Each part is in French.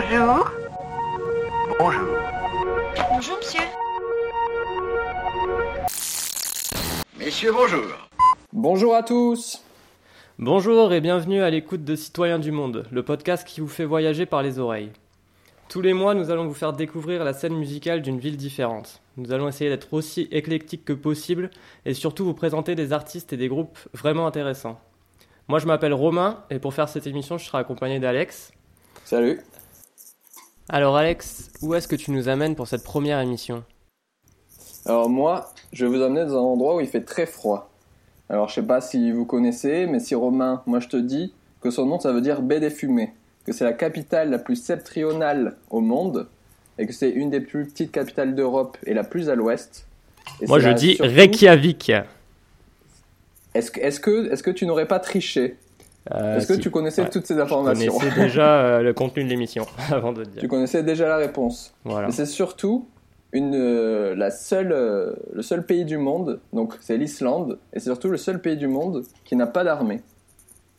Bonjour. Bonjour. Bonjour, monsieur. Messieurs, bonjour. Bonjour à tous Bonjour et bienvenue à l'écoute de Citoyens du Monde, le podcast qui vous fait voyager par les oreilles. Tous les mois, nous allons vous faire découvrir la scène musicale d'une ville différente. Nous allons essayer d'être aussi éclectiques que possible et surtout vous présenter des artistes et des groupes vraiment intéressants. Moi, je m'appelle Romain et pour faire cette émission, je serai accompagné d'Alex. Salut Alors Alex, où est-ce que tu nous amènes pour cette première émission? Alors moi, je vais vous amener dans un endroit où il fait très froid. Alors je sais pas si vous connaissez, mais si Romain, moi je te dis que son nom ça veut dire baie des fumées, que c'est la capitale la plus septentrionale au monde, et que c'est une des plus petites capitales d'Europe et la plus à l'ouest. Moi, je dis surtout- Reykjavik. Est-ce que, est-ce que, est-ce que tu n'aurais pas triché? Est-ce que si. tu connaissais Ouais. toutes ces Je informations connaissais déjà euh, le contenu de l'émission avant de te dire. Tu connaissais déjà la réponse. Voilà. C'est surtout une, euh, la seule, euh, le seul pays du monde, donc c'est l'Islande, et c'est surtout le seul pays du monde qui n'a pas d'armée.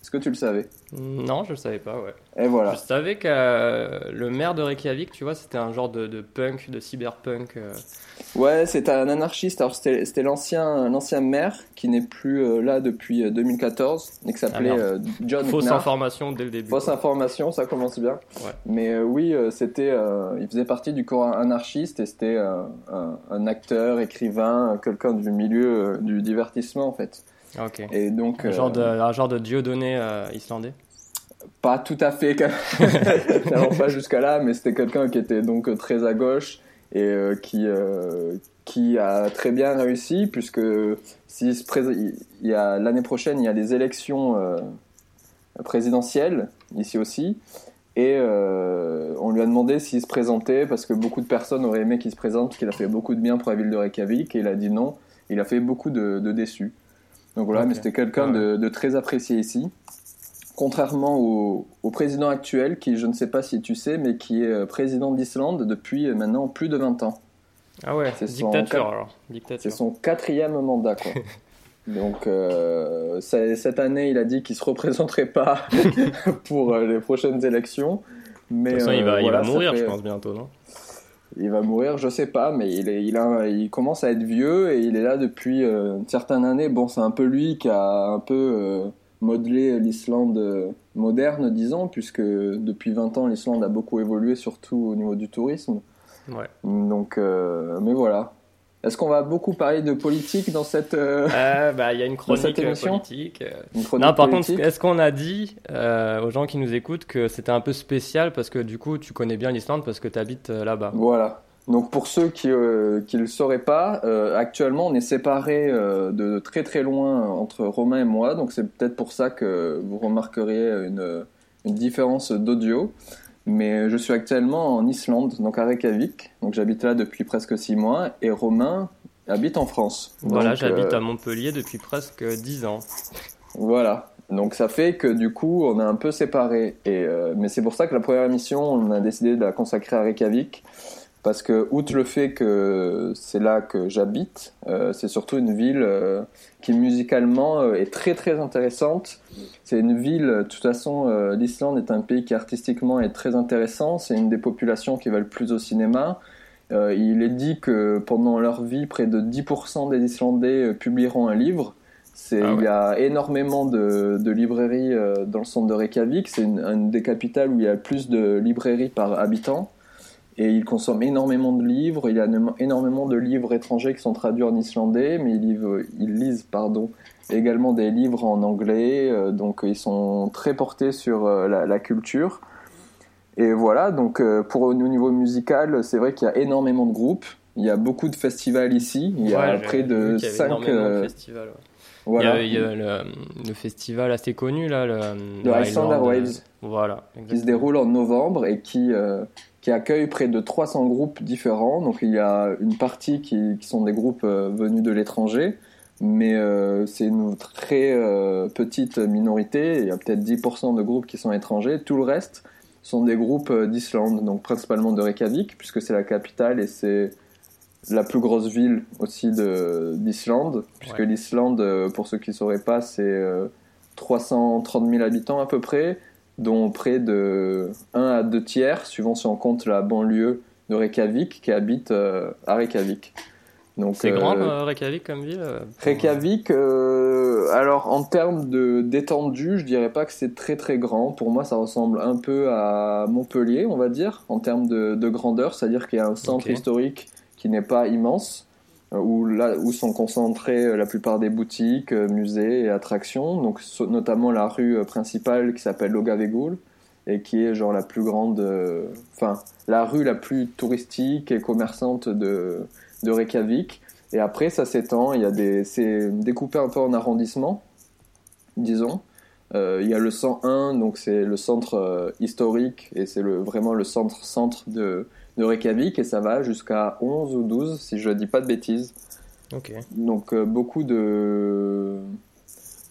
Est-ce que tu le savais Non, je le savais pas, ouais. Et voilà. Je savais que euh, le maire de Reykjavik, tu vois, c'était un genre de, de punk, de cyberpunk. euh. Ouais, c'est un anarchiste. Alors c'était l'ancien l'ancien maire qui n'est plus euh, là depuis euh, 2014 et qui s'appelait Ah, John Fausse Knapp. information dès le début. Fausse information, ça commence bien. Ouais. Mais oui, c'était, il faisait partie du corps anarchiste et c'était un, un acteur, écrivain, quelqu'un du milieu du divertissement en fait. Ok. Et donc, Un euh, genre de, un genre de dieu donné islandais. pas tout à fait, non, pas jusqu'à là, mais c'était quelqu'un qui était donc très à gauche et euh, qui euh, qui a très bien réussi puisque s'il se prés- il y a l'année prochaine il y a les élections euh, présidentielles ici aussi et euh, on lui a demandé s'il se présentait parce que beaucoup de personnes auraient aimé qu'il se présente parce qu'il a fait beaucoup de bien pour la ville de Reykjavik et il a dit non il a fait beaucoup de, de déçus donc voilà mais c'était quelqu'un de, de très apprécié ici contrairement au, au président actuel qui je ne sais pas si tu sais mais qui est euh, président d'Islande depuis euh, maintenant plus de 20 ans Ah ouais, C'est dictature alors. c'est son quatrième mandat, quoi. Donc, euh, cette année, il a dit qu'il se représenterait pas pour les prochaines élections. Mais De toute façon, il va, il mourir, fait- je pense, bientôt, non? Il va mourir, je sais pas, mais il, est, il, a, il commence à être vieux et il est là depuis euh, une certaine année. Bon, c'est un peu lui qui a un peu euh, modelé l'Islande euh, moderne, disons, puisque depuis 20 ans, l'Islande a beaucoup évolué, surtout au niveau du tourisme. Ouais. Donc, euh, mais voilà. Est-ce qu'on va beaucoup parler de politique dans cette euh, Euh, bah, il y a une chronique euh, politique. euh. une chronique Non, par politique contre, est-ce qu'on a dit euh, aux gens qui nous écoutent que c'était un peu spécial parce que du coup, tu connais bien l'Islande parce que tu habites là-bas? Voilà. Donc pour ceux qui ne le sauraient pas, actuellement on est séparés de très très loin entre Romain et moi, donc c'est peut-être pour ça que vous remarqueriez une, une différence d'audio. Mais je suis actuellement en Islande, donc à Reykjavik, donc j'habite là depuis presque six mois, et Romain habite en France. Voilà, j'habite euh, à Montpellier depuis presque 10 ans. Voilà. Donc ça fait que du coup on est un peu séparés. Et, euh, mais c'est pour ça que la première émission on a décidé de la consacrer à Reykjavik. Parce que, outre le fait que c'est là que j'habite, euh, c'est surtout une ville euh, qui musicalement euh, est très très intéressante. C'est une ville, de toute façon, l'Islande est un pays qui artistiquement est très intéressant. C'est une des populations qui va le plus au cinéma. Il est dit que pendant leur vie, près de 10% des Islandais publieront un livre. Ah ouais. Il y a énormément de, de librairies dans le centre de Reykjavik. C'est une, une des capitales où il y a plus de librairies par habitant. Et ils consomment énormément de livres. Il y a éno- énormément de livres étrangers qui sont traduits en islandais, mais ils, lisent- ils lisent pardon, également des livres en anglais. euh, donc ils sont très portés sur euh, la, la culture. Et voilà, donc euh, pour au niveau musical, c'est vrai qu'il y a énormément de groupes. Il y a beaucoup de festivals ici. Il y a Ouais, près de qu'il y avait 5 énormément de festivals. ouais. voilà, Il y a, il y a le, le festival assez connu là, le, Le Airwaves. euh, Voilà, qui se exactement. déroule en novembre et qui, euh, qui accueille près de 300 groupes différents. Donc il y a une partie qui, qui sont des groupes euh, venus de l'étranger, mais euh, c'est une très euh, petite minorité. Il y a peut-être 10% de groupes qui sont étrangers. Tout le reste sont des groupes d'Islande, donc principalement de Reykjavik, puisque c'est la capitale et c'est la plus grosse ville aussi de- d'Islande, puisque Ouais. l'Islande, pour ceux qui ne sauraient pas, c'est euh, 330 000 habitants à peu près. Dont près de 1 à 2 tiers, suivant si on compte la banlieue de Reykjavik, qui habitent à Reykjavik. C'est grand Reykjavik comme ville Reykjavik, alors en termes de d'étendue, je dirais pas que c'est très très grand. Pour moi, ça ressemble un peu à Montpellier, on va dire, en termes de, grandeur, c'est-à-dire qu'il y a un centre historique qui n'est pas immense, euh, où, là, où sont concentrées euh, la plupart des boutiques, euh, musées et attractions, donc notamment la rue principale qui s'appelle Logavegul et qui est genre la plus grande, enfin la rue la plus touristique et commerçante de, de Reykjavik. Et après, ça s'étend, il y a des, c'est découpé un peu en arrondissements, disons. il y a le 101, donc c'est le centre historique et c'est le, vraiment le centre centre de, de Reykjavik et ça va jusqu'à 11 ou 12 si je dis pas de bêtises. Donc euh, beaucoup de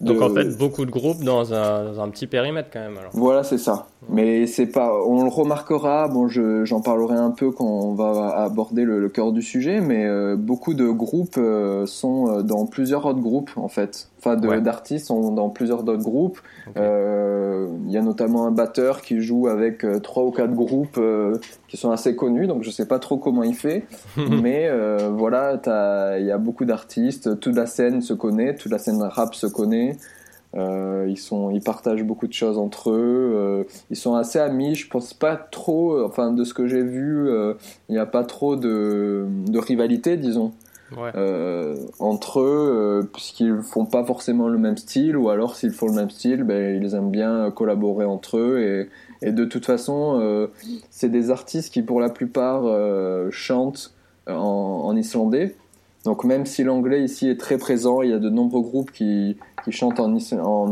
donc en fait, beaucoup de groupes dans un, un petit périmètre quand même. Alors. Voilà, c'est ça. Mais c'est pas, on le remarquera. Bon, j'en parlerai un peu quand on va aborder le, cœur du sujet, mais euh, beaucoup de groupes euh, sont dans plusieurs autres groupes en fait. D'artistes sont dans plusieurs autres groupes. Il y a notamment un batteur qui joue avec trois ou quatre groupes qui sont assez connus, donc je sais pas trop comment il fait. mais voilà, il y a beaucoup d'artistes. Toute la scène se connaît, toute la scène rap se connaît. Euh, ils sont, ils partagent beaucoup de choses entre eux. Euh, ils sont assez amis. Je pense pas trop. Enfin, de ce que j'ai vu, euh, il n'y a pas trop de, de rivalité, disons, ouais. entre eux, puisqu'ils font pas forcément le même style, ou alors s'ils font le même style, ben, ils aiment bien collaborer entre eux. Et, de toute façon, c'est des artistes qui, pour la plupart, chantent en, islandais. Donc même si l'anglais ici est très présent, il y a de nombreux groupes qui, chantent en,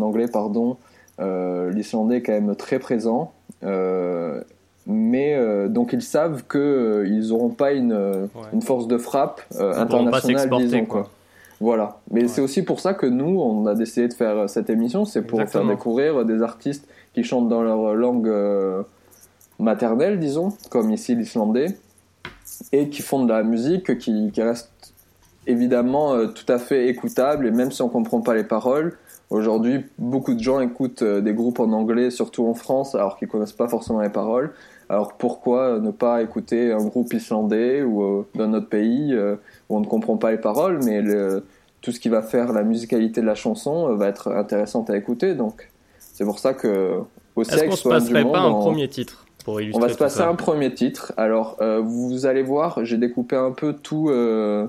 anglais, pardon. Euh, L'islandais est quand même très présent. Euh, mais euh, donc ils savent qu'ils euh, n'auront pas une, ouais. une, force de frappe internationale, disons quoi. Voilà. Mais ouais. c'est aussi pour ça que nous, on a décidé de faire cette émission, c'est pour Exactement. faire découvrir des artistes qui chantent dans leur langue maternelle, disons, comme ici l'islandais, et qui font de la musique qui, qui reste évidemment euh, tout à fait écoutable et même si on comprend pas les paroles, aujourd'hui beaucoup de gens écoutent euh, des groupes en anglais, surtout en France, alors qu'ils connaissent pas forcément les paroles. Alors pourquoi ne pas écouter un groupe islandais ou euh, d'un autre pays où on ne comprend pas les paroles, mais le, tout ce qui va faire la musicalité de la chanson va être intéressante à écouter. Donc c'est pour ça que au Est-ce qu'on se passerait pas un premier titre pour illustrer On va se passer ça. un premier titre. Alors euh, vous allez voir, j'ai découpé un peu tout. Euh,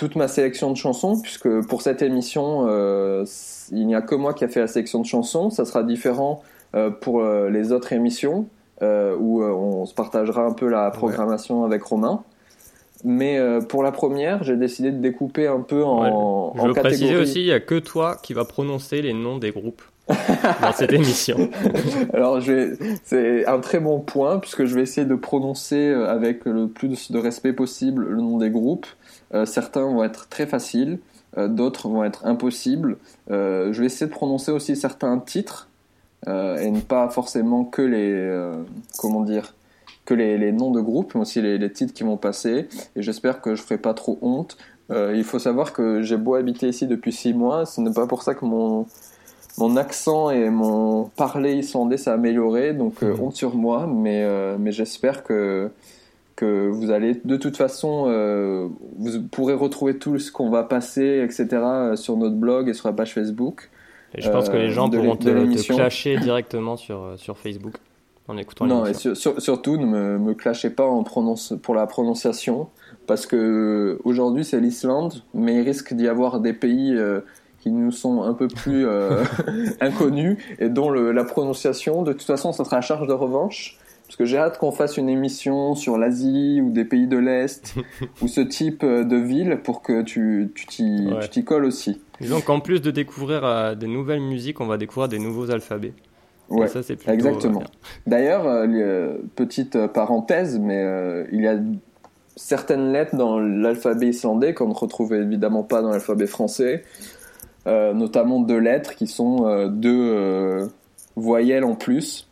toute ma sélection de chansons, puisque pour cette émission, euh, il n'y a que moi qui a fait la sélection de chansons. Ça sera différent euh, pour euh, les autres émissions, où on se partagera un peu la programmation ouais. avec Romain. Mais pour la première, j'ai décidé de découper un peu en, ouais. Je en veux catégories. préciser aussi, il n'y a que toi qui va prononcer les noms des groupes dans cette émission. Alors, c'est un très bon point, puisque je vais essayer de prononcer avec le plus de respect possible le nom des groupes. Euh, certains vont être très faciles, euh, d'autres vont être impossibles. Euh, je vais essayer de prononcer aussi certains titres et ne pas forcément que les comment dire que les, les, noms de groupes, mais aussi les, les titres qui vont passer. Et j'espère que je ferai pas trop honte. il faut savoir que j'ai beau habiter ici depuis six mois, ce n'est pas pour ça que mon mon accent et mon parler islandais s'est amélioré, donc euh, honte sur moi, mais, euh, mais j'espère que, que vous allez, de toute façon, euh, vous pourrez retrouver tout ce qu'on va passer, etc., sur notre blog et sur la page Facebook. Et je pense que les gens pourront te, te clasher directement sur, sur Facebook en écoutant Non, et sur, sur, surtout, ne me, me clashez pas en prononce, pour la prononciation, parce que aujourd'hui c'est l'Islande, mais il risque d'y avoir des pays qui nous sont un peu plus euh, inconnus et dont le, la prononciation, de toute façon, ça sera à charge de revanche. Parce que j'ai hâte qu'on fasse une émission sur l'Asie ou des pays de l'Est ou ce type de ville pour que tu t'y ouais. tu colles aussi. Disons qu'en plus de découvrir euh, des nouvelles musiques, on va découvrir des nouveaux alphabets. Ouais, et ça, c'est plutôt, exactement. Euh, D'ailleurs, euh, petite parenthèse, mais il y a certaines lettres dans l'alphabet islandais qu'on ne retrouve évidemment pas dans l'alphabet français. Euh, notamment deux lettres qui sont euh, deux euh, voyelles en plus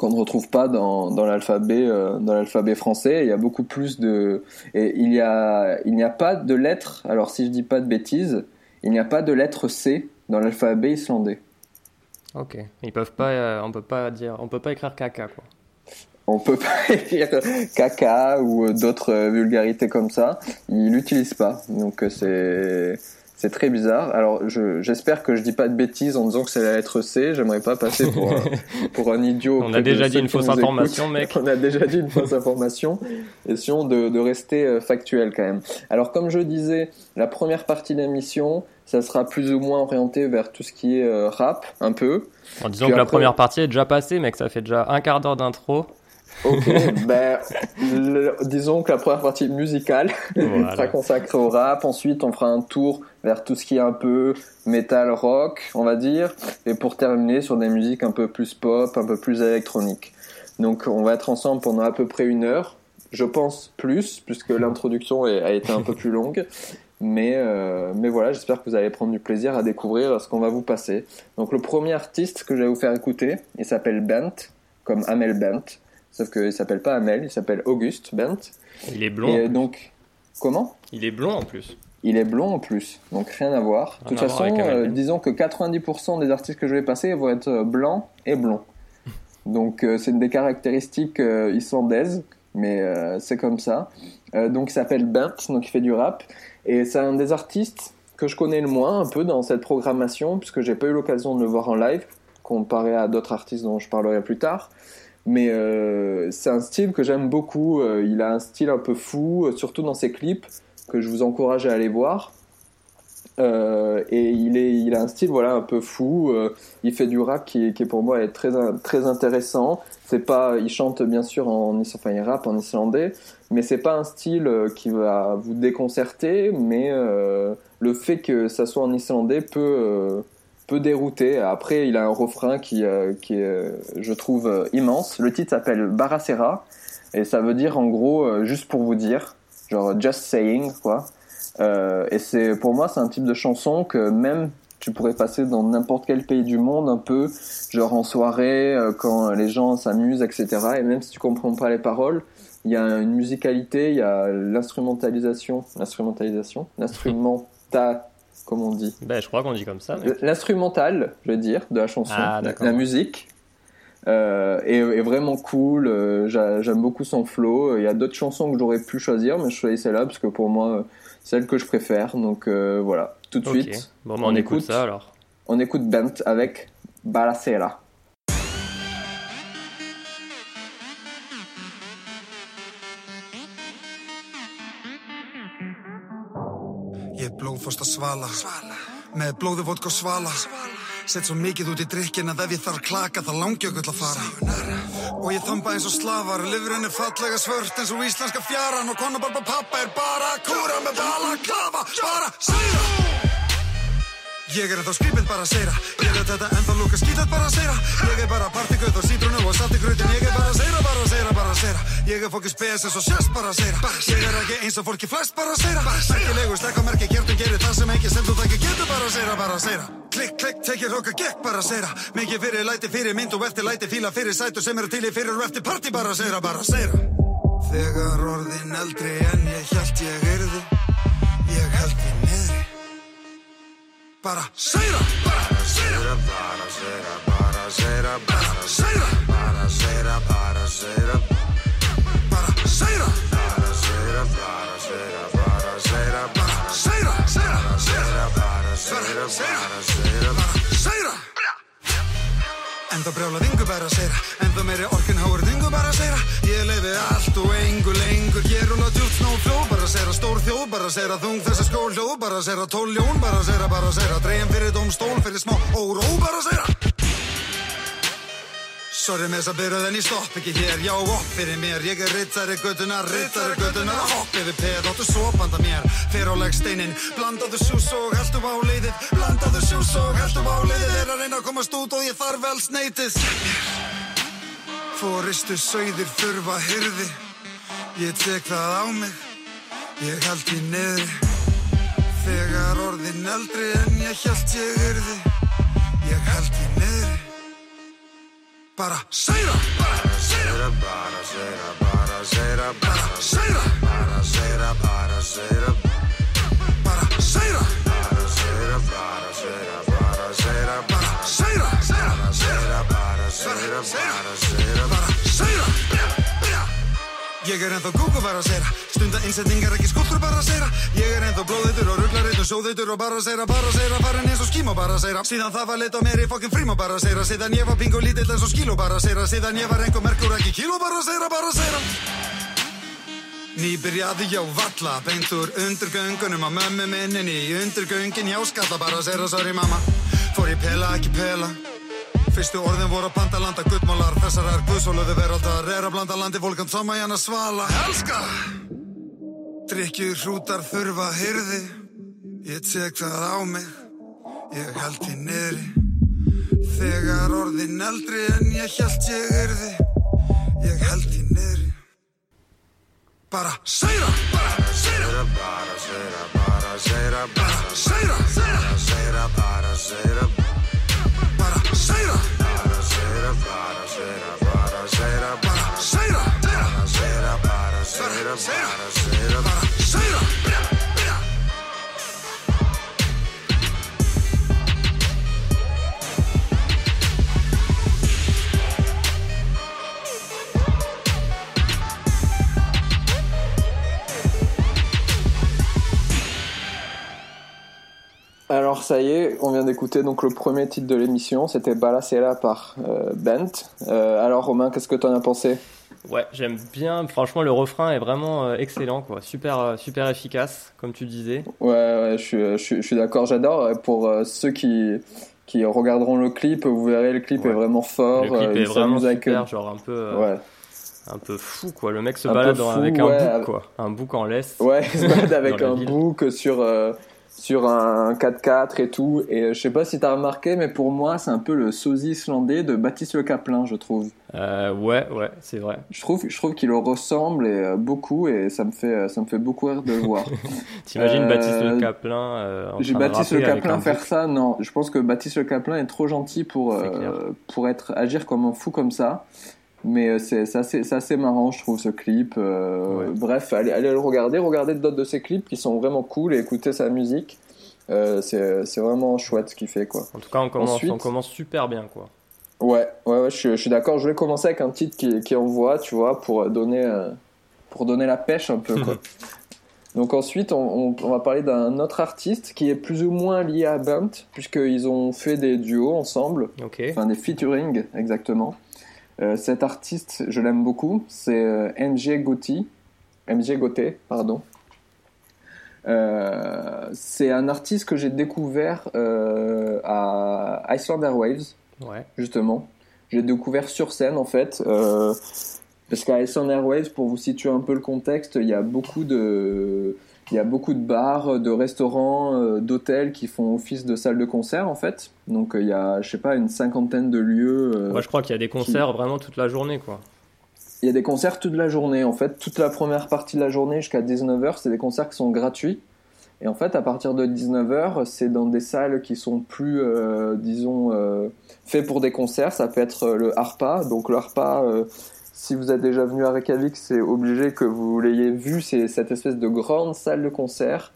qu'on ne retrouve pas dans, dans l'alphabet dans l'alphabet français. Il y a beaucoup plus de et il y a il n'y a pas de lettre. Alors si je dis pas de bêtises, il n'y a pas de lettre C dans l'alphabet islandais. Ok. Ils peuvent pas, euh, on peut pas dire, on peut pas écrire caca quoi. On peut pas écrire caca ou euh, d'autres euh, vulgarités comme ça. Il l'utilise pas. Donc euh, c'est c'est très bizarre. Alors je- j'espère que je dis pas de bêtises en disant que c'est la lettre C. J'aimerais pas passer pour un, pour un idiot. On a déjà dit une fausse information, mec. On a déjà dit une fausse information. Essayons de, de rester euh, factuel quand même. Alors comme je disais, la première partie de l'émission, ça sera plus ou moins orienté vers tout ce qui est euh, rap, un peu. En disant Puis que la première partie est déjà passée, mec, ça fait déjà un quart d'heure d'intro. Ok, ben, le- disons que la première partie musicale Voilà. sera consacrée au rap. Ensuite, on fera un tour vers tout ce qui est un peu metal rock, on va dire. Et pour terminer, sur des musiques un peu plus pop, un peu plus électroniques. Donc, on va être ensemble pendant à peu près une heure. Je pense plus, puisque l'introduction est- a été un peu plus longue. Mais, euh, mais voilà, j'espère que vous allez prendre du plaisir à découvrir ce qu'on va vous passer. Donc, le premier artiste que je vais vous faire écouter, il s'appelle Bent, comme Amel Bent. Sauf qu'il s'appelle pas Amel, il s'appelle Auguste Bent. Il est blond. Et donc, comment? Il est blond en plus. Il est blond en plus, donc rien à voir. De toute façon, euh, disons que 90% des artistes que je vais passer vont être euh, blancs et blonds. Donc euh, c'est une des caractéristiques euh, islandaises, mais euh, c'est comme ça. Euh, donc il s'appelle Bent, donc il fait du rap. Et c'est un des artistes que je connais le moins un peu dans cette programmation, puisque j'ai pas eu l'occasion de le voir en live, comparé à d'autres artistes dont je parlerai plus tard. Mais euh, c'est un style que j'aime beaucoup. Euh, il a un style un peu fou, euh, surtout dans ses clips, que je vous encourage à aller voir. Euh, et il, est, il a un style voilà un peu fou. Euh, il fait du rap qui, qui pour moi est très très intéressant. C'est pas, il chante bien sûr en enfin il rappe en islandais, mais c'est pas un style euh, qui va vous déconcerter. Mais euh, le fait que ça soit en islandais peut peut dérouter. Après, il a un refrain qui euh, qui est, euh, je trouve euh, immense. Le titre s'appelle Baracera et ça veut dire en gros juste pour vous dire, genre just saying quoi. Et c'est pour moi c'est un type de chanson que même tu pourrais passer dans n'importe quel pays du monde un peu genre en soirée quand les gens s'amusent etc et même si tu comprends pas les paroles il y a une musicalité il y a l'instrumentalisation l'instrumentalisation l'instrumenta comme on dit. Ben, je crois qu'on dit comme ça. mais- l'instrumental je veux dire de la chanson. Ah, la, musique euh, est, est vraiment cool euh, j'a- j'aime beaucoup son flow. Il y a d'autres chansons que j'aurais pu choisir mais je choisis celle-là parce que pour moi euh, celle que je préfère. Donc euh, voilà. Tout de suite Bon, ben, on on, écoute, écoute. ça alors. on écoute Bent avec Balacera Ég er blóðfosta svala, með blóðu vodka svala. Sett svo mikið út í drikkin að ef ég þarf klaka þá langi ég öll að fara. Og ég þamba eins og slafar, lifurinn er fallega svört eins og íslenska fjaran Og konabarba pappa er bara að kúra með bala klafa, bara særa Ég er ennþá skrýpind bara að seira Ég veit þetta ennþá lúka skítað bara að seira Ég er bara partígöð og sítrunu og saltigrautin Ég er bara að seira, bara að seira, bara að seira Ég er fókis BS eins og sérst bara að seira Ég er ekki eins og fólki flest bara að seira Merkilegu stekkamerki, kjertum gerir það sem ekki sem þú þekki getur bara að seira, bara að seira Klikk, klikk, tekið hróka, gekk bara að seira Mikið fyrir læti, fyrir mynd og eftir læti Fíla fyrir sætur sem eru til í fyrir og eftir partí bara að seira, bara að seira Þegar orðin eldri en ég hjælt ég yrði Ég held við niðri Bara segra, bara segra Bara segra, bara segra Bara segra, bara segra Bara segra Bara segra En það brjála þingu bara að segja En það meiri orkun háur þingu bara að segja Ég leifi allt og engu lengur Ég rúla djúpt snóð fló bara að segja Stór þjóð bara að segja Þung þessa skól hljóð bara að segja Tól ljón bara að segja Bara að segja Dreyjum fyrir dóm stól fyrir smá Óró bara að segja Sorry með þess að byrjuð en ég stopp ekki hér Já, opp fyrir mér, ég er rittari göttunar Rittari göttunar, hopp yfir peð Óttu svo banda mér, fyrir á legsteinin Blandaðu sjús og heldu á leiðið Blandaðu sjús og heldu á leiðið Er að reyna að komast út og ég þarf vel sneitið Fóristu sögðir þurfa hyrði Ég tek það á mig Ég held í niðri Þegar orðin eldri en ég held ég yrði Ég held í niðri Bara segra, bara segra Bara segra, bara segra Bara segra, bara segra Bara segra Bara segra, bara Ég er ennþá kúku bara segja Stunda innsetningar ekki skúltur bara segja Ég er ennþá blóðitur og rugglareitur Sjóðitur og bara segja, bara segja Farin eins og skím og bara segja Síðan það var lit á mér í fokkin frím og bara segja Síðan ég var pingu lítill eins og skíl og bara segja Síðan ég var einhver merkur ekki kíl og bara segja, bara segja Nýbyrjaði já valla, beint úr undirgöngunum á mömmu minninni í undirgöngin já skalla bara segja sorry mamma. Fór ég pela ekki pela Fyrstu orðin voru að panta landa guttmálar Þessarar guðsóluðu veraldar Er að blanda landi fólkant sama í hann að svala Elska! Drykju hrútar þurfa hyrði Ég tek það á mig Ég held því niðri Þegar orðin eldri en ég held ég yrði Ég held því niðri Bara segja, bara segja Bara segja, bara segja Bara segja, bara segja Bara segja, bara segja Say it up. Alors ça y est, on vient d'écouter donc le premier titre de l'émission, c'était Balacera par euh, Bent. Euh, alors Romain, qu'est-ce que tu en as pensé? Ouais, j'aime bien. Franchement, le refrain est vraiment euh, excellent, quoi. Super, super efficace, comme tu disais. Ouais, ouais, je suis, je suis, je suis d'accord, j'adore. Pour ceux qui, qui regarderont le clip, vous verrez, le clip Ouais. est vraiment fort. le clip est vraiment super, genre un peu, Ouais, un peu fou, quoi. Le mec se Un balade fou, avec un ouais, bouc, quoi. Un bouc en laisse. ouais il se balade avec un bouc sur, euh, sur un 4x4 et tout. Et euh, je sais pas si t'as remarqué, mais pour moi, c'est un peu le sosie islandais de Baptiste Le Caplin, je trouve. Euh, ouais, ouais, c'est vrai. Je trouve, je trouve qu'il le ressemble et, euh, beaucoup et ça me fait, ça me fait beaucoup rire de le voir. T'imagines Euh, Baptiste Le Caplin en J'ai Baptiste Le Caplin faire ça, non. Je pense que Baptiste Le Caplin est trop gentil pour, pour être, agir comme un fou comme ça. Mais euh, c'est assez, assez marrant, je trouve, ce clip. Euh, Ouais. Bref, allez, allez le regarder. Regardez d'autres de ses clips qui sont vraiment cool et écoutez sa musique. Euh, c'est vraiment chouette ce qu'il fait, quoi. En tout cas, on commence, Ensuite- on commence super bien, quoi. Ouais, ouais, ouais, je, suis- je suis d'accord. Je voulais commencer avec un titre qui, qui envoie, tu vois, pour donner, euh, pour donner la pêche un peu, quoi. Donc ensuite, on, on- on va parler d'un autre artiste qui est plus ou moins lié à Bunt, puisqu'ils ont fait des duos ensemble, enfin des featuring exactement. Euh, cet artiste, je l'aime beaucoup, c'est euh, MJ Gotti, MJ Goté, pardon. Euh, c'est un artiste que j'ai découvert euh, à Iceland Airwaves Ouais. justement. J'ai découvert sur scène en fait, parce qu'à Iceland Airwaves, pour vous situer un peu le contexte, il y a beaucoup de, il y a beaucoup de bars, de restaurants, euh, d'hôtels qui font office de salle de concert en fait. Donc euh, il y a, je sais pas, une cinquantaine de lieux. euh, Moi, je crois qu'il y a des concerts vraiment toute la journée, quoi. il y a des concerts toute la journée. En fait, toute la première partie de la journée jusqu'à 19h, c'est des concerts qui sont gratuits. Et en fait, à partir de 19h, c'est dans des salles qui sont plus, euh, disons, euh, faits pour des concerts. Ça peut être euh, le Harpa. Donc le Harpa, euh, si vous êtes déjà venu à Reykjavik, c'est obligé que vous l'ayez vu. C'est cette espèce de grande salle de concert.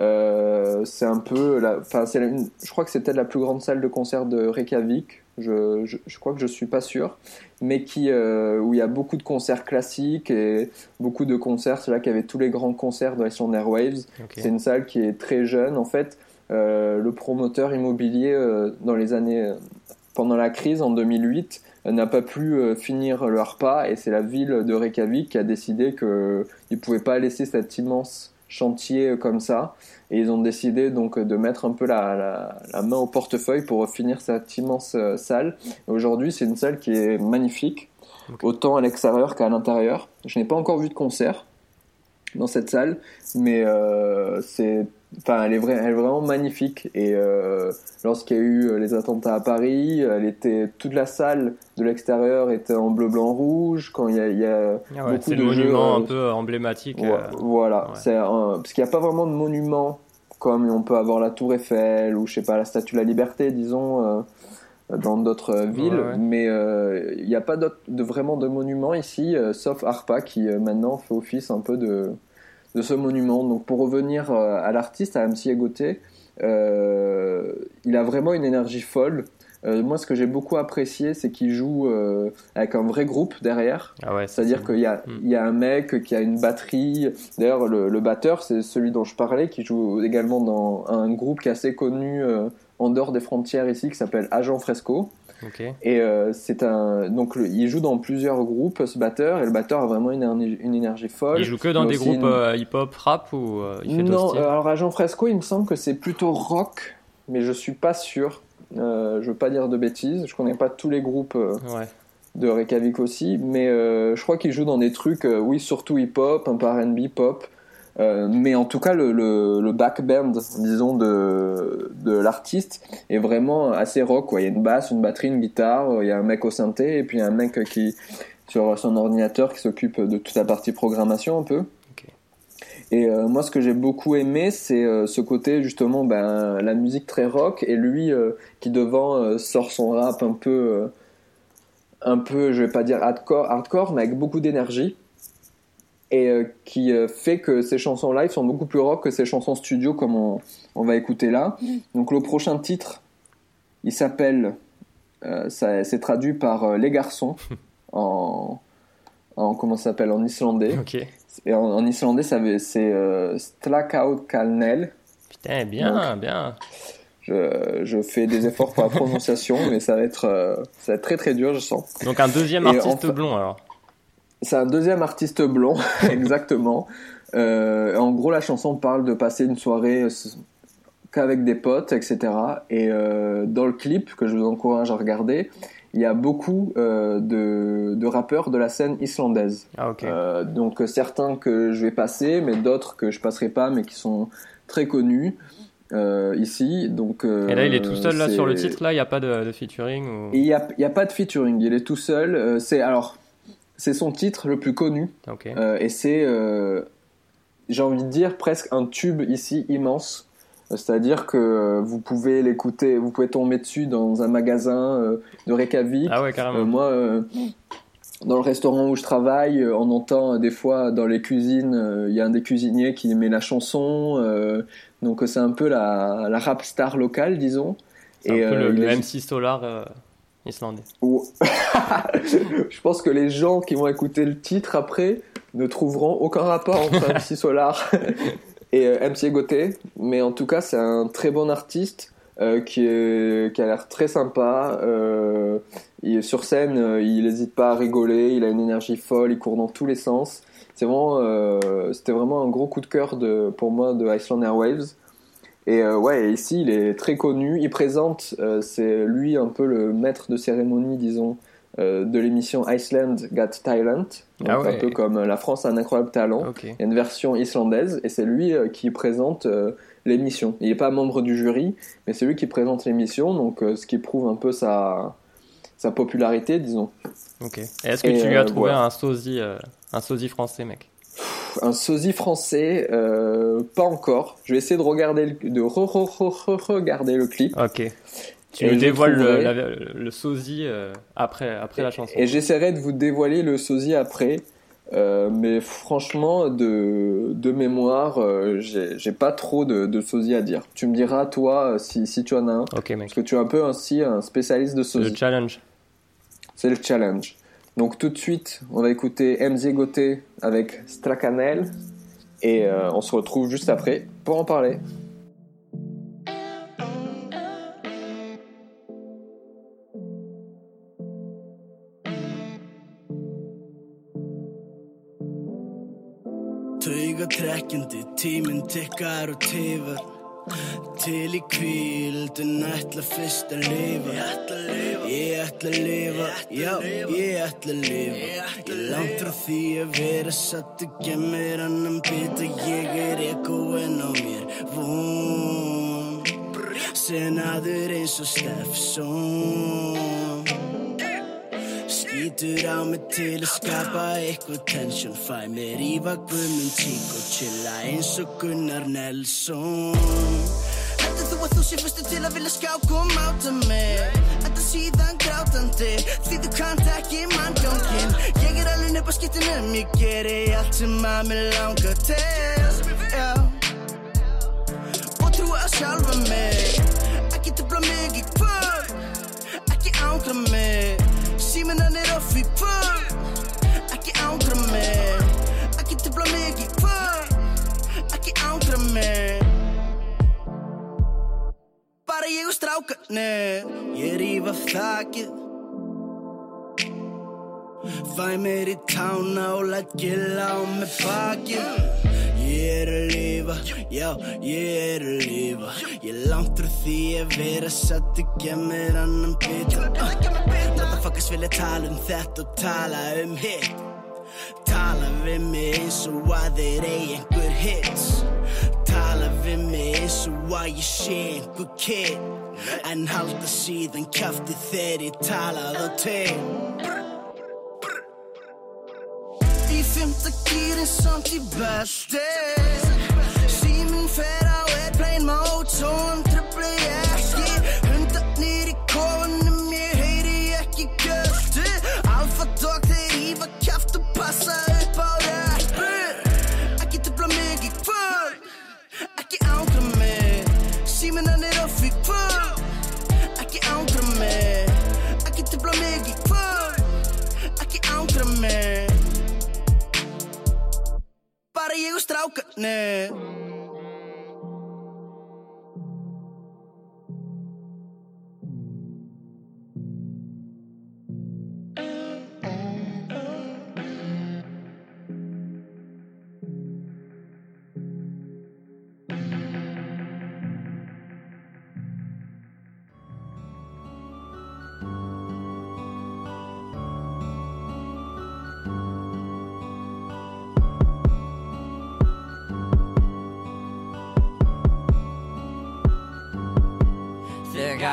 Euh, c'est un peu, la, c'est la- je crois que c'est peut-être la plus grande salle de concert de Reykjavik. Je, je, je crois que je suis pas sûr, mais qui euh, où il y a beaucoup de concerts classiques et beaucoup de concerts. C'est là qu'il y avait tous les grands concerts de Iceland Airwaves. Ok. C'est une salle qui est très jeune. En fait, euh, le promoteur immobilier dans les années pendant la crise en 2008 euh, n'a pas pu euh, finir le Harpa et c'est la ville de Reykjavik qui a décidé que il pouvait pas laisser cet immense chantier euh, comme ça et ils ont décidé donc de mettre un peu la, la, la main au portefeuille pour finir cette immense euh, salle. Aujourd'hui, c'est une salle qui est magnifique, autant à l'extérieur qu'à l'intérieur. Je n'ai pas encore vu de concert dans cette salle, mais euh, c'est, enfin, elle est, vra- elle est vraiment magnifique. Et euh, lorsqu'il y a eu les attentats à Paris, elle était toute la salle de l'extérieur était en bleu, blanc, rouge. Quand il y a, il y a Ah ouais, beaucoup le de jeux, monument euh, un peu emblématique. Ouais, euh, voilà, ouais. c'est parce qu'il n'y a pas vraiment de monument comme on peut avoir la Tour Eiffel ou je sais pas la Statue de la Liberté, disons, euh, dans d'autres euh, villes, Ouais, ouais. mais euh, il n'y a pas de vraiment de monument ici, euh, sauf Arpa qui euh, maintenant fait office un peu de de ce monument. Donc pour revenir euh, à l'artiste, à MC Egoté, euh, il a vraiment une énergie folle. Euh, moi, ce que j'ai beaucoup apprécié, c'est qu'il joue euh, avec un vrai groupe derrière. Ah ouais, C'est-à-dire c'est- qu'il y a, Mm. il y a un mec qui a une batterie. D'ailleurs, le, le batteur, c'est celui dont je parlais, qui joue également dans un groupe qui est assez connu en dehors des frontières ici, qui s'appelle Agent Fresco. Et euh, c'est un donc le- il joue dans plusieurs groupes ce batteur et le batteur a vraiment une, énergie- une énergie folle. Il joue que dans des groupes une- euh, hip-hop, rap ou euh, il fait d'autres Non, alors Agent Fresco, il me semble que c'est plutôt rock, mais je suis pas sûr. Je veux pas dire de bêtises. Je connais pas tous les groupes Ouais. de Reykjavik aussi, mais je crois qu'il joue dans des trucs, oui, surtout hip-hop, un peu R&B, pop. Euh, mais en tout cas, le, le, le backband, disons, de, de l'artiste est vraiment assez rock. Quoi. Il y a une basse, une batterie, une guitare, il y a un mec au synthé, et puis il y a un mec qui, sur son ordinateur qui s'occupe de toute la partie programmation un peu. Et euh, moi, ce que j'ai beaucoup aimé, c'est euh, ce côté justement, ben, la musique très rock, et lui qui devant sort son rap un peu, un peu, je vais pas dire hardcore, hardcore, mais avec beaucoup d'énergie, et euh, qui euh, fait que ses chansons live sont beaucoup plus rock que ses chansons studio, comme on, on va écouter là. Donc le prochain titre, il s'appelle, euh, c'est traduit par euh, Les Garçons en, en comment ça s'appelle en islandais. Ok. Et en, en islandais, ça c'est euh, Slakautkalnel. Putain, bien, bien. Je, je fais des efforts pour la prononciation, mais ça va être, ça va être très très dur, je sens. Donc un deuxième artiste enfin- blond alors. C'est un deuxième artiste blond, exactement. Euh, en gros, la chanson parle de passer une soirée euh, qu'avec des potes, etc. Et euh, dans le clip, que je vous encourage à regarder, il y a beaucoup euh, de, de rappeurs de la scène islandaise. Ah ok. Euh, donc certains que je vais passer, mais d'autres que je passerai pas, mais qui sont très connus euh, ici. Donc euh, Et là il est tout seul là sur le titre là, il n'y a pas de, de featuring ou... Il y a, pas de featuring, il est tout seul. Euh, c'est alors c'est son titre le plus connu euh, et c'est euh, j'ai envie de dire presque un tube ici immense. Euh, C'est-à-dire que vous pouvez l'écouter, vous pouvez tomber dessus dans un magasin euh, de Reykjavik. Ah ouais carrément. Moi, dans le restaurant où je travaille, on entend des fois dans les cuisines, il y a un des cuisiniers qui met la chanson. donc c'est un peu la, la rap star locale, disons. C'est un peu le, le MC Solar islandais. Je pense que les gens qui vont écouter le titre après ne trouveront aucun rapport entre MC Solar et euh, MC Gauthier. Mais en tout cas, c'est un très bon artiste euh, qui, est, qui a l'air très sympa. Euh, il, sur scène, euh, il n'hésite pas à rigoler, il a une énergie folle, il court dans tous les sens. C'est vraiment, c'était vraiment un gros coup de cœur de, pour moi de Iceland Airwaves. Et euh, ouais, ici il est très connu. Il présente, euh, c'est lui un peu le maître de cérémonie, disons, euh, de l'émission Iceland Got Talent. Donc Ah ouais. un peu comme La France a un incroyable talent. Ok. Il y a une version islandaise et c'est lui qui présente l'émission. Il n'est pas membre du jury, mais c'est lui qui présente l'émission, donc ce qui prouve un peu sa, sa popularité, disons. Ok. Est-ce que Et, tu lui as trouvé un sosie, un sosie français mec? Un sosie français, euh, pas encore. Je vais essayer de regarder le, de re- re- re- re- regarder le clip. Ok. Tu nous dévoiles le, la- le sosie euh, après, après la chanson. Et j'essaierai de vous dévoiler le sosie après. Euh, mais franchement, de, de mémoire, j'ai pas trop de, de sosie à dire. Tu me diras, toi, si, si tu en as un. Ok mec. Parce que tu es un peu aussi un spécialiste de Le sosie. challenge. C'est le challenge. Donc tout de suite, on va écouter MZ avec Stracanel. Et euh, on se retrouve juste après pour en parler. Til í kvíldun ætla fyrst að lifa. Ég ætla að lifa. Já, ég ætla að lifa. Ég langt frá því að vera satt og gemmir annan bita Ég er ekoinn á mér. Von. Senaður eins og Steffson Skítur á mig til að skapa eitthvað tension. Fæ mér í vagnum tík og chilla eins og Gunnar Nelson. Heldur þú að þú sé fyrstu til að vilja skák og máta mig? Enda síðan grátandi Því þú kannt ekki manngangin Ég er alveg upp á skiptinum Ég geri allt sem að mig langar til. Já. Og trúa á sjálfa mig. Ekki trubla mig í kvöld ángra mig Síminn hann er off í kvöld. Ekki ángra mig. Ekki trubla mig í kvöld. Ekki ángra mig. Bara ég og strákarnir. Ég ríf af þakið. Fæ mér í tána og læt gilla á með bakið Ég er að lifa, já, ég er að lifa. Ég langt frá því að vera satt og gemur annan bita. Motherfuckers vilja tala um þetta og tala um hitt. Tala við mig eins og að þeir eigi einhver hits. Tala við mig eins og að ég sé einhver kid. En halda síðan kjafti þegar ég tala þá til Í fymta gýrin samt í belti Síminn fer á airplane mode Svo hann tröfli ekki Bara ég og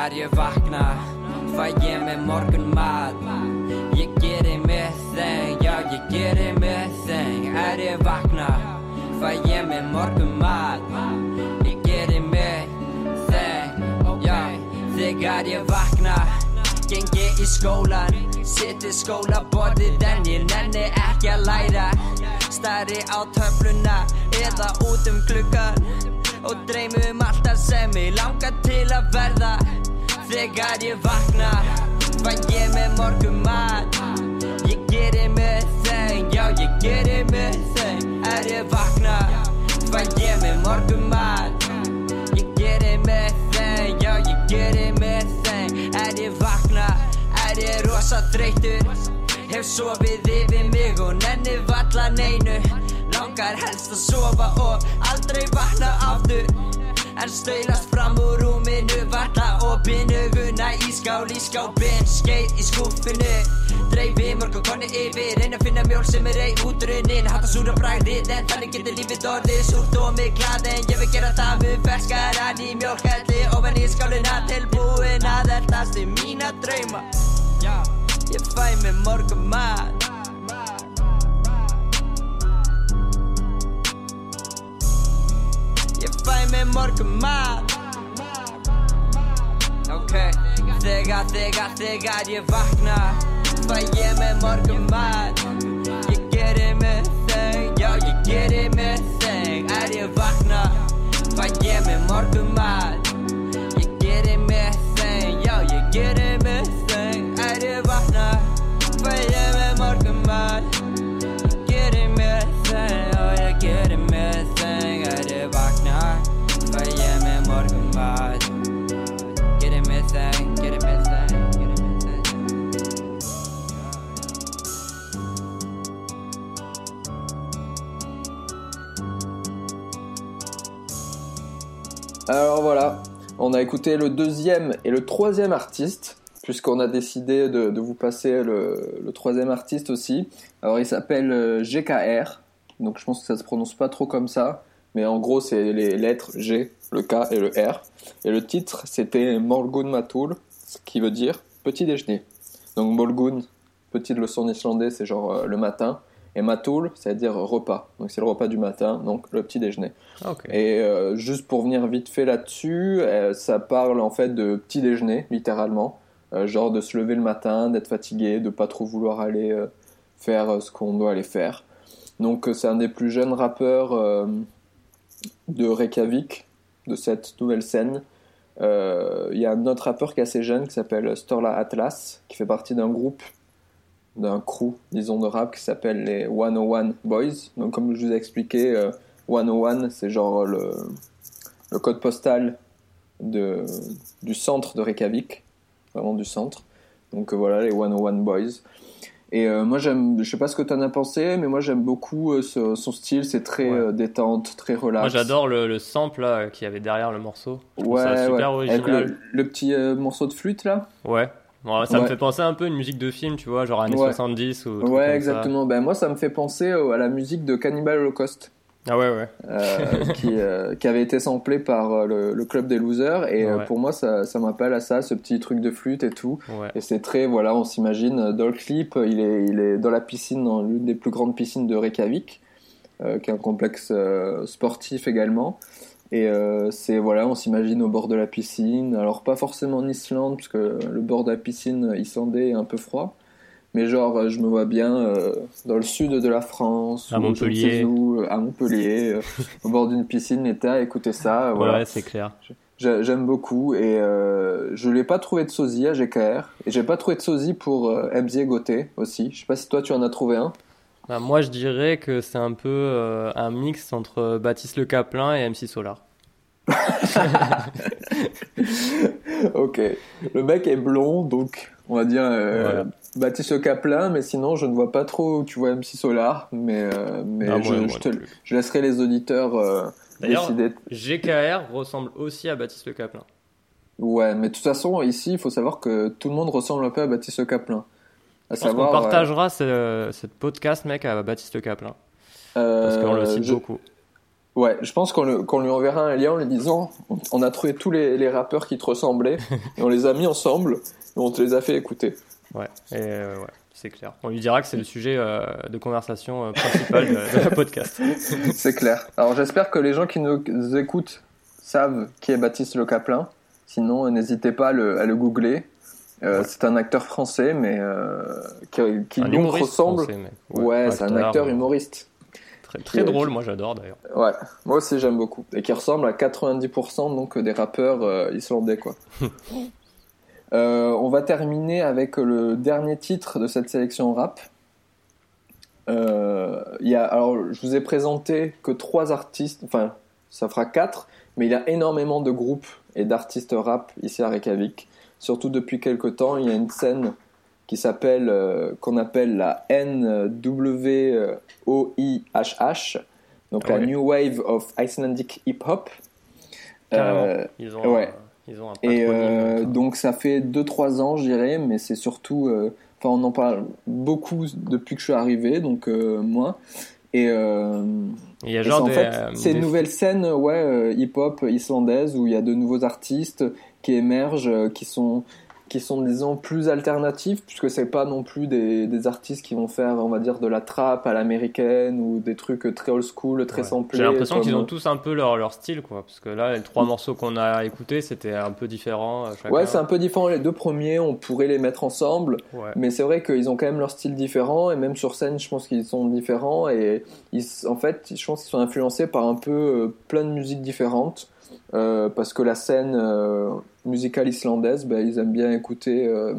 Þegar ég vakna, fæ ég með morgun mat Ég geri með þeim, já ég geri með þeim Er ég vakna, fæ ég með morgun mat Ég geri með þeim, já Þegar ég vakna, gengi í skólan Sitt við skólaborðið en ég nenni ekki að læra. Stari á töfluna eða út um klukkan Og dreymi um alltaf sem ég langar til að verða Þegar ég vakna, fæ ég með morgum mat? Ég geri með þeim, já ég geri með þeim Er ég vakna, fæ ég með morgum mat? Ég geri með þeim, já ég geri með þeim Er ég vakna, er ég rosa þreytur Hef sofið yfir mig og nenni valla neinu. Langar helst að sofa og aldrei vakna aftur En stöylast fram úr rúminu Valla opin auguna í skál í skápin Skeið í skúfinu Dreifi morgun konni yfir Reyna að finna mjól sem er rey útrunnin Hatta súra bragðið en þannig getur lífið orðið Súrt og mig glad en ég vil gera það með ferskaran í mjólkhelli Ofan í skálina tilbúin að eldast í mína drauma. Ég fæ mig morgun mat Mig morgun mat. Ok, þegar, þegar, þegar ég vakna Fæ ég mig morgun mat. Ég geri með þeng, já ég geri með þeng Er ég vakna, fæ ég mig morgun mat Alors voilà, on a écouté le deuxième et le troisième artiste, puisqu'on a décidé de, vous passer le, le troisième artiste aussi. Alors il s'appelle euh, GKR, donc je pense que ça se prononce pas trop comme ça, mais en gros c'est les lettres G, le K et le R. Et le titre c'était Morgun Matul, ce qui veut dire petit déjeuner. Donc Morgun, petite leçon islandais, c'est genre euh, le matin. Et Matul, c'est-à-dire repas. Donc c'est le repas du matin, donc le petit déjeuner. Ah. Et euh, juste pour venir vite fait là-dessus, euh, ça parle en fait de petit déjeuner, littéralement. Euh, genre de se lever le matin, d'être fatigué, de pas trop vouloir aller faire ce qu'on doit aller faire. Donc c'est un des plus jeunes rappeurs de Reykjavik, de cette nouvelle scène. Il y a un autre rappeur qui est assez jeune qui s'appelle Storla Atlas, qui fait partie d'un groupe, d'un crew, disons, de rap qui s'appelle les 101 Boys. Donc, comme je vous ai expliqué, euh, 101, c'est genre le, le code postal de, du centre de Reykjavik, vraiment du centre. Donc euh, voilà, les 101 Boys. Et euh, moi, j'aime, je sais pas ce que tu en as pensé, mais moi j'aime beaucoup euh, ce- son style, c'est très Ouais. détente, très relax. Moi j'adore le, le sample qu'il y avait derrière le morceau. Je Ouais, ça super ouais. Avec original. le, le petit morceau de flûte là Ouais. Bon, ça me fait penser un peu à une musique de film, tu vois, genre années Ouais. 70 ou. Ouais, exactement. Ben, moi, ça me fait penser à la musique de Cannibal Holocaust. Ah ouais, ouais. euh, qui, euh, qui avait été samplé par euh, le, le club des losers et Ouais. pour moi ça, ça m'appelle à ça ce petit truc de flûte et tout ouais. et c'est très voilà on s'imagine dans le clip il est, il est dans la piscine dans l'une des plus grandes piscines de Reykjavik euh, qui est un complexe sportif également et euh, c'est voilà on s'imagine au bord de la piscine alors pas forcément en Islande parce que le bord de la piscine islandais est un peu froid mais genre je me vois bien euh, dans le sud de la France À Montpellier. où, euh, à Montpellier euh, au bord d'une piscine l'été à écouter ça euh, voilà Ouais, c'est clair. J'ai- J'aime beaucoup et euh, je l'ai pas trouvé de sosie à GKR et j'ai pas trouvé de sosie pour euh, MZ Gauthier aussi. Je sais pas si toi tu en as trouvé un. Bah, moi je dirais que c'est un peu euh, un mix entre Baptiste Le Caplin et MC Solar. ok. Le mec est blond donc on va dire euh, Voilà. Baptiste Caplin mais sinon je ne vois pas trop où tu vois MC Solar mais euh, mais je, moi, moi je te- je laisserai les auditeurs euh, D'ailleurs, décider. GKR ressemble aussi à Baptiste Le Caplin. Ouais mais de toute façon ici il faut savoir que tout le monde ressemble un peu à Baptiste Caplin. À qu'on savoir, partagera ce, cette podcast, mec, à Baptiste Caplin. euh, Parce qu'on le cite je- beaucoup. Ouais, je pense qu'on lui enverra un lien en lui disant on- a trouvé tous les, les rappeurs qui te ressemblaient et on les a mis ensemble et on te les a fait écouter. Ouais, et euh, ouais, c'est clair. On lui dira que c'est le sujet euh, de conversation euh, principal de, de la podcast. C'est clair. Alors j'espère que les gens qui nous écoutent savent qui est Baptiste Le Caplin. Sinon, n'hésitez pas à le, à le googler. Euh, C'est un acteur français, mais euh, qui, qui humoriste ressemble. français, mec. Ouais, c'est un acteur humoriste. Très, très Qui- drôle, moi j'adore d'ailleurs. Ouais, moi aussi j'aime beaucoup. Et qui ressemble à 90% donc des rappeurs euh, islandais quoi. Euh, on va terminer avec le dernier titre de cette sélection rap. Euh, y a, alors je vous ai présenté que trois artistes, enfin ça fera quatre, mais il y a énormément de groupes et d'artistes rap ici à Reykjavik. Surtout depuis quelques temps, il y a une scène qui s'appelle, euh, qu'on appelle la NWOIHH, donc Ah la ouais. New Wave of Icelandic Hip Hop. Carrément. Euh, Ils ont, ouais. un- ils ont un et euh, donc ça fait 2-3 ans, je dirais, mais c'est surtout, euh, enfin on en parle beaucoup depuis que je suis arrivé, donc euh, moi. Et, il y a genre en des, fait, c'est une des- nouvelle scène, ouais, hip-hop islandaise où il y a de nouveaux artistes qui émergent, qui sont qui sont disons plus alternatifs puisque c'est pas non plus des, des artistes qui vont faire on va dire de la trap à l'américaine ou des trucs très old school très Ouais. samplés J'ai l'impression qu'ils ont tous un peu leur, leur style, quoi. Parce que là, les trois morceaux qu'on a écoutés, c'était un peu différent. euh, chacun. ouais c'est un peu différent les deux premiers on pourrait les mettre ensemble Ouais. Mais c'est vrai qu'ils ont quand même leur style différent et même sur scène, je pense qu'ils sont différents et ils, en fait, je pense qu'ils sont influencés par un peu euh, plein de musiques différentes euh, parce que la scène euh, musicale islandaise, ben, ils aiment bien écouter euh,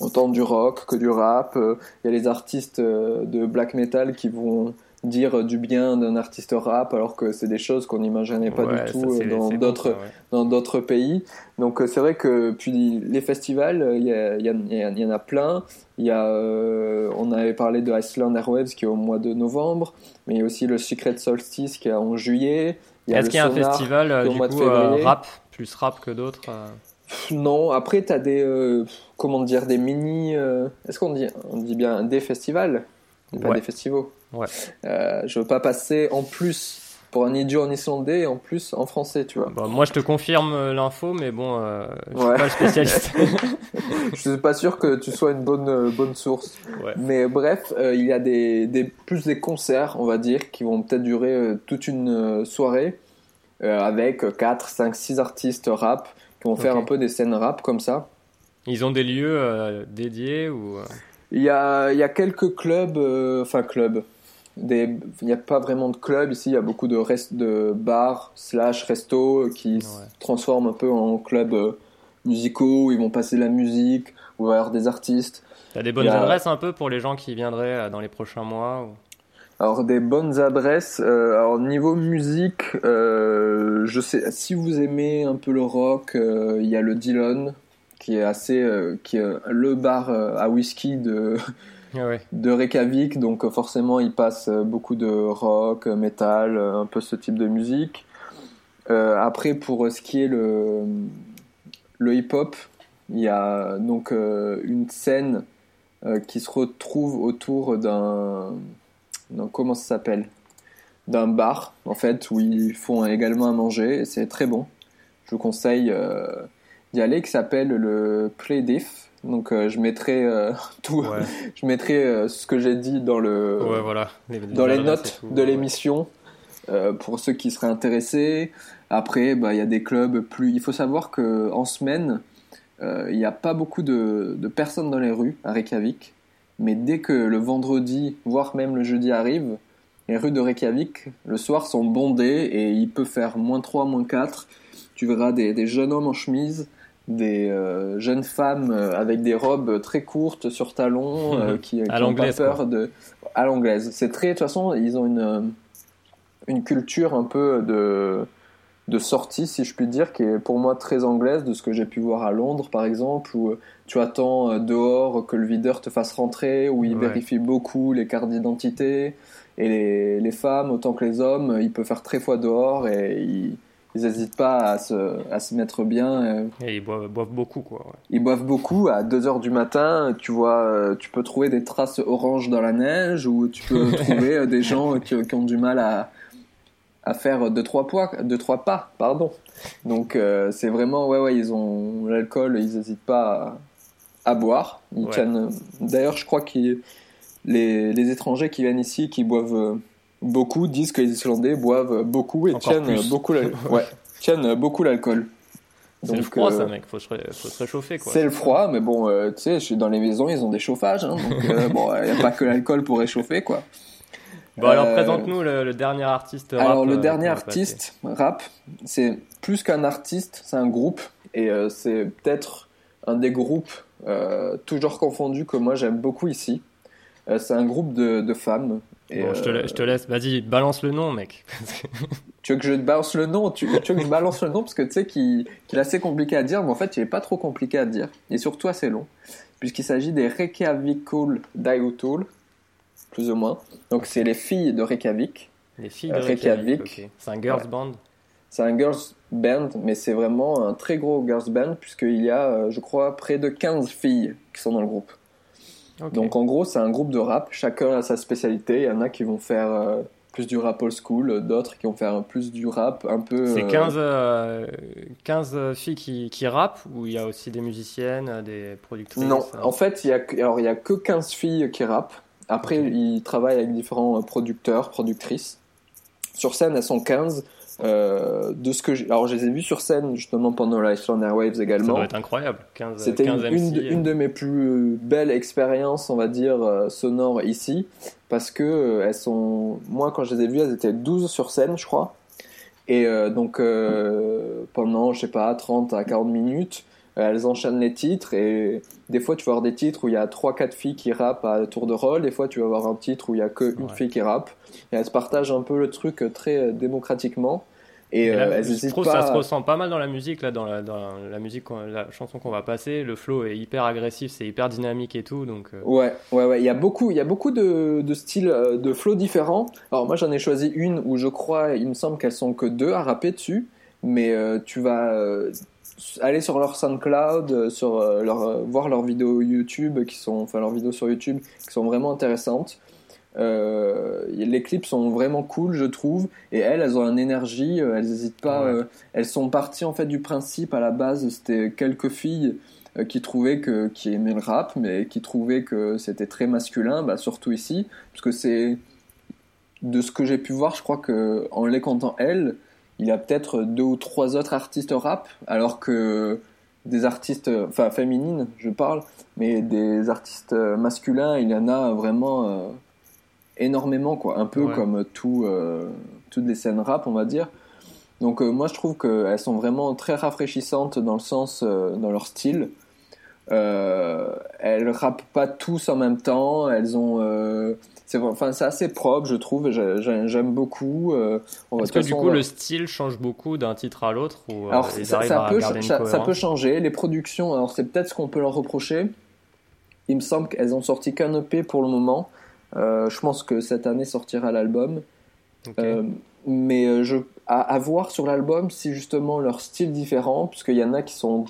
autant du rock que du rap. Il y a les artistes de black metal qui vont dire du bien d'un artiste rap alors que c'est des choses qu'on n'imaginait pas Ouais, du tout dans d'autres ça, ouais. dans d'autres pays. Donc c'est vrai que puis les festivals, il y, a- il y, a- il y a- il y en a plein. Il y a, euh, on avait parlé de Iceland Airwaves qui est au mois de novembre, mais il y a aussi le Secret Solstice qui est en juillet. Est-ce qu'il y a un festival, euh, du coup, euh, rap, plus rap que d'autres euh, Non, après tu as des euh, comment dire des mini. euh, Est-ce qu'on dit on dit bien des festivals, pas Ouais. des festivals? Ouais. Euh, je veux pas passer en plus pour un idiot en islandais et en plus en français, tu vois. Bon, moi, je te confirme euh, l'info, mais bon, euh, je suis Ouais. pas le spécialiste. Je suis pas sûr que tu sois une bonne euh, bonne source. Ouais. Mais bref, euh, il y a des, des plus des concerts, on va dire, qui vont peut-être durer toute une soirée avec 4, 5, 6 artistes rap qui vont faire un peu des scènes rap comme ça. Ils ont des lieux dédiés ou Il y a, il y a quelques clubs, enfin clubs, des, il n'y a pas vraiment de club ici. Il y a beaucoup de rest, de bars slash resto qui se transforment un peu en clubs euh, musicaux où ils vont passer la musique, où il va y avoir des artistes. T'as des bonnes Il y a- adresses un peu pour les gens qui viendraient euh, dans les prochains mois ou- Alors des bonnes adresses. euh, alors niveau musique, euh, je sais si vous aimez un peu le rock, euh, il y a le Dillon qui est assez, qui est le bar à whisky de de Reykjavik, donc euh, forcément il passe euh, beaucoup de rock, euh, metal, un peu ce type de musique. Après pour ce qui est le hip-hop, il y a donc une scène qui se retrouve autour d'un comment ça s'appelle? D'un bar en fait où ils font également à manger et c'est très bon. Je vous conseille d'y aller qui s'appelle le Play Diff. Donc euh, je mettrai euh, tout Ouais. je mettrai euh, ce que j'ai dit dans le Ouais, voilà. Les- dans les notes tout, de l'émission pour ceux qui seraient intéressés. Après, bah, il y a des clubs plus. Il faut savoir que en semaine, il n'y a pas beaucoup de, de personnes dans les rues à Reykjavik, mais dès que le vendredi, voire même le jeudi arrive, les rues de Reykjavik le soir sont bondées et il peut faire moins 3, moins 4. Tu verras des, des jeunes hommes en chemise, des euh, jeunes femmes euh, avec des robes très courtes sur talons euh, qui, n'ont pas peur quoi. de à l'anglaise. C'est très de toute façon, ils ont une une culture un peu de de sortie, si je puis dire, qui est pour moi très anglaise, de ce que j'ai pu voir à Londres, par exemple, où tu attends dehors que le videur te fasse rentrer, où il Ouais. vérifie beaucoup les cartes d'identité, et les, les femmes, autant que les hommes, il peut faire très froid dehors, et ils ils n'hésitent pas à se, à se mettre bien. euh, Et ils boivent, boivent beaucoup, quoi. ouais. ils boivent beaucoup. À 2 heures du matin, tu vois, euh, tu peux trouver des traces oranges dans la neige ou tu peux trouver euh, des gens qui, qui ont du mal à, à faire deux trois, poids, deux, trois pas. Pardon. Donc euh, c'est vraiment, ouais, ouais, ils ont l'alcool, ils n'hésitent pas à, à boire. Ils Ouais. D'ailleurs, je crois que les, les étrangers qui viennent ici, qui boivent beaucoup, disent que les Islandais boivent beaucoup et Encore tiennent plus. beaucoup, ouais, tiennent beaucoup l'alcool. C'est le froid, euh, ça, mec. Faut se, ré- faut se réchauffer, quoi. c'est le froid, mais bon, euh, tu sais, dans les maisons, ils ont des chauffages, hein, donc euh, bon, il n'y a pas que l'alcool pour réchauffer, quoi. Bon, alors Euh, présente-nous le, le dernier artiste rap. Alors, le euh, dernier artiste rap, c'est plus qu'un artiste, c'est un groupe, et euh, c'est peut-être un des groupes, euh, toujours confondus, que moi j'aime beaucoup ici. Euh, c'est un groupe de, de femmes. Et, Bon, je, te, la- je te laisse, vas-y, balance le nom, mec. Tu veux que je te balance le nom? Tu, tu veux que je balance le nom? Parce que tu sais qu'il est assez compliqué à dire, mais en fait il est pas trop compliqué à dire. Est surtout assez long, puisqu'il s'agit des Reykjavikul Daiutul, plus ou moins. Donc c'est les filles de Reykjavik. Les filles de Reykjavik. C'est un girls Ouais. band. C'est un girls band, mais c'est vraiment un très gros girls band, puisqu'il y a, euh, je crois, près de 15 filles qui sont dans le groupe. Donc en gros c'est un groupe de rap, chacun a sa spécialité. Il y en a qui vont faire euh, plus du rap old school, d'autres qui vont faire plus du rap un peu... C'est euh, 15, euh, 15 filles qui, qui rappent ou il y a aussi des musiciennes, euh, des productrices Non, euh, en fait, il y a, que- alors, il y a que 15 filles qui rappent. Après, ils travaillent avec différents euh, producteurs, productrices. Sur scène, elles sont 15. Euh, de ce que j'ai- alors, je les ai vues sur scène justement pendant la Iceland Airwaves Ça également. doit être incroyable. 15, C'était 15 une, une de, une de mes plus belles expériences, on va dire, euh, sonores ici. Parce que euh, elles sont. Moi, quand je les ai vues, elles étaient 12 sur scène, je crois. Et euh, donc, euh, pendant, je sais pas, 30 à 40 minutes, euh, elles enchaînent les titres. Et des fois, tu vas avoir des titres où il y a 3-4 filles qui rappent à tour de rôle. Des fois, tu vas avoir un titre où il y a qu'une Ouais. fille qui rappe. Et elles se partagent un peu le truc euh, très euh, démocratiquement. Et, là, euh, je trouve pas. ça se ressent pas mal dans la musique, là, dans la, dans la musique, la chanson qu'on va passer. Le flow est hyper agressif, c'est hyper dynamique et tout. Donc, euh, Ouais, ouais, ouais. Il y a beaucoup, il y a beaucoup de, de styles, euh, de flows différents. Alors moi, j'en ai choisi une où je crois, il me semble qu'elles sont que deux à rapper dessus. Mais euh, tu vas euh, aller sur leur SoundCloud, euh, sur euh, leur, euh, voir leurs vidéos YouTube qui sont, enfin leurs vidéos sur YouTube qui sont vraiment intéressantes. Euh, les clips sont vraiment cool, je trouve. Et elles, elles ont une énergie. euh, elles hésitent pas. Ouais. euh, elles sont parties en fait du principe à la base. C'était quelques filles euh, qui trouvaient que qui aimaient le rap, mais qui trouvaient que c'était très masculin, bah, surtout ici, parce que c'est de ce que j'ai pu voir, je crois que en les comptant elles, il y a peut-être deux ou trois autres artistes rap, alors que des artistes, enfin féminines, je parle, mais des artistes masculins, il y en a vraiment énormément, quoi. Un peu Ouais. comme tout, euh, toutes les scènes rap, on va dire. Donc euh, moi je trouve qu'elles sont vraiment très rafraîchissantes dans le sens, euh, dans leur style. Elles rappent pas tous en même temps, elles ont... c'est enfin, c'est assez propre, je trouve, j'aime beaucoup. Est-ce que du coup le style change beaucoup d'un titre à l'autre ou alors ça, peut, ça, ça peut changer. Les productions, alors c'est peut-être ce qu'on peut leur reprocher. Il me semble qu'elles ont sorti qu'un EP pour le moment. Euh, je pense que cette année sortira l'album. Euh, mais euh, je, à, à voir sur l'album si justement leur style différent, puisqu'il y en a qui sont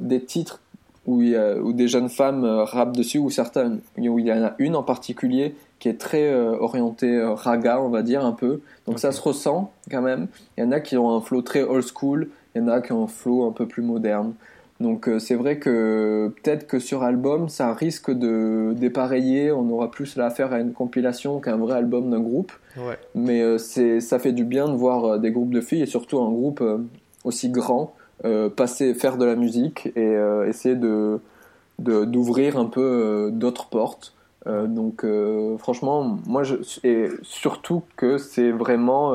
des titres où, il y a- où des jeunes femmes rappent dessus, ou certaines, où il y en a une en particulier qui est très euh, orientée euh, raga, on va dire un peu. Donc ça se ressent quand même. Il y en a qui ont un flow très old school, il y en a qui ont un flow un peu plus moderne. Donc euh, c'est vrai que peut-être que sur album, ça risque de dépareiller, on aura plus là affaire à une compilation qu'un vrai album d'un groupe. Ouais. Mais euh, c'est, ça fait du bien de voir euh, des groupes de filles et surtout un groupe aussi grand passer, faire de la musique et essayer de, de- d'ouvrir un peu d'autres portes. Donc franchement, moi je, et surtout que c'est vraiment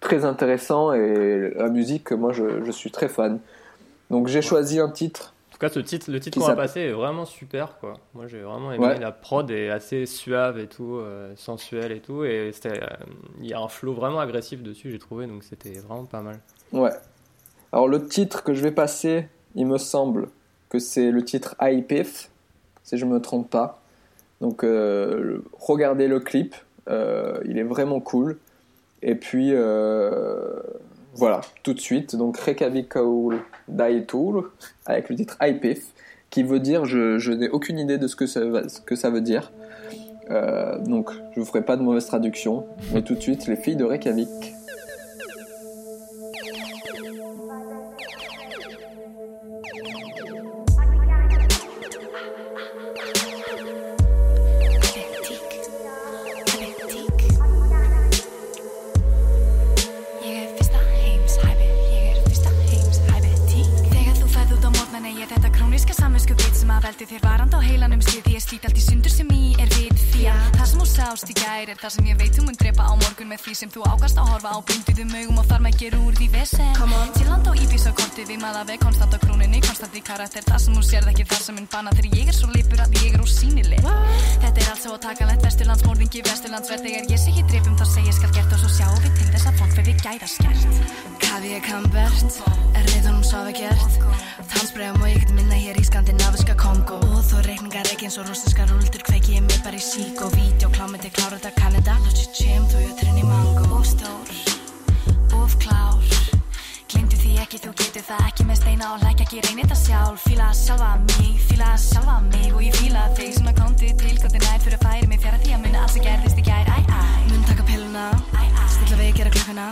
très intéressant et la musique, moi je, je suis très fan. Donc j'ai choisi un titre. En tout cas, ce titre, le titre qu'on a passé est vraiment super, quoi. Moi, j'ai vraiment aimé. Ouais. La prod est assez suave et tout, euh, sensuelle et tout, et c'était, euh, il y a un flow vraiment agressif dessus, j'ai trouvé, donc c'était vraiment pas mal. Ouais. Alors le titre que je vais passer, il me semble que c'est le titre IPIF, si je me trompe pas. Donc euh, regardez le clip, euh, il est vraiment cool. Et puis euh, voilà, tout de suite, donc Rekavikaul Daitul avec le titre IPIF, qui veut dire, je, n'ai aucune idée de ce que ça, veut dire. Euh, donc je vous ferai pas de mauvaise traduction, mais tout de suite, les filles de Reykjavik. Sást í gær er það sem ég veit þú mun drepa á morgun með því sem þú ákast að horfa á. Blinduðum augum og þar með gera úr því vesen. Sýrland og Íbís á korti við maða veg konstant á krúninni, konstant í karakter það sem þú sérð ekki það sem mun banna þegar ég er svo lipur að ég er ósýnileg. Þetta er allt svo takalent vesturlandsmórðingi vesturlandsverð þegar ég sé ekki drefum þá segir skal gert og svo sjáum við til þess að fólk verði gæðaskert. Kavi er kambert, er reyðunum sofa gert. Tannsbregum og ég get minna hér í skandinaviska Kongo Og þó reikningar ekki eins og rústinskar rúldur kveiki ég mig bara í sík og vídeo klámið til klára þetta Kanada Lótsi tjem þú jöturinn í mango Og stór, of klár. Glindu því ekki, þú getur það ekki með steina og lækja ekki reynir þetta sjálf. Fíla sjálfa mig, fíla sjálfa mig og ég fíla þig Svona komdu til góti nær fyrir að færi mig fjara því að muna allt sem gerðist í gær. Mun taka pilluna, stilla við gera klukkuna.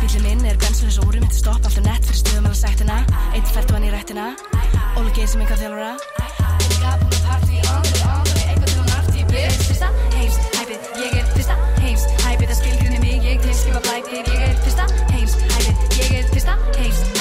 Bílinn minn er bensinleis og úri mitt stopp alltaf nett fyrir stuðum alveg sættina Eitt fært vann í rættina, Óli Geir sem einhvað þjálfara. Líka búin að partí, andri, andri, eitthvað til hún arti Ég er fyrsta heims, hæpið, ég er tilskipa blætið Ég er fyrsta heims, hæpið, ég er fyrsta heims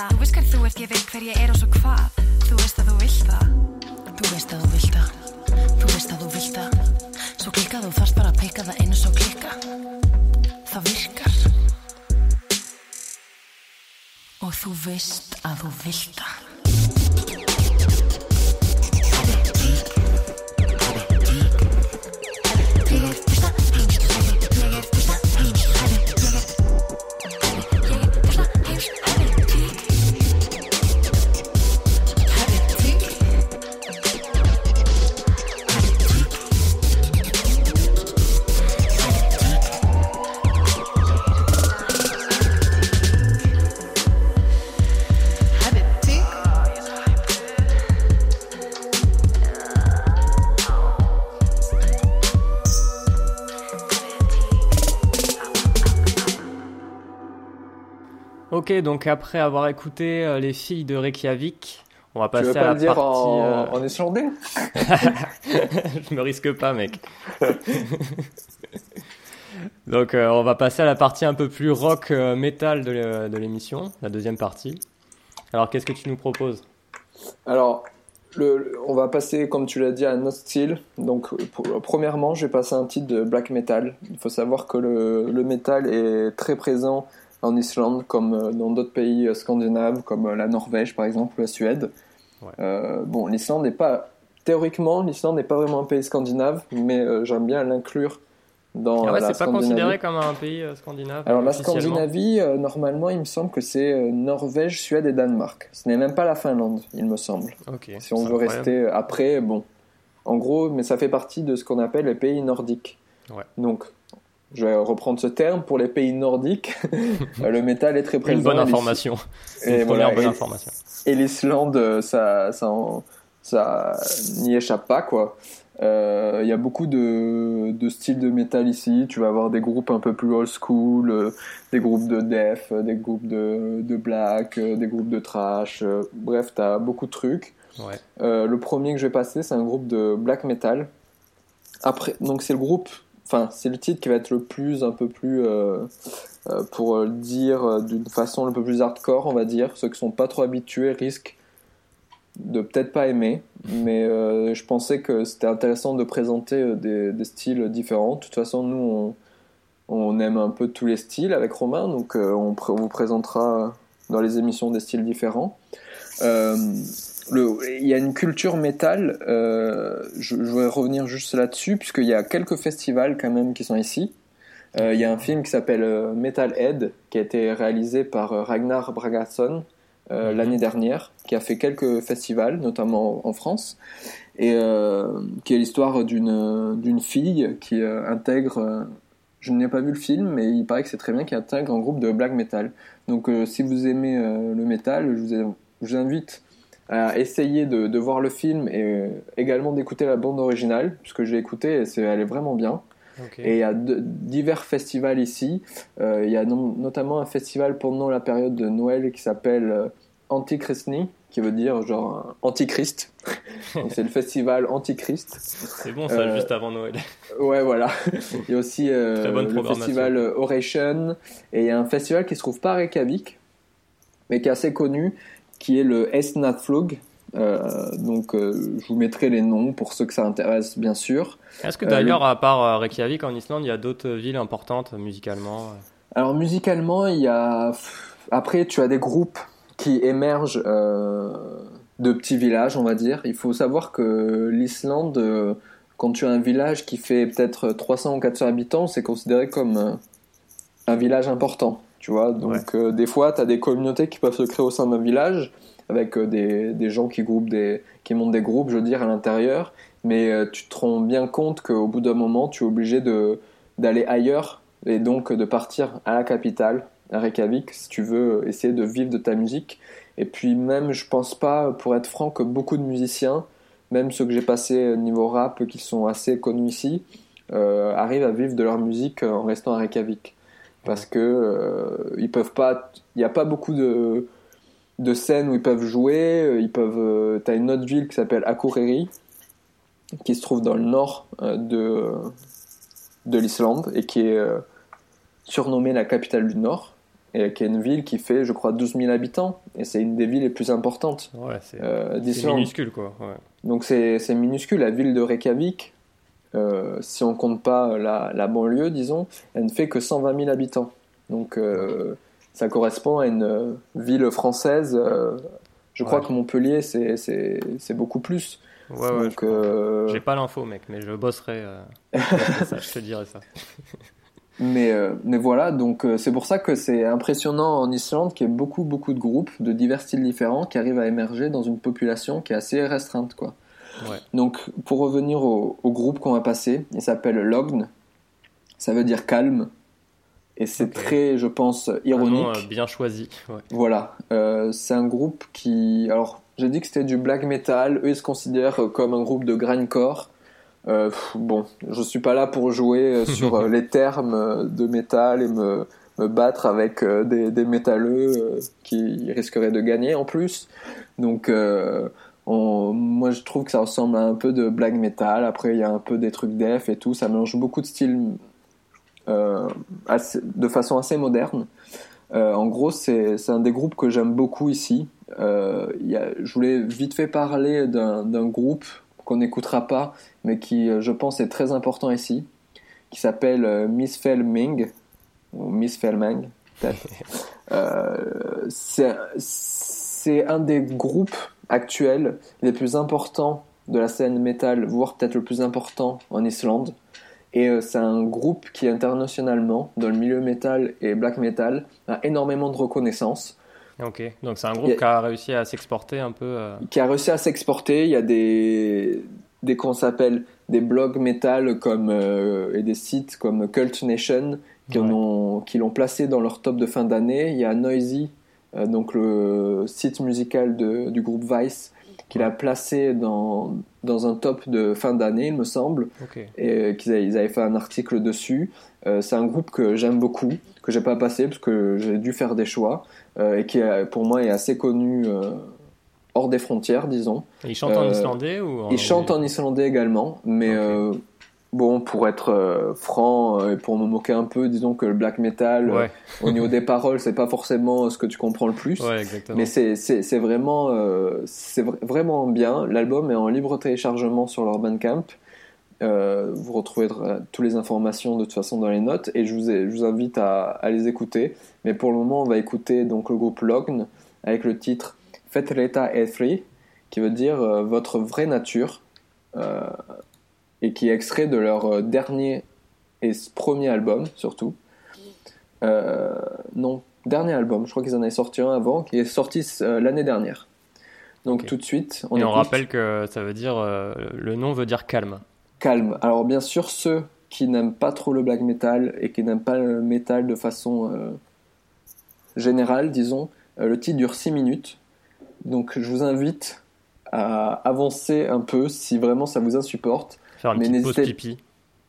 það Þú veist hver þú ert, ég veit hver ég er og svo hvað Ok, donc après avoir écouté euh, les filles de Reykjavik, on va Tu passer à pas la le dire partie. en, euh, en islandais Je me risque pas, mec. Donc, euh, on va passer à la partie un peu plus rock euh, metal de l'é- de l'émission, la deuxième partie. Alors, qu'est-ce que tu nous proposes? Alors, le, on va passer, comme tu l'as dit, à autre style. Donc, pour- premièrement, je vais passer un titre de black metal. Il faut savoir que le, le metal est très présent en Islande, comme euh, dans d'autres pays euh, scandinaves, comme euh, la Norvège, par exemple, ou la Suède. Ouais. Euh, bon, l'Islande n'est pas... Théoriquement, l'Islande n'est pas vraiment un pays scandinave, mais euh, j'aime bien l'inclure dans Ah ouais, la c'est pas considéré comme un pays euh, scandinave Alors la Scandinavie, normalement, il me semble que c'est Norvège, Suède et Danemark. Ce n'est même pas la Finlande, il me semble. Si on veut incroyable. rester après, bon. En gros, mais ça fait partie de ce qu'on appelle les pays nordiques. Ouais. Donc, je vais reprendre ce terme. Pour les pays nordiques, euh, le métal est très présent. Une bonne information. Et, Une voilà, bonne et- information. et l'Islande, euh, ça, ça, ça n'y échappe pas, quoi. Euh, Il y a beaucoup de, de styles de métal ici. Tu vas avoir des groupes un peu plus old school, euh, des groupes de death, euh, des groupes de, de black, euh, des groupes de trash. euh, bref, tu as beaucoup de trucs. Ouais. Euh, le premier que je vais passer, c'est un groupe de black metal. Après, donc c'est le groupe, enfin c'est le titre qui va être le plus, un peu plus, euh, euh, pour le dire euh, d'une façon un peu plus hardcore, on va dire. Ceux qui sont pas trop habitués risquent de peut-être pas aimer, mais euh, je pensais que c'était intéressant de présenter euh, des, styles différents. De toute façon, nous on, aime un peu tous les styles avec Romain, donc euh, on vous présentera dans les émissions des styles différents. Le- il y a une culture métal, euh, je, je voudrais revenir juste là-dessus, puisqu'il y a quelques festivals quand même qui sont ici. Euh, il y a un film qui s'appelle euh, Metalhead, qui a été réalisé par Ragnar Bragason euh, Mhm. l'année dernière, qui a fait quelques festivals, notamment en France, et qui est l'histoire d'une d'une fille qui intègre, je n'ai pas vu le film, mais il paraît que c'est très bien, qui intègre un groupe de black metal. Donc si vous aimez le métal, je vous, ai- je vous invite à essayer de, de voir le film et euh, également d'écouter la bande originale, puisque j'ai écouté et c'est- elle est vraiment bien. Et il y a de- divers festivals ici. Euh, il y a no- notamment un festival pendant la période de Noël qui s'appelle euh, Antichristni, qui veut dire genre euh, Antichrist. C'est le festival Antichrist. C'est bon, ça, euh, juste avant Noël. Ouais, voilà. Il y a aussi euh, le festival euh, Oration. Et il y a un festival qui se trouve pas à Reykjavik, mais qui est assez connu, qui est le Esnaflug. Euh, donc euh, je vous mettrai les noms pour ceux que ça intéresse, bien sûr. Est-ce que euh, d'ailleurs, à part euh, Reykjavik en Islande, il y a d'autres villes importantes euh, musicalement euh Alors musicalement, il y a après tu as des groupes qui émergent euh, de petits villages, on va dire. Il faut savoir que l'Islande, euh, quand tu as un village qui fait peut-être 300 ou 400 habitants, c'est considéré comme euh, un village important, tu vois. Donc euh, des fois, tu as des communautés qui peuvent se créer au sein d'un village avec euh, des, des gens qui groupent des qui montent des groupes, je veux dire, à l'intérieur. Mais euh, tu te rends bien compte qu'au bout d'un moment, tu es obligé de d'aller ailleurs et donc de partir à la capitale, à Reykjavik, si tu veux essayer de vivre de ta musique. Et puis même, je pense pas, pour être franc, que beaucoup de musiciens, même ceux que j'ai passés niveau rap, qui sont assez connus ici, arrivent à vivre de leur musique en restant à Reykjavik. Parce que euh, ils peuvent pas, il n'y a pas beaucoup de, de scènes où ils peuvent jouer. Ils peuvent, euh, t'as une autre ville qui s'appelle Akureyri, qui se trouve dans le nord euh, de de l'Islande et qui est euh, surnommée la capitale du Nord et qui est une ville qui fait, je crois, 12 000 habitants et c'est une des villes les plus importantes Ouais, c'est euh, minuscule quoi. Ouais. Donc c'est minuscule. La ville de Reykjavik, euh, si on compte pas la, la banlieue, disons, elle ne fait que 120 000 habitants. Donc euh, ça correspond à une euh, ville française. euh, je crois Ouais. que Montpellier, c'est- beaucoup plus. Ouais, ouais, euh, J'ai pas l'info, mec, mais je bosserai. euh, ça, je te dirai ça. Mais, euh, mais voilà, donc euh, c'est pour ça que c'est impressionnant en Islande qu'il y ait beaucoup, beaucoup de groupes de divers styles différents qui arrivent à émerger dans une population qui est assez restreinte. Quoi. Ouais. Donc pour revenir au, au groupe qu'on va passer, il s'appelle Logn, ça veut dire calme, et c'est très, je pense, Un ironique. nom, euh, bien choisi. Ouais. Voilà, euh, c'est un groupe qui... Alors, j'ai dit que c'était du black metal, eux ils se considèrent euh, comme un groupe de grindcore. Euh, bon, je suis pas là pour jouer sur les termes de métal et me, me battre avec des, des métalleux qui risqueraient de gagner en plus. Donc, euh, on- moi, je trouve que ça ressemble à un peu de black metal. Après, il y a un peu des trucs def et tout. Ça mélange beaucoup de styles euh, assez- de façon assez moderne. Euh, en gros, c'est un des groupes que j'aime beaucoup ici. Euh, il y a- je voulais vite fait parler d'un groupe qu'on n'écoutera pas, mais qui, je pense, est très important ici, qui s'appelle Miss Felming, ou Miss Felming, peut-être. C'est c'est un des groupes actuels les plus importants de la scène métal, voire peut-être le plus important en Islande. Et euh, c'est un groupe qui internationalement, dans le milieu métal et black metal, a énormément de reconnaissance, Ok, donc c'est un groupe a- qui a réussi à s'exporter un peu. euh, qui a réussi à s'exporter. Il y a des, des qu'on s'appelle des blogs métal comme euh, et des sites comme Cult Nation qui Ouais. l'ont placé dans leur top de fin d'année. Il y a Noisy, donc le site musical de- du groupe Vice, qui l'a placé dans dans un top de fin d'année, il me semble et euh, qu'ils avaient, ils avaient fait un article dessus. Euh, c'est un groupe que j'aime beaucoup, que j'ai pas passé parce que j'ai dû faire des choix euh, et qui euh, pour moi est assez connu euh, hors des frontières, disons. Et ils chantent en Euh, islandais ou en Ils chantent en islandais également, mais. Bon, pour être euh, franc euh, et pour me moquer un peu, disons que le black metal, euh, au niveau des paroles, c'est pas forcément ce que tu comprends le plus. ouais. Mais c'est c'est- c'est vraiment, c'est vra- vraiment bien. L'album est en libre téléchargement sur leur Bandcamp. Vous retrouverez euh, toutes les informations de toute façon dans les notes et je vous, ai- je vous invite à, à les écouter. Mais pour le moment, on va écouter donc le groupe Logn avec le titre Fetreta Ethri, qui veut dire votre vraie nature, et qui est extrait de leur euh, dernier et premier album surtout. Euh, non, dernier album, je crois qu'ils en avaient sorti un avant, qui est sorti euh, l'année dernière. Donc tout de suite, on Et on rappelle que ça veut dire. euh, le nom veut dire calme. calme. Alors bien sûr, ceux qui n'aiment pas trop le black metal et qui n'aiment pas le metal de façon euh, générale, disons, euh, le titre dure 6 minutes. Donc je vous invite à avancer un peu si vraiment ça vous insupporte. Faire une Mais petite pause n'hésitez- pipi.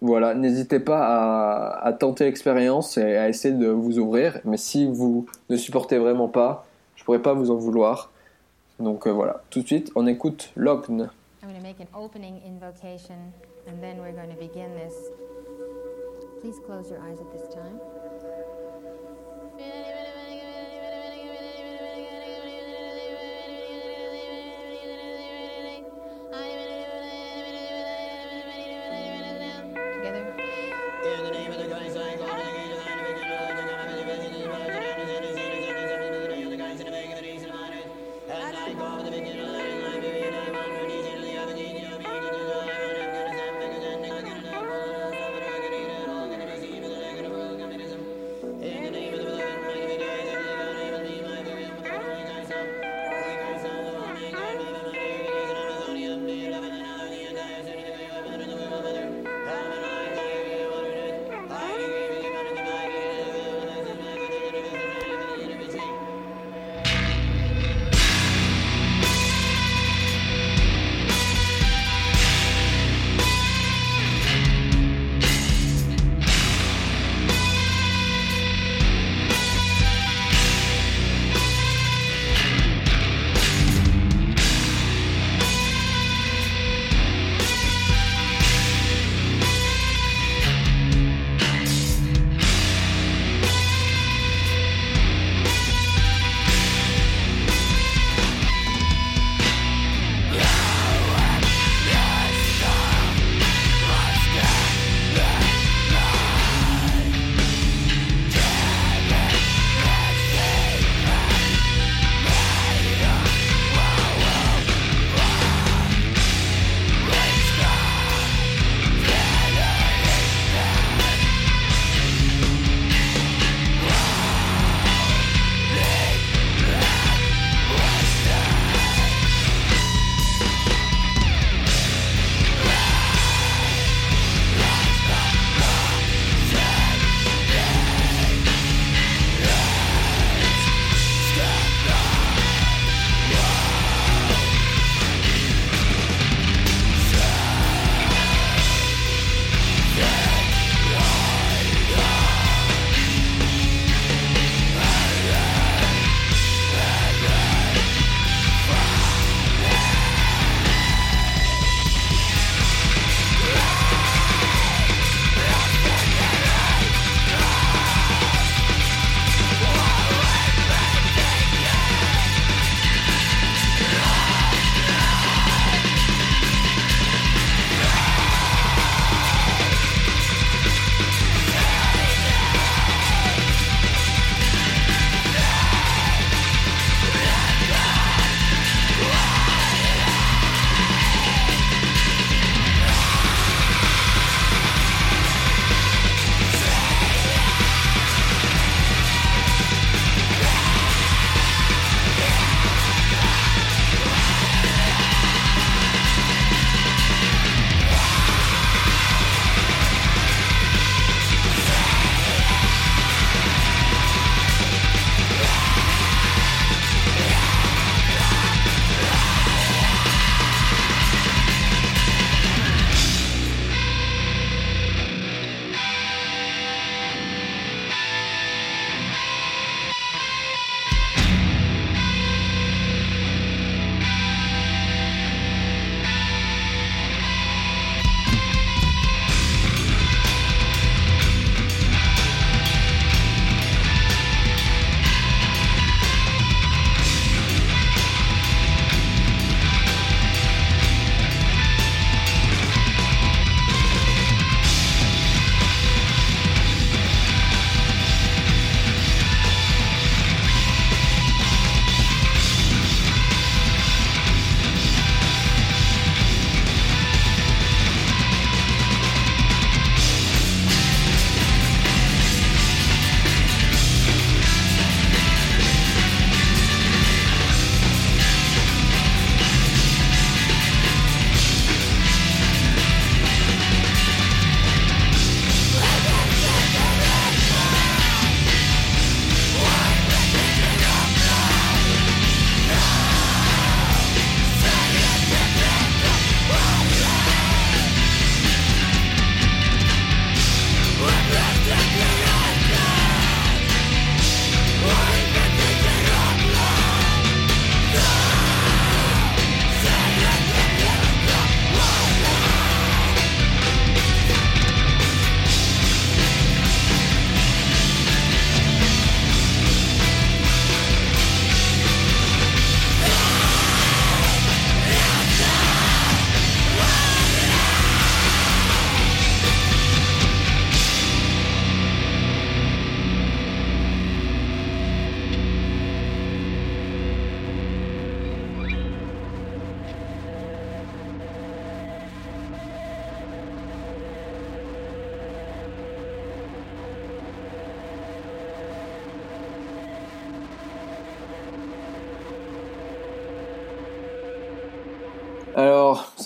Voilà, n'hésitez pas à, à tenter l'expérience et à essayer de vous ouvrir. Mais si vous ne supportez vraiment pas, je pourrais pas vous en vouloir. Donc euh, voilà, tout de suite, on écoute Logn. I'm going to make an opening invocation and then we're going to begin this. Please close your eyes at this time.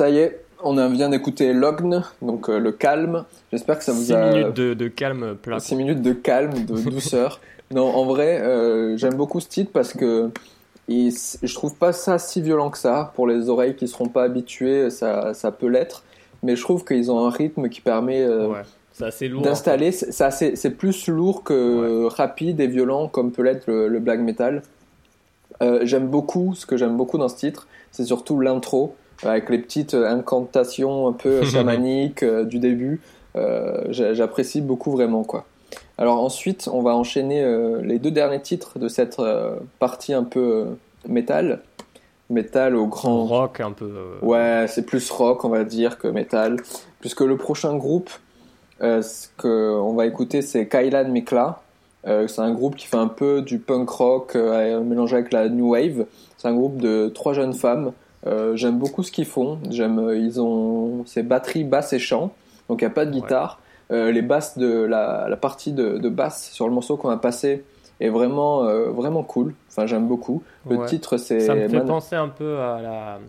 Ça y est, on vient d'écouter Logn, donc euh, le calme. J'espère que ça vous 6 a. minutes de, de calme plat. 6 minutes de calme, de douceur. non, en vrai, euh, j'aime beaucoup ce titre parce que il- je trouve pas ça si violent que ça. Pour les oreilles qui seront pas habituées, ça, ça peut l'être. Mais je trouve qu'ils ont un rythme qui permet euh, Ouais, d'installer. C'est c'est plus lourd que rapide et violent comme peut l'être le, le black metal. J'aime beaucoup, ce que j'aime beaucoup dans ce titre, c'est surtout l'intro, avec les petites incantations un peu chamaniques euh, du début. Euh, j'a- J'apprécie beaucoup vraiment quoi. Alors ensuite, on va enchaîner euh, les deux derniers titres de cette euh, partie un peu euh, métal. Métal au grand rock un peu. euh, Ouais, c'est plus rock, on va dire, que metal. Puisque le prochain groupe, euh, ce que on va écouter, c'est Kailan Mikla. Euh, c'est un groupe qui fait un peu du punk rock euh, mélangé avec la new wave. C'est un groupe de trois jeunes femmes. Euh, J'aime beaucoup ce qu'ils font. J'aime, euh, ils ont ces batteries basse et chant, donc il n'y a pas de guitare. Euh, les basses de la, la partie de, de basse sur le morceau qu'on a passé est vraiment euh, vraiment cool. Enfin, j'aime beaucoup. Le Ouais. titre, c'est Ça me fait Man- penser un peu à la.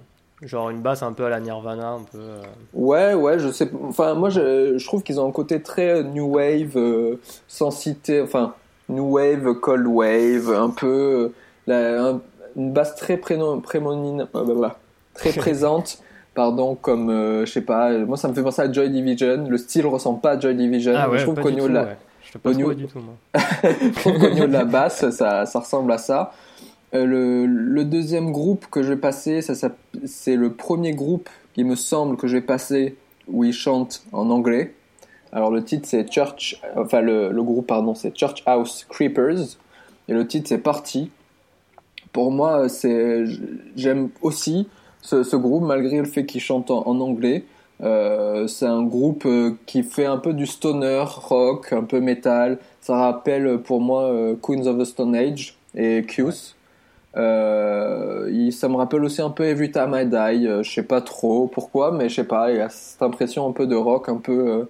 Genre une basse un peu à la Nirvana, un peu. euh, Ouais, ouais, je sais. Enfin, moi, je, je trouve qu'ils ont un côté très new wave, sans citer. Enfin, new wave, cold wave, un peu. la- un- une basse très prénom, prémonine, euh, bah, très présente. Pardon, comme euh, je sais pas. Moi, ça me fait penser à Joy Division. Le style ressemble pas à Joy Division. Ah ouais, je trouve qu'au niveau de la, ouais. Je te pas au trouvé niveau- du tout, de la basse, ça, ça ressemble à ça. Euh, le, le deuxième groupe que je vais passer, ça, ça- c'est le premier groupe, il me semble, que je vais passer où ils chantent en anglais. Alors le titre c'est Church, enfin le, le groupe pardon c'est Church House Creepers et le titre c'est Party. Pour moi c'est j'aime aussi ce, ce groupe malgré le fait qu'ils chantent en, en anglais. Euh, c'est un groupe euh, qui fait un peu du stoner rock, un peu metal. Ça rappelle pour moi euh, Queens of the Stone Age et Q's. Euh, il- ça me rappelle aussi un peu Every Time I Die. euh, je sais pas trop pourquoi, mais je sais pas. Il y a cette impression un peu de rock, un peu, euh,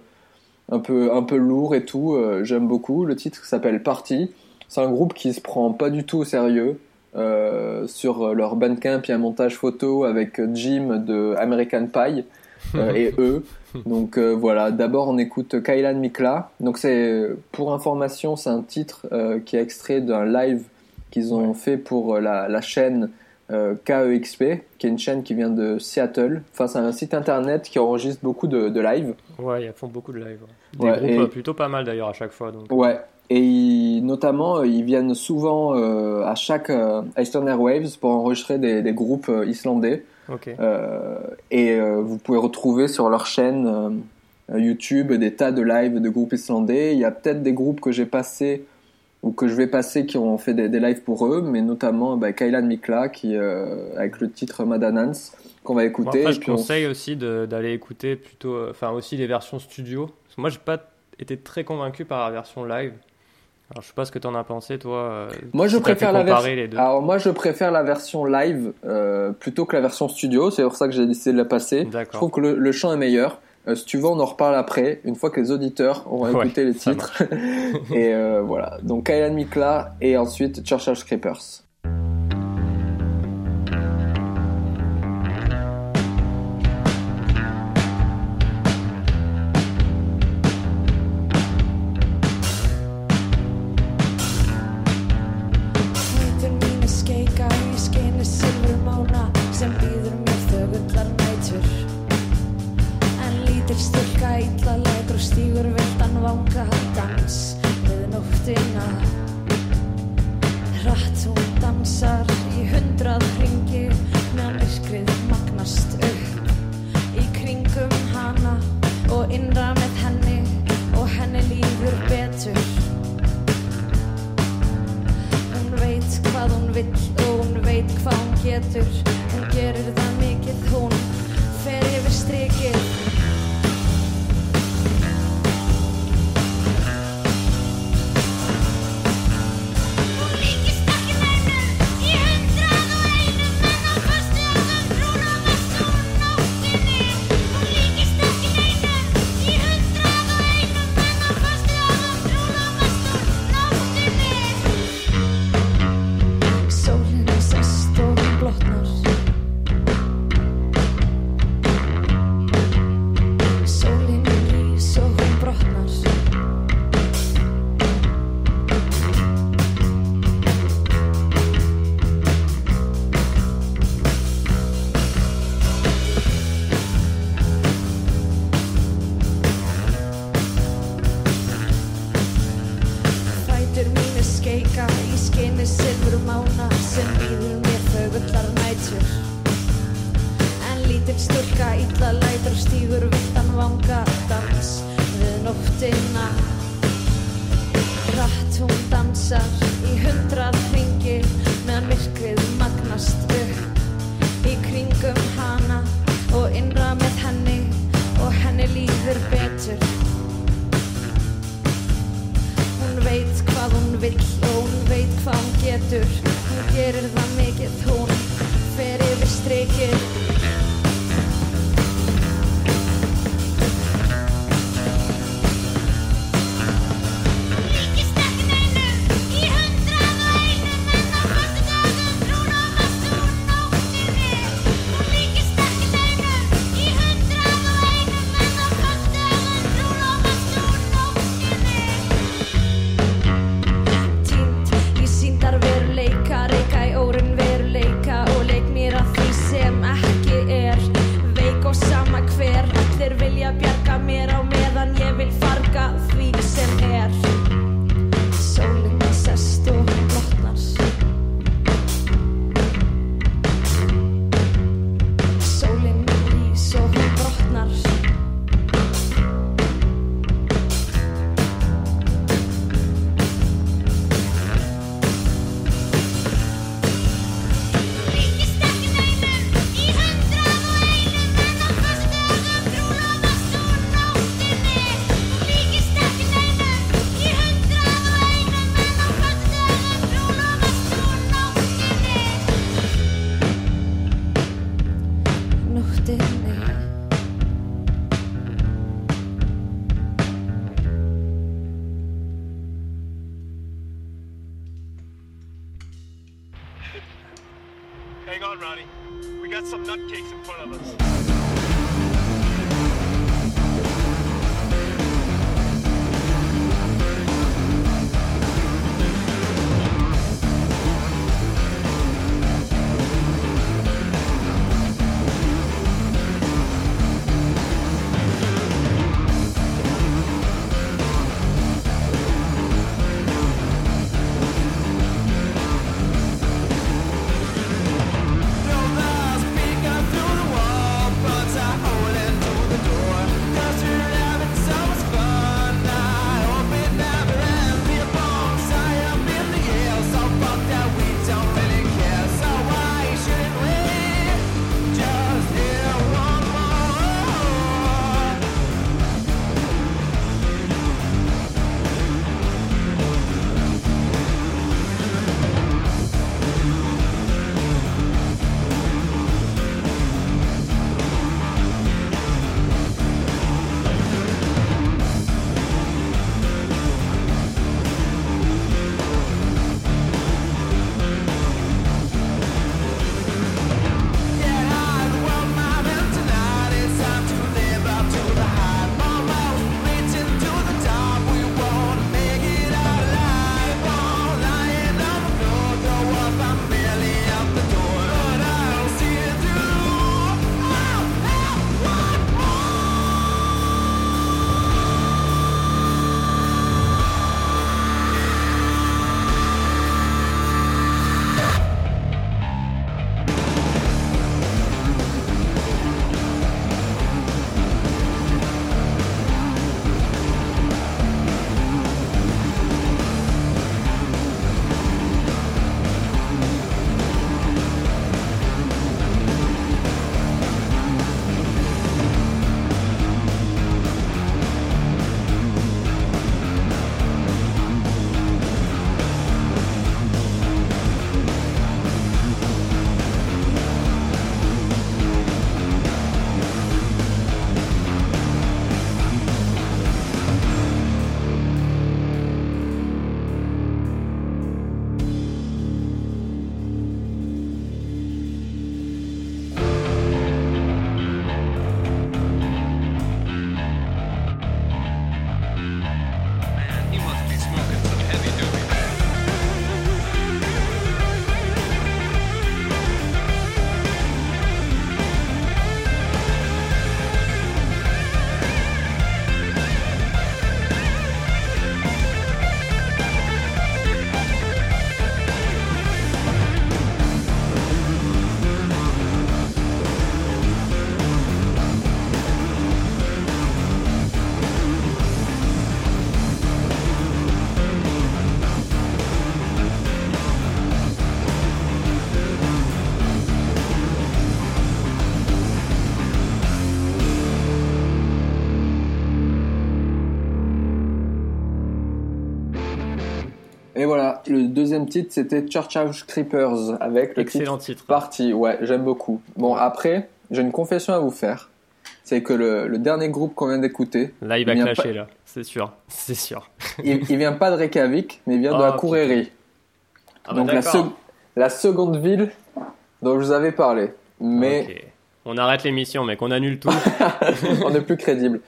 un peu, un peu lourd et tout. J'aime beaucoup. Le titre s'appelle Party. C'est un groupe qui se prend pas du tout au sérieux. Euh, sur leur Bandcamp, il y a un montage photo avec Jim de American Pie euh, et eux. Donc euh, voilà, d'abord on écoute Kailan Mikla. Donc c'est pour information, c'est un titre qui est extrait d'un live qu'ils ont fait pour la, la chaîne KEXP, qui est une chaîne qui vient de Seattle. Enfin, c'est un site internet qui enregistre beaucoup de, de live. Ouais, ils font beaucoup de live. ouais. Des Ouais, groupes et- plutôt pas mal d'ailleurs à chaque fois. Donc. Ouais. Et ils- notamment, euh, ils viennent souvent euh, à chaque euh, Eastern Airwaves pour enregistrer des, des groupes euh, islandais. Et vous pouvez retrouver sur leur chaîne YouTube des tas de lives de groupes islandais. Il y a peut-être des groupes que j'ai passés ou que je vais passer qui ont fait des, des lives pour eux, mais notamment bah, Kailan Mikla qui avec le titre Madanans qu'on va écouter. après, et je on- conseille aussi d'aller écouter plutôt, enfin aussi les versions studio. Parce que moi, j'ai pas été très convaincu par la version live. Alors, je sais pas ce que t'en as pensé, toi. euh, Moi, je si préfère la version. Alors moi, je préfère la version live euh, plutôt que la version studio. C'est pour ça que j'ai décidé de la passer. Je trouve que le, le chant est meilleur. Euh, si tu veux, on en reparle après, une fois que les auditeurs auront Ouais, écouté les titres. et euh, voilà. Donc Kailan Mikla et ensuite Churchill Creepers. Skeika í skinni silfur mána sem býður mér þögullar nætur. En lítil stúlka illa lætur og stígur viltan vanga dans við nóttina. Hratt hún dansar í hundrað hringi meðan myrkrið magnast upp. Í kringum hana og innra með henni og henni líður betur Hún veit hvað hún vill og hún veit hvað hún getur. Hún gerir það mikið, hún fer yfir strikið deuxième titre c'était Church House Creepers avec le Excellent titre titre. Party. Ouais, j'aime beaucoup. Bon, après, j'ai une confession à vous faire. C'est que le, le dernier groupe qu'on vient d'écouter, Là, il va clasher, pas- là. C'est sûr. C'est sûr. il, il vient pas de Reykjavik, mais il vient de Ah, la Courérie. Ah, bah, Donc la, seconde ville dont je vous avais parlé. Mais. On arrête l'émission, mec. On annule tout. on est plus crédible.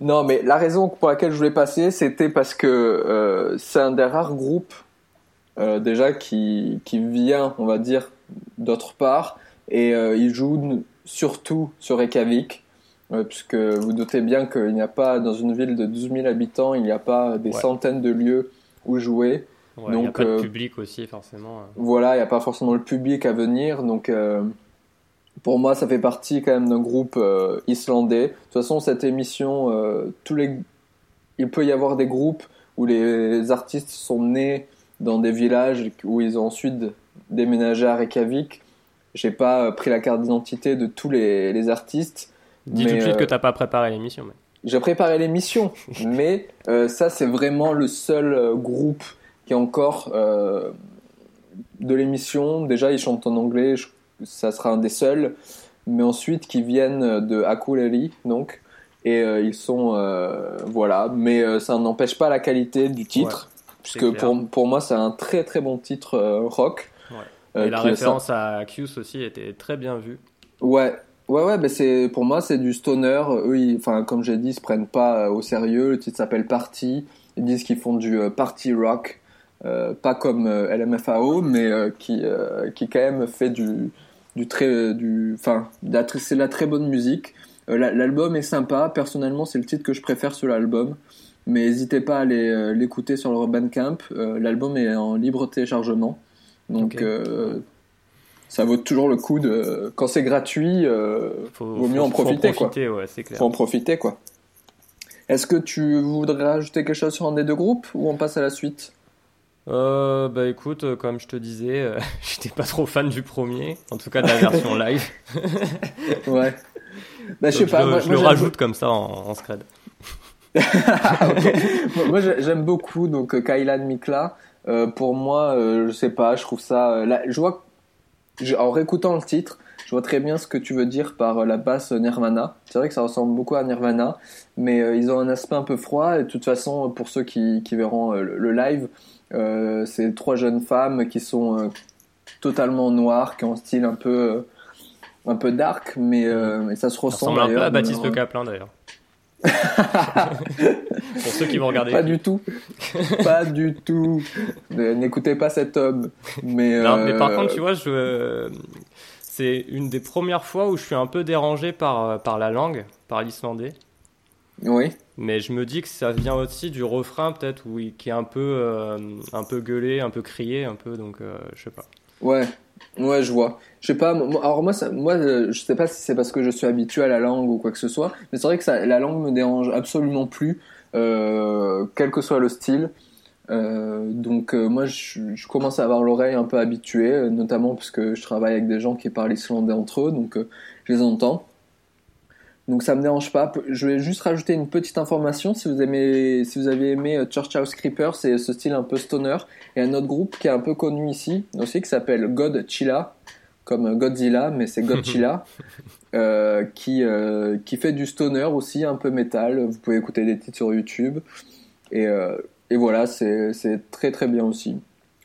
Non, mais la raison pour laquelle je voulais passer, c'était parce que euh, c'est un des rares groupes euh, déjà qui, qui vient, on va dire, d'autre part, et euh, il joue surtout sur Reykjavik, euh, puisque vous doutez bien qu'il n'y a pas, dans une ville de 12 000 habitants, il n'y a pas des Ouais. centaines de lieux où jouer. Ouais, il n'y a Donc, pas de public aussi, forcément. Voilà, il n'y a pas forcément le public à venir, donc pour moi, ça fait partie quand même d'un groupe euh, islandais. De toute façon, cette émission, euh, tous les, il peut y avoir des groupes où les artistes sont nés dans des villages où ils ont ensuite déménagé à Reykjavik. J'ai pas euh, pris la carte d'identité de tous les, les artistes. Dis tout de suite euh, que t'as pas préparé l'émission. j'ai préparé l'émission, mais euh, ça c'est vraiment le seul euh, groupe qui est encore euh, de l'émission. Déjà ils chantent en anglais, je- ça sera un des seuls, mais ensuite qui viennent de Akuleli donc et ils sont voilà, mais ça n'empêche pas la qualité du titre, puisque clair. pour, pour moi c'est un très très bon titre euh, rock. Ouais. Euh, Et la référence à Q's aussi était très bien vue. Ouais, ouais, ouais, mais c'est pour moi c'est du stoner. Eux, ils- enfin comme j'ai dit, ils se prennent pas euh, au sérieux. Le titre s'appelle Party. Ils disent qu'ils font du euh, party rock, euh, pas comme euh, LMFAO, mais qui qui quand même fait du du très du, enfin c'est la très bonne musique. La- L'album est sympa. Personnellement, c'est le titre que je préfère sur l'album. Mais n'hésitez pas à euh, l'écouter sur leur Bandcamp. Euh, L'album est en libre téléchargement. Donc, euh, ça vaut toujours le coup de. Quand c'est gratuit, Faut, vaut mieux faut- en faut profiter, profiter, ouais, c'est quoi. clair. Faut en profiter, quoi. Est-ce que tu voudrais rajouter quelque chose sur un des deux groupes ou on passe à la suite? Euh, bah écoute, euh, comme je te disais, euh, j'étais pas trop fan du premier, en tout cas de la version live. Ouais. Bah, je sais pas. moi- je moi, le rajoute comme ça en, en scred. Moi, moi, j'ai- j'aime beaucoup donc euh, Kailan Mikla. Euh, pour moi, euh, je sais pas, je trouve ça. euh, là, je vois, je- en réécoutant le titre, je vois très bien ce que tu veux dire par euh, la basse Nirvana. C'est vrai que ça ressemble beaucoup à Nirvana, mais euh, ils ont un aspect un peu froid. Et de toute façon, pour ceux qui, qui verront euh, le, le live, euh, c'est trois jeunes femmes qui sont euh, totalement noires, qui ont un style un peu, euh, un peu dark, mais, euh, ça se Ça ressent ressemble un peu à Baptiste Le Caplin d'ailleurs. Pour ceux qui vont regarder. Pas du tout. pas du tout. Euh, N'écoutez pas cet homme. Mais, Non, mais par euh, contre, tu vois, je... c'est une des premières fois où je suis un peu dérangé par, euh, par la langue, par l'islandais. Oui. Mais je me dis que ça vient aussi du refrain, peut-être, qui est un peu, euh, un peu gueulé, un peu crié, un peu, donc euh, je sais pas. Ouais. Ouais, je vois. Je sais pas. Alors moi, ça, moi, euh, je sais pas si c'est parce que je suis habitué à la langue ou quoi que ce soit, mais c'est vrai que la langue me dérange absolument plus, euh, quel que soit le style. Euh, donc moi, je, commence à avoir l'oreille un peu habituée, notamment parce que je travaille avec des gens qui parlent islandais entre eux, donc je les entends. Donc ça me dérange pas. Je vais juste rajouter une petite information. Si vous aimez, si vous avez aimé Church House Creeper, c'est ce style un peu stoner. Et un autre groupe qui est un peu connu ici aussi, qui s'appelle Godzilla, comme Godzilla, mais c'est Godzilla, euh, qui euh, qui fait du stoner aussi, un peu métal. Vous pouvez écouter des titres sur YouTube. Et euh, et voilà, c'est très très bien aussi.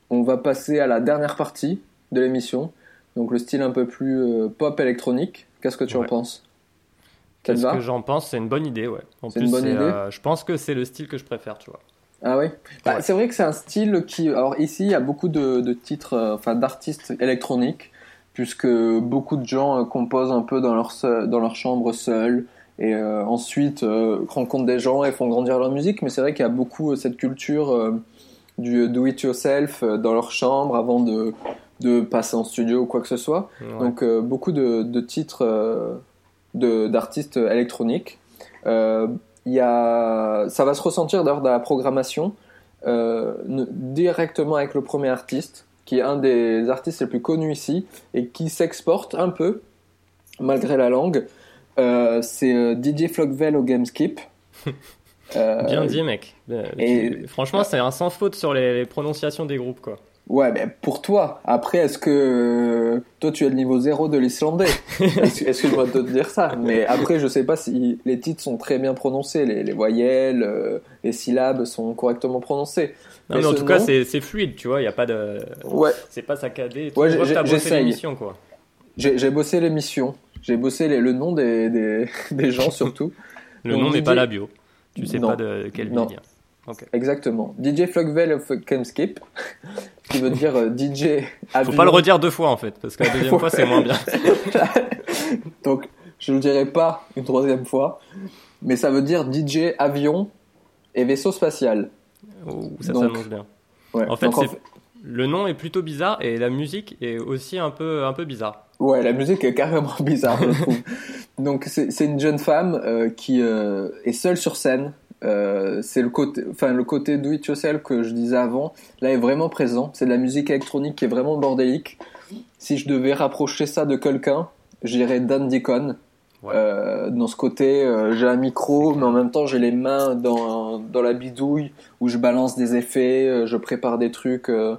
On va passer à la dernière partie de l'émission, donc le style un peu plus pop électronique. Qu'est-ce que tu en penses? Qu'est-ce que j'en pense? C'est une bonne idée, ouais. En plus, une bonne idée? je pense que c'est le style que je préfère, tu vois. Ah oui bah, Ouais. C'est vrai que c'est un style qui... Alors ici, il y a beaucoup de, de titres, enfin d'artistes électroniques, puisque beaucoup de gens euh, composent un peu dans leur, dans leur chambre seuls, et euh, ensuite euh, rencontrent des gens et font grandir leur musique, mais c'est vrai qu'il y a beaucoup euh, cette culture du do-it-yourself euh, dans leur chambre avant de, de passer en studio ou quoi que ce soit. Ouais. Donc beaucoup de, de titres d'artistes électroniques. Y a, ça va se ressentir d'ailleurs dans la programmation directement avec le premier artiste, qui est un des artistes les plus connus ici et qui s'exporte un peu malgré la langue. Euh, c'est euh, DJ Flockvel au Gameskip. Euh, Bien dit, mec. Et- Franchement, c'est un sans faute sur les, les prononciations des groupes, quoi. Ouais, mais pour toi, après, est-ce que toi tu es le niveau zéro de l'islandais? Est-ce est-ce que je dois te dire ça? Mais après, je sais pas si les titres sont très bien prononcés, les, les voyelles, euh, les syllabes sont correctement prononcées. Non, mais en tout cas, nom- c'est c'est fluide, tu vois. Il y a pas de. Ouais. C'est pas saccadé. Ouais, j'ai- l'émission, quoi. J'ai bossé l'émission, j'ai bossé les- le nom des, des, des gens surtout. Le Donc, nom n'est pas la bio. Tu sais Non. pas de quelle Non. Exactement. DJ Flogvel of Kemskip, qui veut dire euh, DJ Faut avion. pas le redire deux fois, en fait, parce que la deuxième fois, c'est moins bien. Donc, je le dirai pas une troisième fois, mais ça veut dire DJ avion et vaisseau spatial. Oh, ça s'annonce bien. Ouais. En fait, Donc, en c'est- le nom est plutôt bizarre et la musique est aussi un peu, un peu bizarre. Ouais, la musique est carrément bizarre, je trouve. Donc, c'est une jeune femme euh, qui euh, est seule sur scène. Euh, c'est le côté, enfin le côté do it yourself que je disais avant. Là, est vraiment présent. C'est de la musique électronique qui est vraiment bordélique. Si je devais rapprocher ça de quelqu'un, je dirais Dan Deacon. Euh, dans ce côté, euh, j'ai un micro, mais en même temps j'ai les mains dans, dans la bidouille où je balance des effets, euh, je prépare des trucs. Je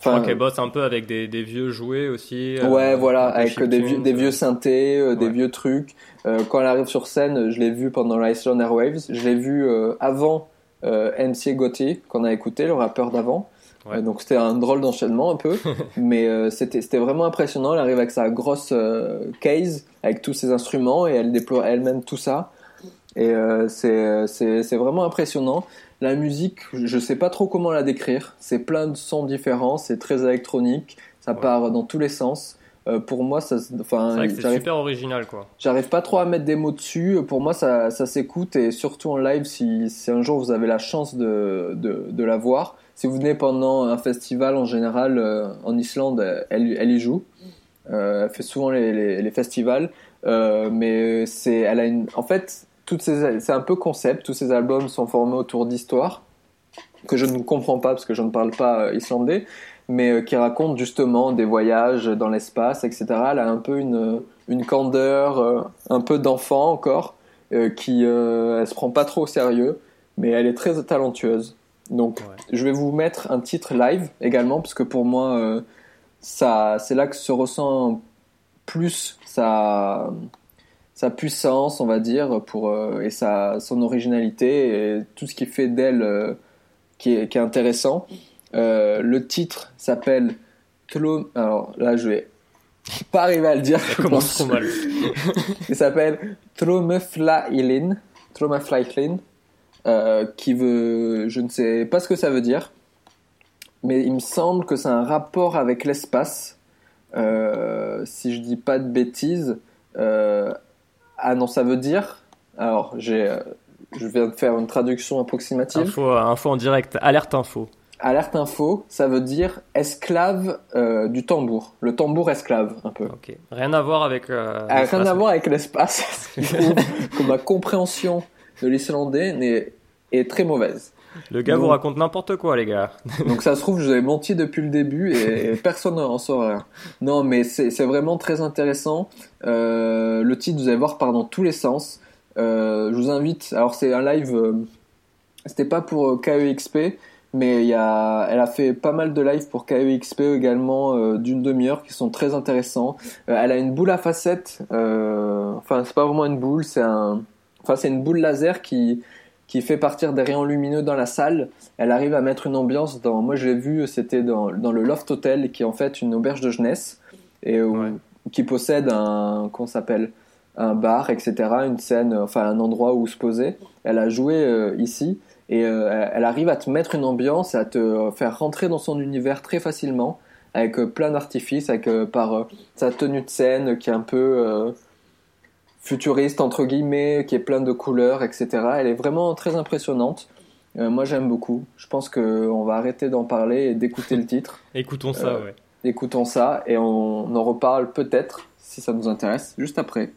crois enfin, qu'elle bosse un peu avec des, des vieux jouets aussi. Ouais, voilà, avec des vieux, chiptunes, des vieux synthés, des vieux trucs. Quand elle arrive sur scène, je l'ai vu pendant l'Iceland Airwaves. Je l'ai vu avant MC Gotti, qu'on a écouté, le rappeur d'avant. Ouais. Euh, donc c'était un drôle d'enchaînement un peu, mais euh, c'était vraiment impressionnant. Elle arrive avec sa grosse euh, case, avec tous ses instruments, et elle déploie elle-même tout ça. Et euh, c'est vraiment impressionnant. La musique, je sais pas trop comment la décrire. C'est plein de sons différents, c'est très électronique, ça part dans tous les sens. Euh, pour moi, ça, enfin, C'est super original, quoi. J'arrive pas trop à mettre des mots dessus. Pour moi, ça, ça s'écoute et surtout en live, si, si un jour vous avez la chance de, de, de la voir. Si vous venez pendant un festival, en général, euh, en Islande, elle, elle y joue. Euh, elle fait souvent les, les, festivals. Euh, mais c'est, elle a une, en fait, toutes ces, c'est un peu concept. Tous ces albums sont formés autour d'histoires que je ne comprends pas parce que je ne parle pas islandais, mais qui raconte justement des voyages dans l'espace, etc. Elle a un peu une, une candeur, un peu d'enfant encore, qui elle se prend pas trop au sérieux, mais elle est très talentueuse. Donc, je vais vous mettre un titre live également, parce que pour moi, euh, ça, c'est là que se ressent plus sa, sa puissance, on va dire, pour, euh, et sa, son originalité, et tout ce qui fait d'elle euh, qui, est, qui est intéressant. Le titre s'appelle Tlom... Alors là, je vais pas arriver à le dire. je commence trop mal. Il s'appelle Tromeflailin. Tromeflailin. Euh, qui veut... Je ne sais pas ce que ça veut dire. Mais il me semble que c'est un rapport avec l'espace. Euh, si je dis pas de bêtises. Euh, Ah non, ça veut dire... Alors, j'ai... Je viens de faire une traduction approximative. Info, info en direct, alerte info. Alerte info, ça veut dire esclave euh, du tambour. Le tambour esclave, un peu. Ok. Rien à voir avec. euh, Ah, l'espace. rien à voir avec l'espace. Que ma compréhension de l'islandais n'est- est très mauvaise. Le gars vous raconte n'importe quoi, les gars. Donc ça se trouve, je vous avais menti depuis le début et personne n'en saura rien. Non, mais c'est c'est vraiment très intéressant. Euh, le titre, vous allez voir, part dans tous les sens. Euh, je vous invite. Alors c'est un live. euh, C'était pas pour KEXP, mais il y a, elle a fait pas mal de lives pour KEXP également euh, d'une demi-heure qui sont très intéressants. Euh, elle a une boule à facettes. euh, enfin, c'est pas vraiment une boule, c'est un. Enfin, c'est une boule laser qui qui fait partir des rayons lumineux dans la salle. Elle arrive à mettre une ambiance dans. Moi, je l'ai vu, c'était dans, dans le Loft Hotel, qui est en fait une auberge de jeunesse et où- qui possède un qu'on s'appelle un bar, etc. Une scène, enfin un endroit où se poser. Elle a joué euh, ici et euh, elle- arrive à te mettre une ambiance, à te faire rentrer dans son univers très facilement avec euh, plein d'artifices, avec par sa tenue de scène qui est un peu futuriste entre guillemets, qui est plein de couleurs, etc. Elle est vraiment très impressionnante. Euh, moi, j'aime beaucoup. Je pense que on va arrêter d'en parler et d'écouter le titre. Écoutons ça, Euh, ouais. Écoutons ça et on en reparle peut-être si ça nous intéresse juste après.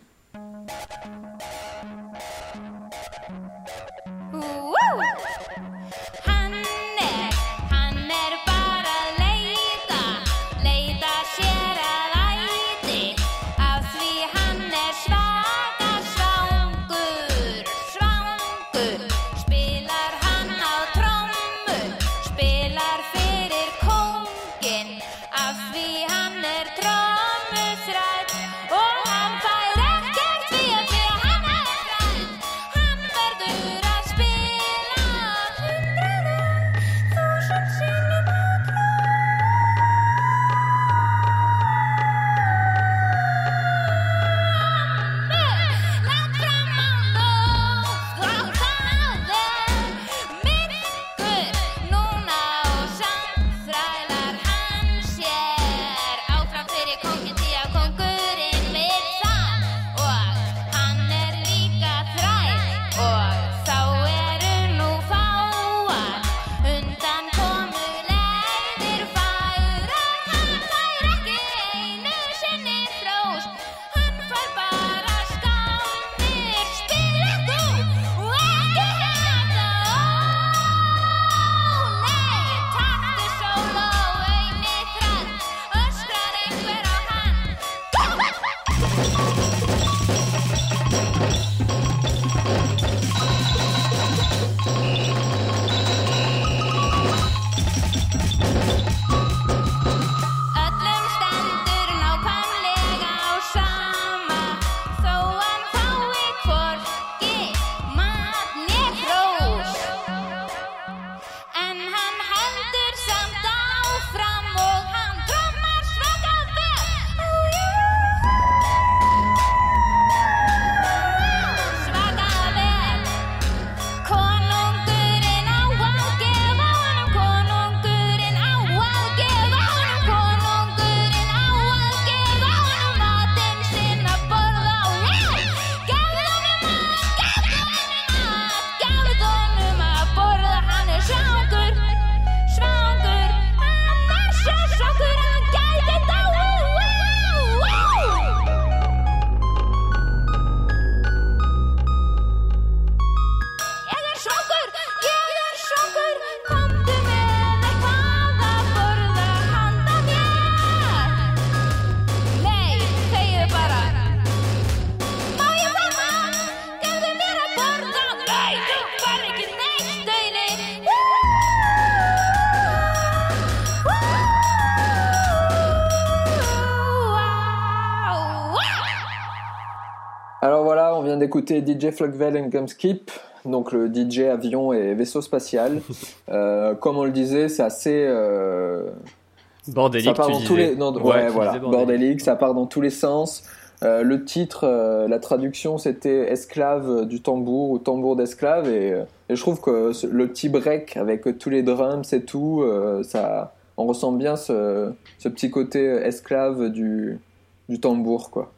Vient d'écouter DJ Flugvel and Gumskip, donc le DJ avion et vaisseau spatial. Euh, comme on le disait, c'est assez. euh, Bordélique, ça part tu dans disais. tous les. non, Ouais, ouais, voilà. Bordélique. bordélique. ça part dans tous les sens. Euh, le titre, euh, la traduction, c'était esclave du tambour ou tambour d'esclave. Et, et je trouve que le petit break avec tous les drums et tout, euh, ça, on ressent bien ce, ce petit côté esclave du, du tambour, quoi.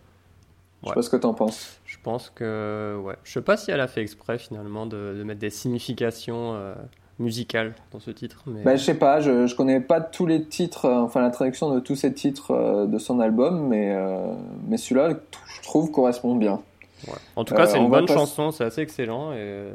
Je sais Ouais. pas ce que t'en penses. Je pense que, ouais. Je sais pas si elle a fait exprès finalement de, de mettre des significations euh, musicales dans ce titre, mais Bah, je sais pas, je, je connais pas tous les titres, euh, enfin la traduction de tous ces titres euh, de son album, mais, euh, mais celui-là, je trouve, correspond bien. ouais. en tout cas, c'est une bonne pas- chanson, c'est assez excellent. Et...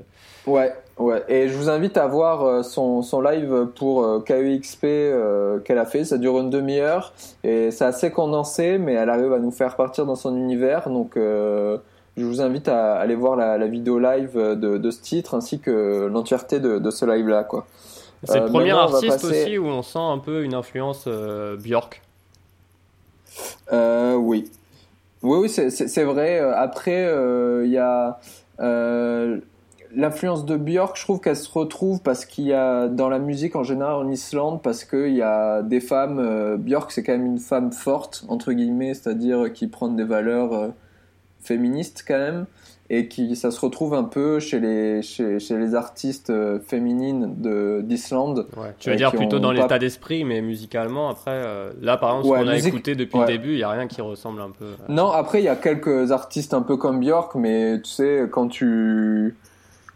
Ouais, ouais. Et je vous invite à voir son, son live pour KEXP euh, qu'elle a fait. Ça dure une demi-heure et c'est assez condensé, mais elle arrive à nous faire partir dans son univers. Donc, euh, je vous invite à aller voir la, la vidéo live de, de ce titre ainsi que l'entièreté de, de ce live-là, quoi. C'est Euh, le premier on va artiste passer- aussi où on sent un peu une influence euh, Björk. Euh, oui. Oui, oui, c'est- vrai. Euh, Après, euh, il y a euh, l'influence de Björk. Je trouve qu'elle se retrouve parce qu'il y a dans la musique en général en Islande, parce qu'il y a des femmes. euh, Björk, c'est quand même une femme forte entre guillemets, c'est-à-dire qui prend des valeurs euh, féministes quand même, et qui ça se retrouve un peu chez les chez, chez les artistes euh, féminines de d'Islande. Ouais. Tu veux dire plutôt dans pas- l'état d'esprit, mais musicalement, après, euh, là par exemple, Ouais, ce qu'on a écouté depuis ouais. le début, il n'y a rien qui ressemble un peu. euh, Non, après, il y a quelques artistes un peu comme Björk, mais tu sais, quand tu.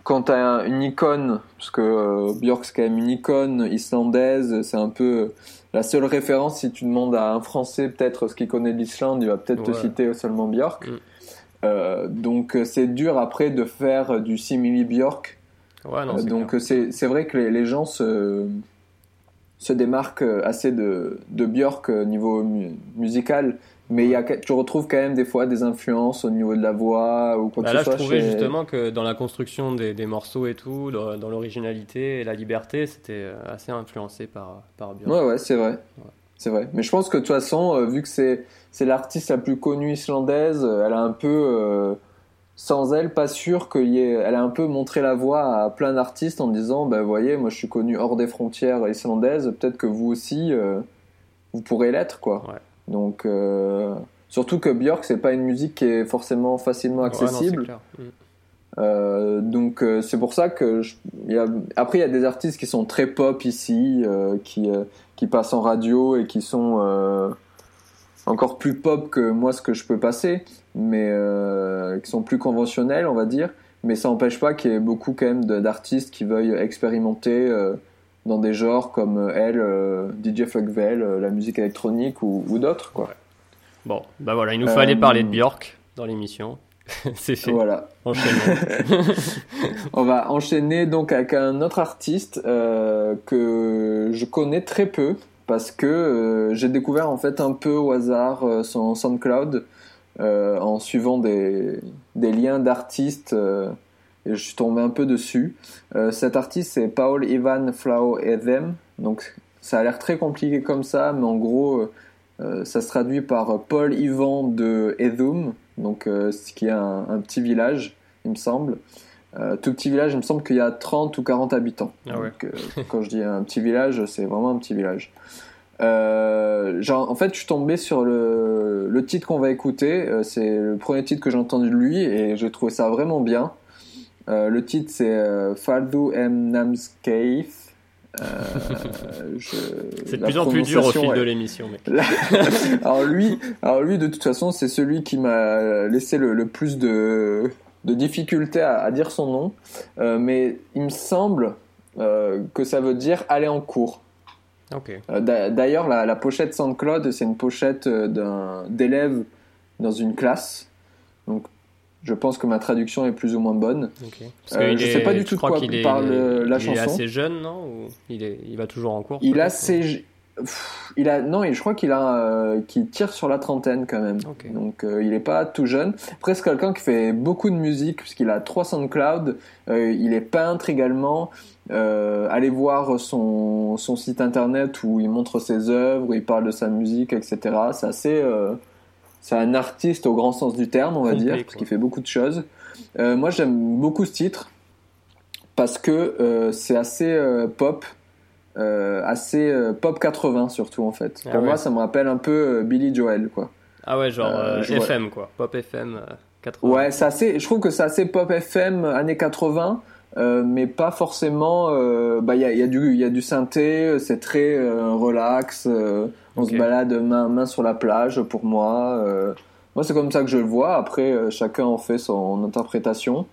Quand t'as une icône, parce que euh, Björk c'est quand même une icône islandaise, c'est un peu la seule référence. Si tu demandes à un Français peut-être ce qu'il connaît de l'Islande, il va peut-être te citer seulement Björk. Mm. Euh, donc euh, c'est dur après de faire du simili Björk. Ouais, non, Euh, c'est donc c'est c'est vrai que les, les gens se se démarquent assez de, de Björk au niveau mu- musical, mais il y a, tu retrouves quand même des fois des influences au niveau de la voix ou quoi Bah que là, ce je soit. trouvais chez- justement que dans la construction des, des morceaux et tout, dans, dans l'originalité et la liberté, c'était assez influencé par, par Björk. Ouais, ouais, c'est vrai. C'est vrai. Mais je pense que de toute façon, vu que c'est c'est l'artiste la plus connue islandaise, elle a un peu, euh, sans elle, pas sûr qu'il y ait, elle a un peu montré la voie à plein d'artistes en disant, ben voyez, moi je suis connu hors des frontières islandaises, peut-être que vous aussi, euh, vous pourrez l'être, quoi. Ouais. Donc, euh, surtout que Björk, c'est pas une musique qui est forcément facilement Ouais, non, c'est accessible. Mm. Euh, donc euh, c'est pour ça que je- il y a, après il y a des artistes qui sont très pop ici, euh, qui qui passent en radio et qui sont encore plus pop que moi ce que je peux passer, mais euh, qui sont plus conventionnels on va dire. Mais ça n'empêche pas qu'il y ait beaucoup quand même d'artistes qui veuillent expérimenter euh, dans des genres comme euh, elle, euh, DJ Flugvel, euh, la musique électronique ou, ou d'autres quoi. Bon, bah voilà, il nous fallait parler de Björk dans l'émission. c'est fait. Voilà. On va enchaîner donc avec un autre artiste que je connais très peu parce que euh, j'ai découvert en fait un peu au hasard euh, son SoundCloud euh, en suivant des, des liens d'artistes euh, et je suis tombé un peu dessus. Euh, cet artiste c'est Paul Ivan Flau Edem donc ça a l'air très compliqué comme ça mais en gros euh, ça se traduit par Paul Ivan de Edum donc ce qui est un petit village il me semble. Euh, tout petit village, il me semble qu'il y a 30 ou 40 habitants. Ah ouais. Donc, euh, quand je dis un petit village, c'est vraiment un petit village. Euh, genre, en fait, je suis tombé sur le, le titre qu'on va écouter. C'est le premier titre que j'ai entendu de lui et j'ai trouvé ça vraiment bien. Le titre, c'est Fardu M. Namskeith. Euh, je- C'est de plus en plus dur au fil de l'émission, alors lui, alors lui, de toute façon, c'est celui qui m'a laissé le, le plus de, de difficultés à, à dire son nom. Euh, mais il me semble euh, que ça veut dire aller en cours. Euh, d'a- D'ailleurs, la, la pochette SoundCloud, c'est une pochette d'un d'élèves dans une classe. Donc, je pense que ma traduction est plus ou moins bonne. Parce Euh, je est- sais pas du tout de quoi qu'il est- parle la il chanson. est assez jeune, non? Ou il, est, il va toujours en cours Il a ses, Pff, il a non, je crois qu'il a euh, qu'il tire sur la trentaine quand même. Donc euh, il est pas tout jeune. Après c'est quelqu'un qui fait beaucoup de musique puisqu'il a 300 cloud. Euh, il est peintre également. Euh, allez voir son son site internet où il montre ses œuvres, où il parle de sa musique, etc. C'est assez c'est un artiste au grand sens du terme, on va Complet, dire, parce qu'il fait beaucoup de choses. Moi, j'aime beaucoup ce titre parce que c'est assez pop, euh, assez euh, pop 80 surtout en fait. Ah Pour moi, ça me rappelle un peu euh, Billy Joel, quoi. Ah ouais, genre FM quoi, pop FM euh, 80. Ouais, c'est assez. Je trouve que c'est assez pop FM années 80, euh, mais pas forcément. euh, bah, il y a, y a du, il y a du synthé. C'est très euh, relax. on se balade main, main sur la plage. Pour moi, moi c'est comme ça que je le vois. Après, chacun en fait son interprétation.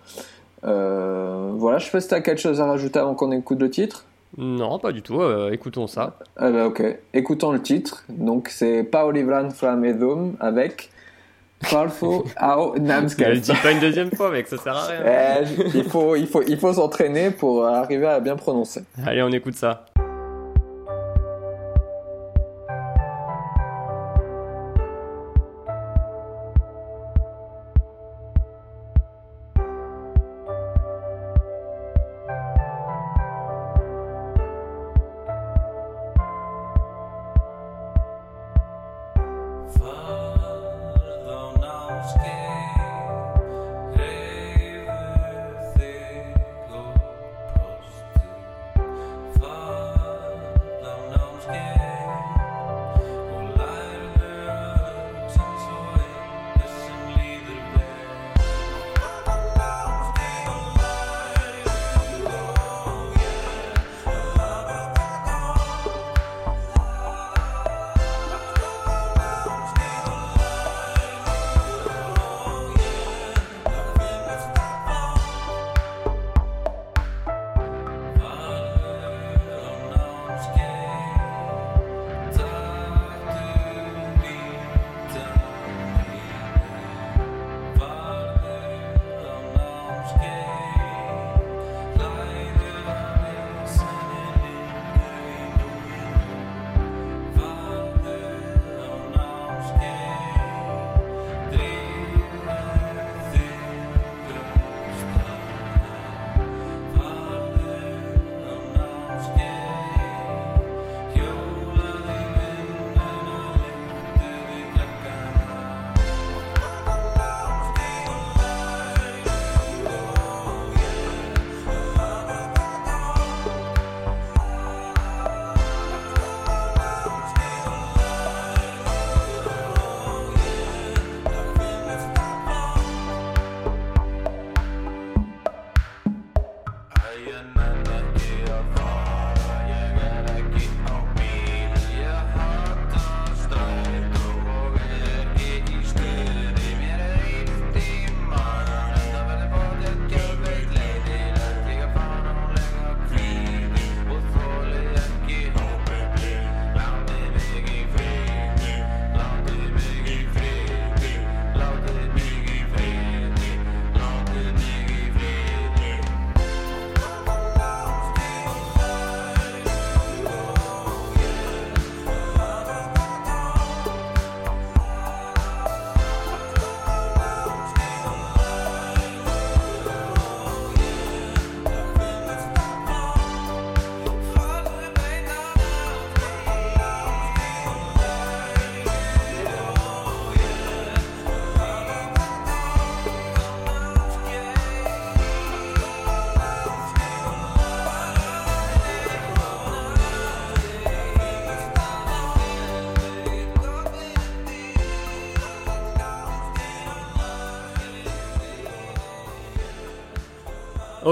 Voilà, je sais pas si t'as quelque chose à rajouter avant qu'on écoute le titre. Non, pas du tout. euh, écoutons ça. Ah bah, ok, écoutons le titre. Donc c'est Paolivran Flamedum avec Parfo ao Elle Namskel. le dit pas une deuxième fois, mec, ça sert à rien. Eh, il faut, il faut, il faut s'entraîner pour arriver à bien prononcer. Allez, on écoute ça.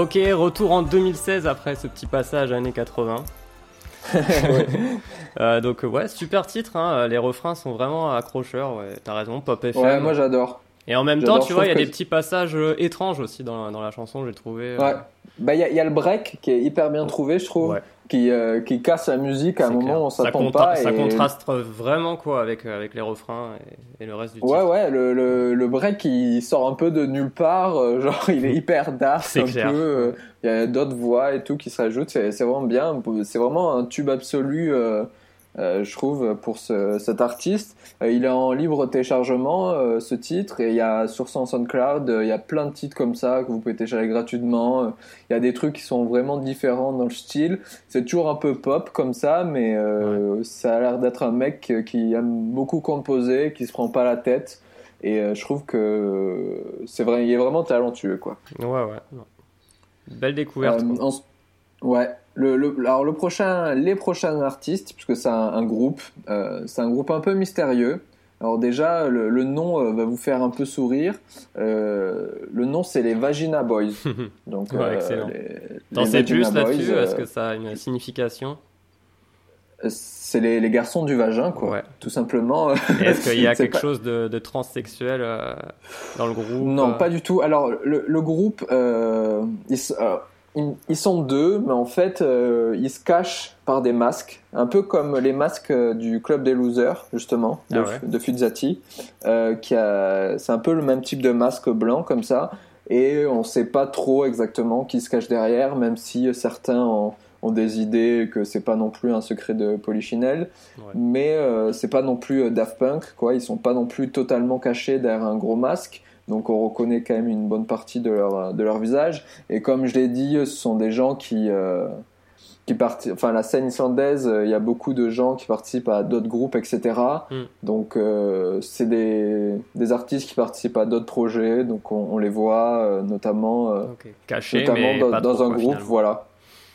Ok, retour en 2016 après ce petit passage années 80. Euh, donc ouais, super titre, hein. les refrains sont vraiment accrocheurs, ouais. t'as raison, Pop FM. Ouais, moi j'adore. Et en même temps, tu vois, il y a des petits passages euh, étranges aussi dans, dans la chanson, j'ai trouvé. euh, Ouais. Bah, il y, y a le break qui est hyper bien trouvé, je trouve, qui, euh, qui casse la musique à un moment où on s'attend pas. ça et- contraste vraiment quoi avec, euh, avec les refrains et, et le reste du titre. Ouais, ouais, le, le, le break il sort un peu de nulle part, euh, genre il est hyper dark, un clair. peu. euh, Il y a d'autres voix et tout qui se rajoutent, c'est vraiment bien. C'est vraiment un tube absolu, je trouve, pour ce, cet artiste. Euh, il est en libre téléchargement, euh, ce titre, et il y a sur son SoundCloud, euh, il y a plein de titres comme ça que vous pouvez télécharger gratuitement. Euh, Il y a des trucs qui sont vraiment différents dans le style. C'est toujours un peu pop comme ça, mais euh, ça a l'air d'être un mec qui aime beaucoup composer, qui se prend pas la tête Et euh, je trouve que c'est vrai, il est vraiment talentueux, quoi. Ouais, ouais. Belle découverte. Euh, en- Ouais. Le, le- alors le prochain, les prochains artistes, puisque c'est un, un groupe, euh, c'est un groupe un peu mystérieux. Alors déjà, le, le nom euh, va vous faire un peu sourire. Euh, le nom, c'est les Vagina Boys. Donc, Ouais, excellent. T'en sais plus là-dessus Est-ce que ça a une signification? C'est les, les garçons du vagin, quoi. Tout simplement. Est-ce qu'il y a quelque pas- chose de, de transsexuel dans le groupe Non, pas du tout. Alors, le, groupe, ils, ils- sont deux, mais en fait, euh, ils se cachent par des masques, un peu comme les masques euh, du Club des Losers, justement, de, Ah ouais. de Fuzzati. Euh, qui a, c'est un peu le même type de masque blanc, comme ça, et on sait pas trop exactement qui se cache derrière, même si certains ont, ont des idées que c'est pas non plus un secret de Polichinelle, mais euh, c'est pas non plus Daft Punk, quoi. Ils sont pas non plus totalement cachés derrière un gros masque. Donc on reconnaît quand même une bonne partie de leur, de leur visage. Et comme je l'ai dit, ce sont des gens qui, euh, qui participent. Enfin, la scène islandaise, euh, il y a beaucoup de gens qui participent à d'autres groupes, etc. Mm. Donc euh, c'est des, des artistes qui participent à d'autres projets. Donc on, on les voit euh, notamment, Cachés, notamment mais dans, pas dans un quoi, groupe. finalement. Voilà.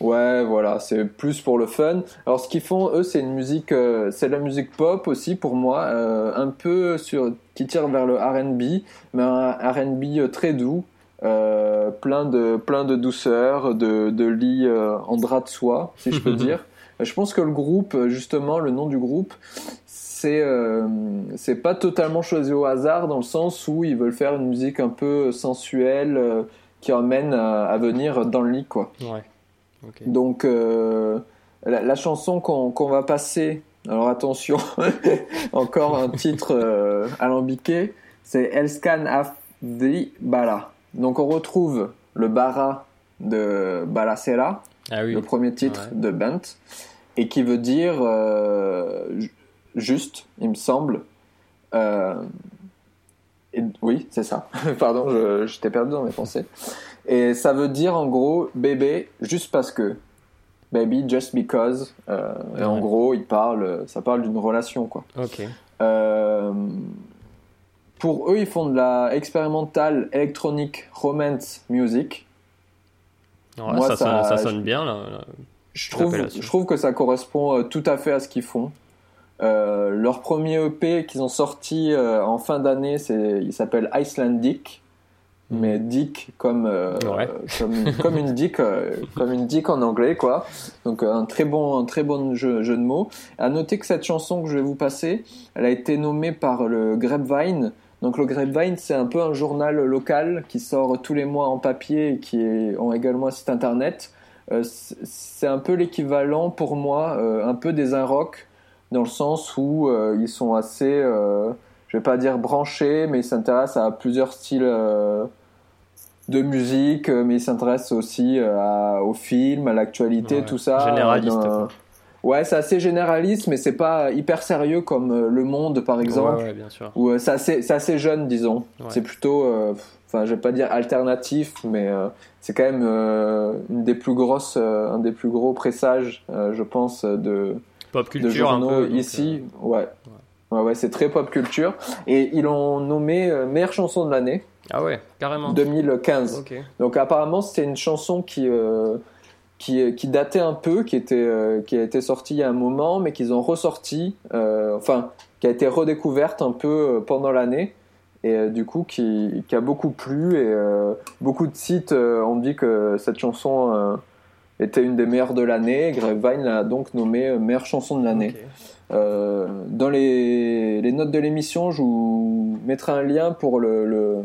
Ouais, voilà, c'est plus pour le fun. Alors, ce qu'ils font, eux, c'est une musique, euh, c'est de la musique pop aussi pour moi, euh, un peu sur, qui tire vers le R&B, mais un R&B euh, très doux, euh, plein de, plein de douceur, de, de lit euh, en drap de soie, si je peux dire. Je pense que le groupe, justement, le nom du groupe, c'est euh, c'est pas totalement choisi au hasard dans le sens où ils veulent faire une musique un peu sensuelle euh, qui emmène à, à venir dans le lit, quoi. Ouais. Donc, euh, la, la chanson qu'on va passer, alors attention, encore un titre euh, alambiqué, c'est Elskan Afdi Bala. Donc, on retrouve le bara de Balacera, Ah oui. le premier titre Ouais. de Bent, et qui veut dire euh, ju- juste, il me semble. Euh, et- oui, c'est ça. Pardon, je, je t'ai perdu dans mes pensées. Et ça veut dire en gros bébé juste parce que. Baby just because. Euh, et en gros, il parle, ça parle d'une relation quoi. Ok. Euh, pour eux, ils font de la expérimentale électronique romance music. Ouais, Moi, ça, ça- sonne, ça sonne bien là. là, Je trouve, je trouve que ça correspond euh, tout à fait à ce qu'ils font. Euh, leur premier EP qu'ils ont sorti euh, en fin d'année, il s'appelle Icelandic, mais Dick comme euh, Ouais. comme, comme une dick, euh, comme une dick en anglais quoi. Donc euh, un très bon un très bon jeu, jeu de mots. À noter que cette chanson que je vais vous passer, elle a été nommée par le Grapevine. Donc le Grapevine, c'est un peu un journal local qui sort tous les mois en papier et qui est, ont également un site internet. Euh, c'est un peu l'équivalent pour moi, euh, un peu des rock dans le sens où euh, ils sont assez, euh, je vais pas dire branchés, mais ils s'intéressent à plusieurs styles euh, de musique, euh, mais ils s'intéressent aussi euh, à, au film, à l'actualité, Ouais. tout ça. Généraliste, Dans- quoi. Ouais, c'est assez généraliste, mais c'est pas hyper sérieux comme euh, Le Monde, par exemple. Ouais, ouais, bien sûr. Ou euh, c'est assez, jeune, disons. Ouais. C'est plutôt, euh, enfin, je vais pas dire alternatif, mais euh, c'est quand même euh, une des plus grosses, euh, un des plus gros pressages, euh, je pense, de, Pop de culture un peu. euh, ici. Ouais. Ouais, ouais, c'est très pop culture. Et ils l'ont nommé euh, meilleure chanson de l'année. Ah ouais, carrément. 2015. Ok. Donc apparemment c'était une chanson qui euh, qui, qui datait un peu, qui était euh, qui a été sortie il y a un moment, mais qu'ils ont ressorti, euh, enfin qui a été redécouverte un peu euh, pendant l'année et euh, du coup qui, qui a beaucoup plu et euh, beaucoup de sites euh, ont dit que cette chanson euh, était une des meilleures de l'année. Grapevine l'a donc nommée euh, meilleure chanson de l'année. Euh, dans les, les notes de l'émission, je vous mettrai un lien pour le, le-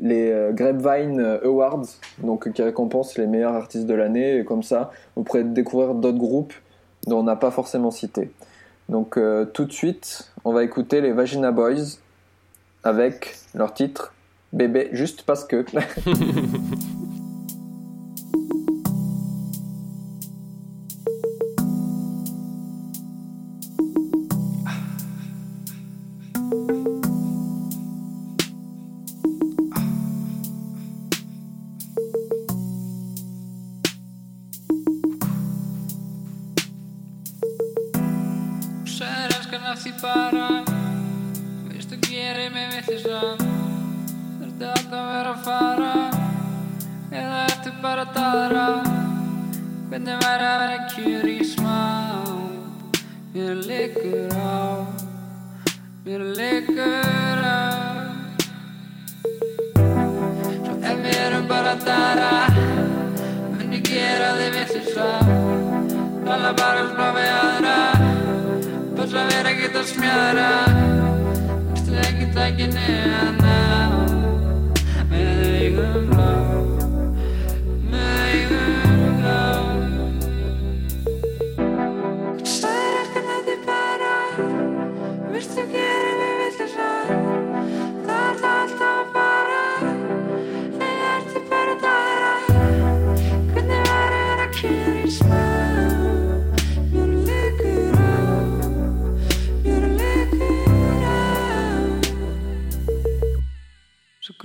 les euh, Grapevine Awards, donc qui récompensent les meilleurs artistes de l'année. Et comme ça, vous pourrez découvrir d'autres groupes dont on n'a pas forcément cité. Donc euh, tout de suite, on va écouter les Vagina Boys avec leur titre Bébé, juste parce que.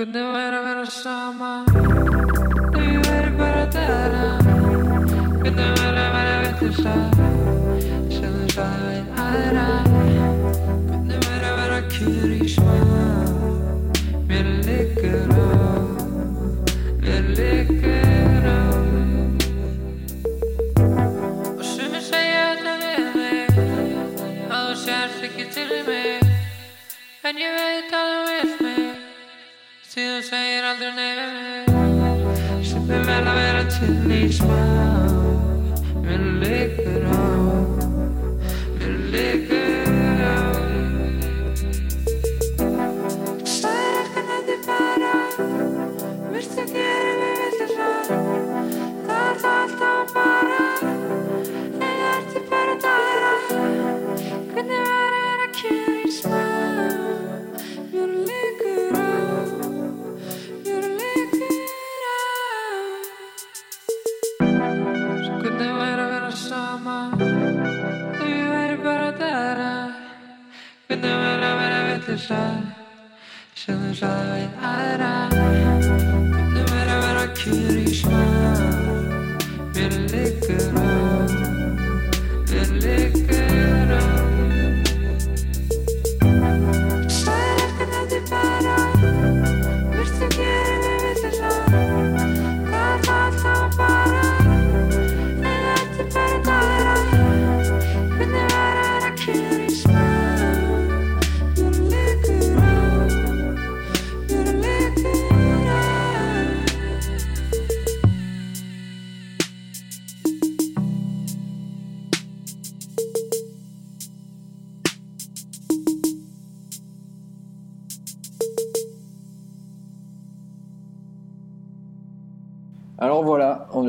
куда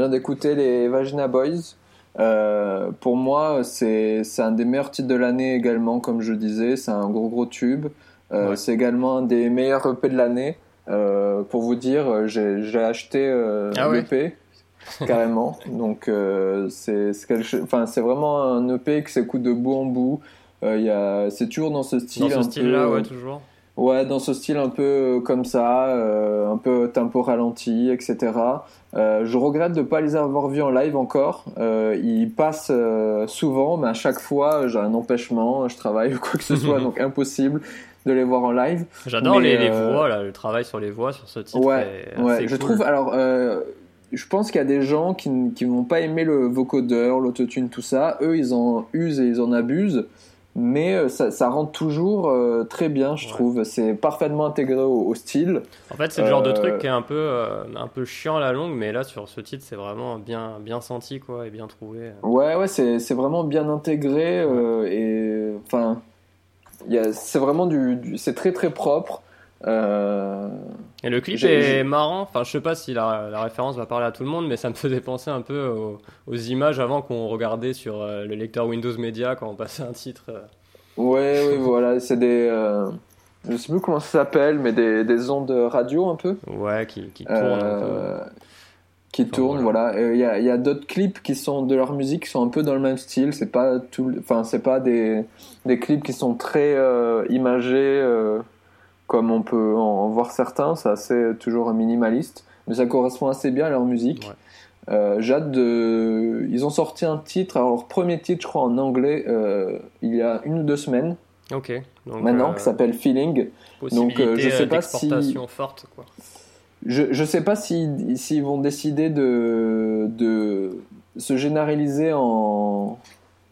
vient d'écouter les Vagina Boys. Euh, pour moi, c'est c'est un des meilleurs titres de l'année également, comme je disais. C'est un gros gros tube. Euh, Ouais. C'est également un des meilleurs EP de l'année. Euh, pour vous dire, j'ai acheté Ah ouais l'EP carrément. Donc c'est c'est quelque chose- enfin c'est vraiment un EP qui s'écoute de bout en bout. Il y a- c'est toujours dans ce style Dans ce style-là, peu, ouais, toujours. Ouais, dans ce style un peu comme ça, un peu tempo ralenti, etc. Euh, je regrette de ne pas les avoir vus en live encore. Euh, ils passent euh, souvent, mais à chaque fois, j'ai un empêchement, je travaille ou quoi que ce soit, donc impossible de les voir en live. J'adore les, les voix, là, le travail sur les voix sur ce titre. Ouais, est ouais. assez Je cool. trouve. Alors, je pense qu'il y a des gens qui, qui n'ont pas aimé le vocodeur, l'autotune, tout ça. Eux, ils en usent et ils en abusent. Mais euh, ça, ça rend toujours euh, très bien, je trouve. C'est parfaitement intégré au, au style. En fait, c'est le genre de Euh, truc qui est un peu, euh, un peu chiant à la longue, mais là, sur ce titre, c'est vraiment bien, bien senti, quoi, et bien trouvé. Ouais, ouais, c'est c'est vraiment bien intégré euh, et enfin, il y a- c'est vraiment du, du- c'est très très propre. Euh, Et le clip est marrant. Enfin, je sais pas si la, la référence va parler à tout le monde, mais ça me faisait penser un peu aux, aux images avant qu'on regardait sur euh, le lecteur Windows Media quand on passait un titre. euh. Ouais, ouais, voilà, c'est des, euh, je sais plus comment ça s'appelle, mais des, des ondes radio un peu. Ouais, qui, qui tournent un peu. Qui tournent, voilà. Il y a, y a d'autres clips qui sont de leur musique qui sont un peu dans le même style. C'est pas tout, enfin, c'est pas des, des clips qui sont très imagés comme on peut en voir certains. C'est assez toujours minimaliste, mais ça correspond assez bien à leur musique. Euh, J'ai hâte de. Ils ont sorti un titre, alors leur premier titre, je crois, en anglais, euh, il y a une ou deux semaines. Ok. Donc, maintenant euh, qui s'appelle Feeling. Donc euh, je sais euh, pas si forte, quoi. je je sais pas si s'ils vont décider de de se généraliser en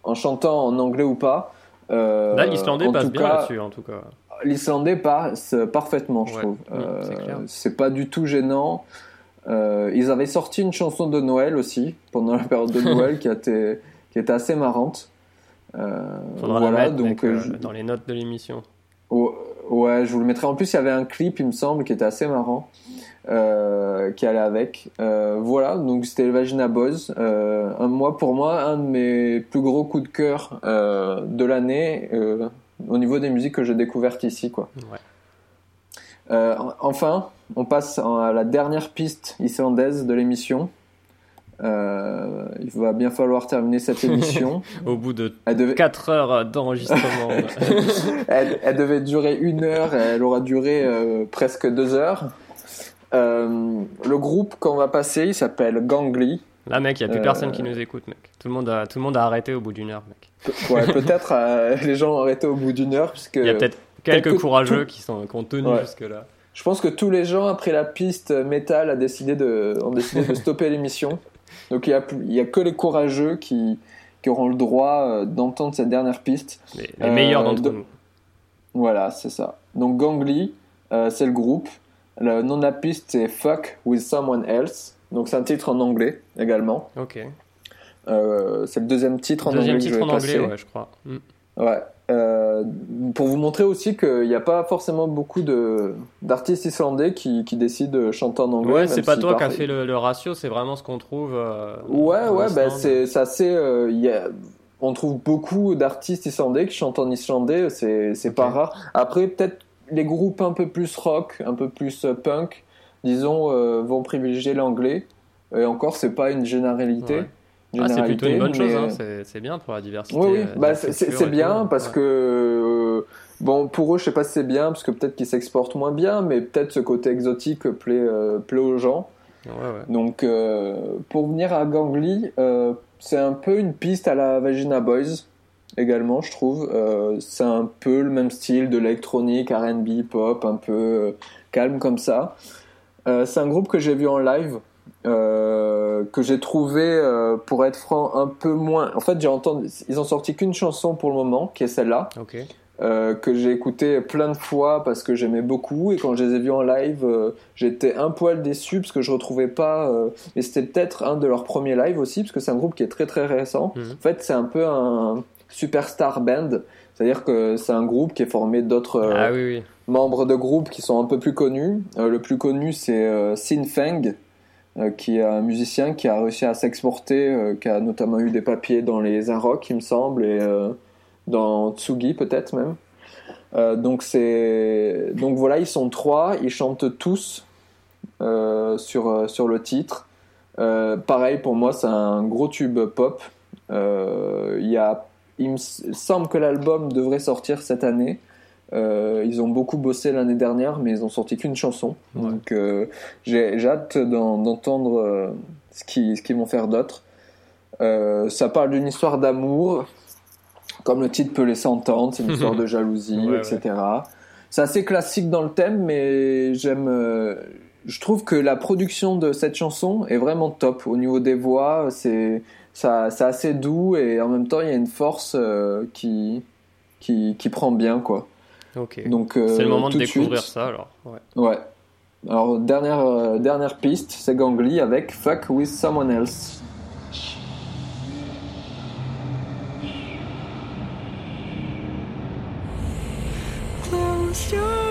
en chantant en anglais ou pas. Euh, Là, l'islandais passe bien là-dessus, en tout cas. L'islandais passe parfaitement, je Ouais. trouve. Mm, Euh, c'est pas du tout gênant. Euh, ils avaient sorti une chanson de Noël aussi pendant la période de Noël qui, été, qui était assez marrante. Euh, Faudra voilà, la mettre donc euh, je- dans les notes de l'émission. Oh, Ouais, je vous le mettrai. En plus, il y avait un clip, il me semble, qui était assez marrant, euh, qui allait avec. Voilà, donc c'était le Vagina Boys. Un, moi, pour moi, un de mes plus gros coups de cœur de l'année au niveau des musiques que j'ai découvertes ici, quoi. Ouais. Euh, en- enfin, on passe à la dernière piste islandaise de l'émission. Euh, il va bien falloir terminer cette émission. Au bout de devait- 4 heures d'enregistrement. elle, elle devait durer une heure, et elle aura duré euh, presque deux heures. Le groupe qu'on va passer, il s'appelle Gangly. Là, mec, il n'y a plus Euh, personne qui nous écoute, mec. Tout le monde a, tout le monde a arrêté au bout d'une heure, mec. Pe- ouais, peut-être euh, les gens ont arrêté au bout d'une heure, puisque Il y a peut-être quelques quelques- courageux tout- qui, sont, qui ont tenu Ouais. jusque-là. Je pense que tous les gens après la piste métal a décidé de, ont décidé de stopper l'émission. Donc il y a, plus- il y a que les courageux qui, qui auront le droit euh, d'entendre cette dernière piste. Les, les meilleurs d'entre de- nous. Voilà, c'est ça. Donc Gangly, c'est le groupe. Le nom de la piste c'est Fuck with Someone Else. Donc c'est un titre en anglais également. Ok. Euh, c'est le deuxième titre en Deuxième anglais que titre je en anglais, ouais, je crois. Mm. Ouais. Euh, pour vous montrer aussi qu'il n'y a pas forcément beaucoup de d'artistes islandais qui, qui décident de chanter en anglais. Ouais, c'est pas si toi qui as fait le, le ratio, c'est vraiment ce qu'on trouve. euh, Ouais, ouais, bah, c'est assez. y a- on trouve beaucoup d'artistes islandais qui chantent en islandais, c'est c'est pas rare. Après, peut-être les groupes un peu plus rock, un peu plus punk, disons, euh, vont privilégier l'anglais. Et encore, c'est pas une généralité. Ouais. Ah, c'est plutôt une bonne chose, hein, c'est c'est bien pour la diversité. oui, oui, euh, bah, c'est bien parce Ouais. que euh, bon pour eux, je sais pas si c'est bien parce que peut-être qu'ils s'exportent moins bien, mais peut-être ce côté exotique plaît euh, plaît aux gens. Ouais, ouais. Donc euh, pour venir à Gangly, euh, c'est un peu une piste à la Vagina Boys également, je trouve. Euh, c'est un peu le même style de l'électronique, R&B, pop, un peu euh, calme comme ça. Euh, c'est un groupe que j'ai vu en live. euh, que j'ai trouvé, euh, pour être franc, un peu moins. En fait, j'ai entendu. Ils ont sorti qu'une chanson pour le moment, qui est celle-là, euh, que j'ai écouté plein de fois parce que j'aimais beaucoup. Et quand je les ai vus en live, j'étais un poil déçu parce que je retrouvais pas. et c'était peut-être un de leurs premiers lives aussi, parce que c'est un groupe qui est très très récent. Mhm. En fait, c'est un peu un superstar band. C'est-à-dire que c'est un groupe qui est formé d'autres euh, Ah oui, oui. membres de groupes qui sont un peu plus connus. Euh, le plus connu, c'est euh, Sin Feng, euh, qui est un musicien qui a réussi à s'exporter, euh, qui a notamment eu des papiers dans les Arocs, il me semble, et euh, dans Tsugi peut-être même. Euh, donc c'est donc voilà, ils sont trois, ils chantent tous euh, sur euh, sur le titre. Euh, pareil pour moi, c'est un gros tube pop. Euh, Il y a, il me semble que l'album devrait sortir cette année. Euh, ils ont beaucoup bossé l'année dernière, mais ils ont sorti qu'une chanson. Donc euh, j'ai hâte d'en- d'entendre euh, ce qu'ils vont faire d'autre. Euh, ça parle d'une histoire d'amour, comme le titre peut laisser entendre. C'est une histoire de jalousie, Ouais, etc. C'est assez classique dans le thème, mais j'aime. je trouve que la production de cette chanson est vraiment top. Au niveau des voix, c'est ça, c'est assez doux et en même temps il y a une force euh, qui, qui qui prend bien quoi. Ok. Donc euh, c'est le moment de découvrir suite- ça alors. Ouais. Ouais. Alors dernière euh, dernière piste, c'est Gangly avec Fuck with Someone Else. Close your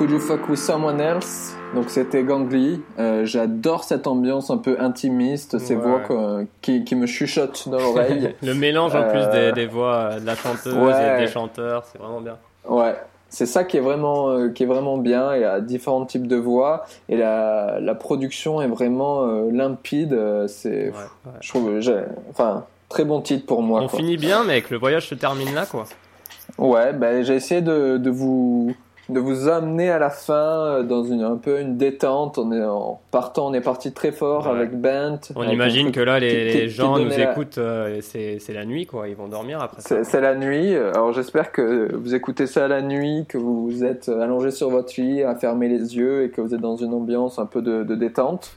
Could You Fuck With Someone Else Donc c'était Gangly. Euh, J'adore cette ambiance un peu intimiste, ces Ouais. voix quoi, qui, qui me chuchotent dans l'oreille. Le mélange en plus Euh, des, des voix euh, de la chanteuse ouais. et des chanteurs, c'est vraiment bien. Ouais, c'est ça qui est vraiment euh, qui est vraiment bien. Il y a différents types de voix et la, la production est vraiment euh, limpide. euh, C'est, je trouve, enfin, très bon titre pour moi. On quoi. finit bien, mais que le voyage se termine là, quoi. Ouais, ben j'ai essayé de, de vous de vous amener à la fin euh, dans une un peu une détente. On est en partant, on est parti très fort Ouais. avec Bent. On avec imagine truc que là, les, qui- les gens nous la- écoutent, euh, et c'est c'est la nuit, quoi. Ils vont dormir après ça. C'est c'est la nuit. Alors j'espère que vous écoutez ça la nuit, que vous êtes allongé sur votre lit, à fermer les yeux et que vous êtes dans une ambiance un peu de, de détente.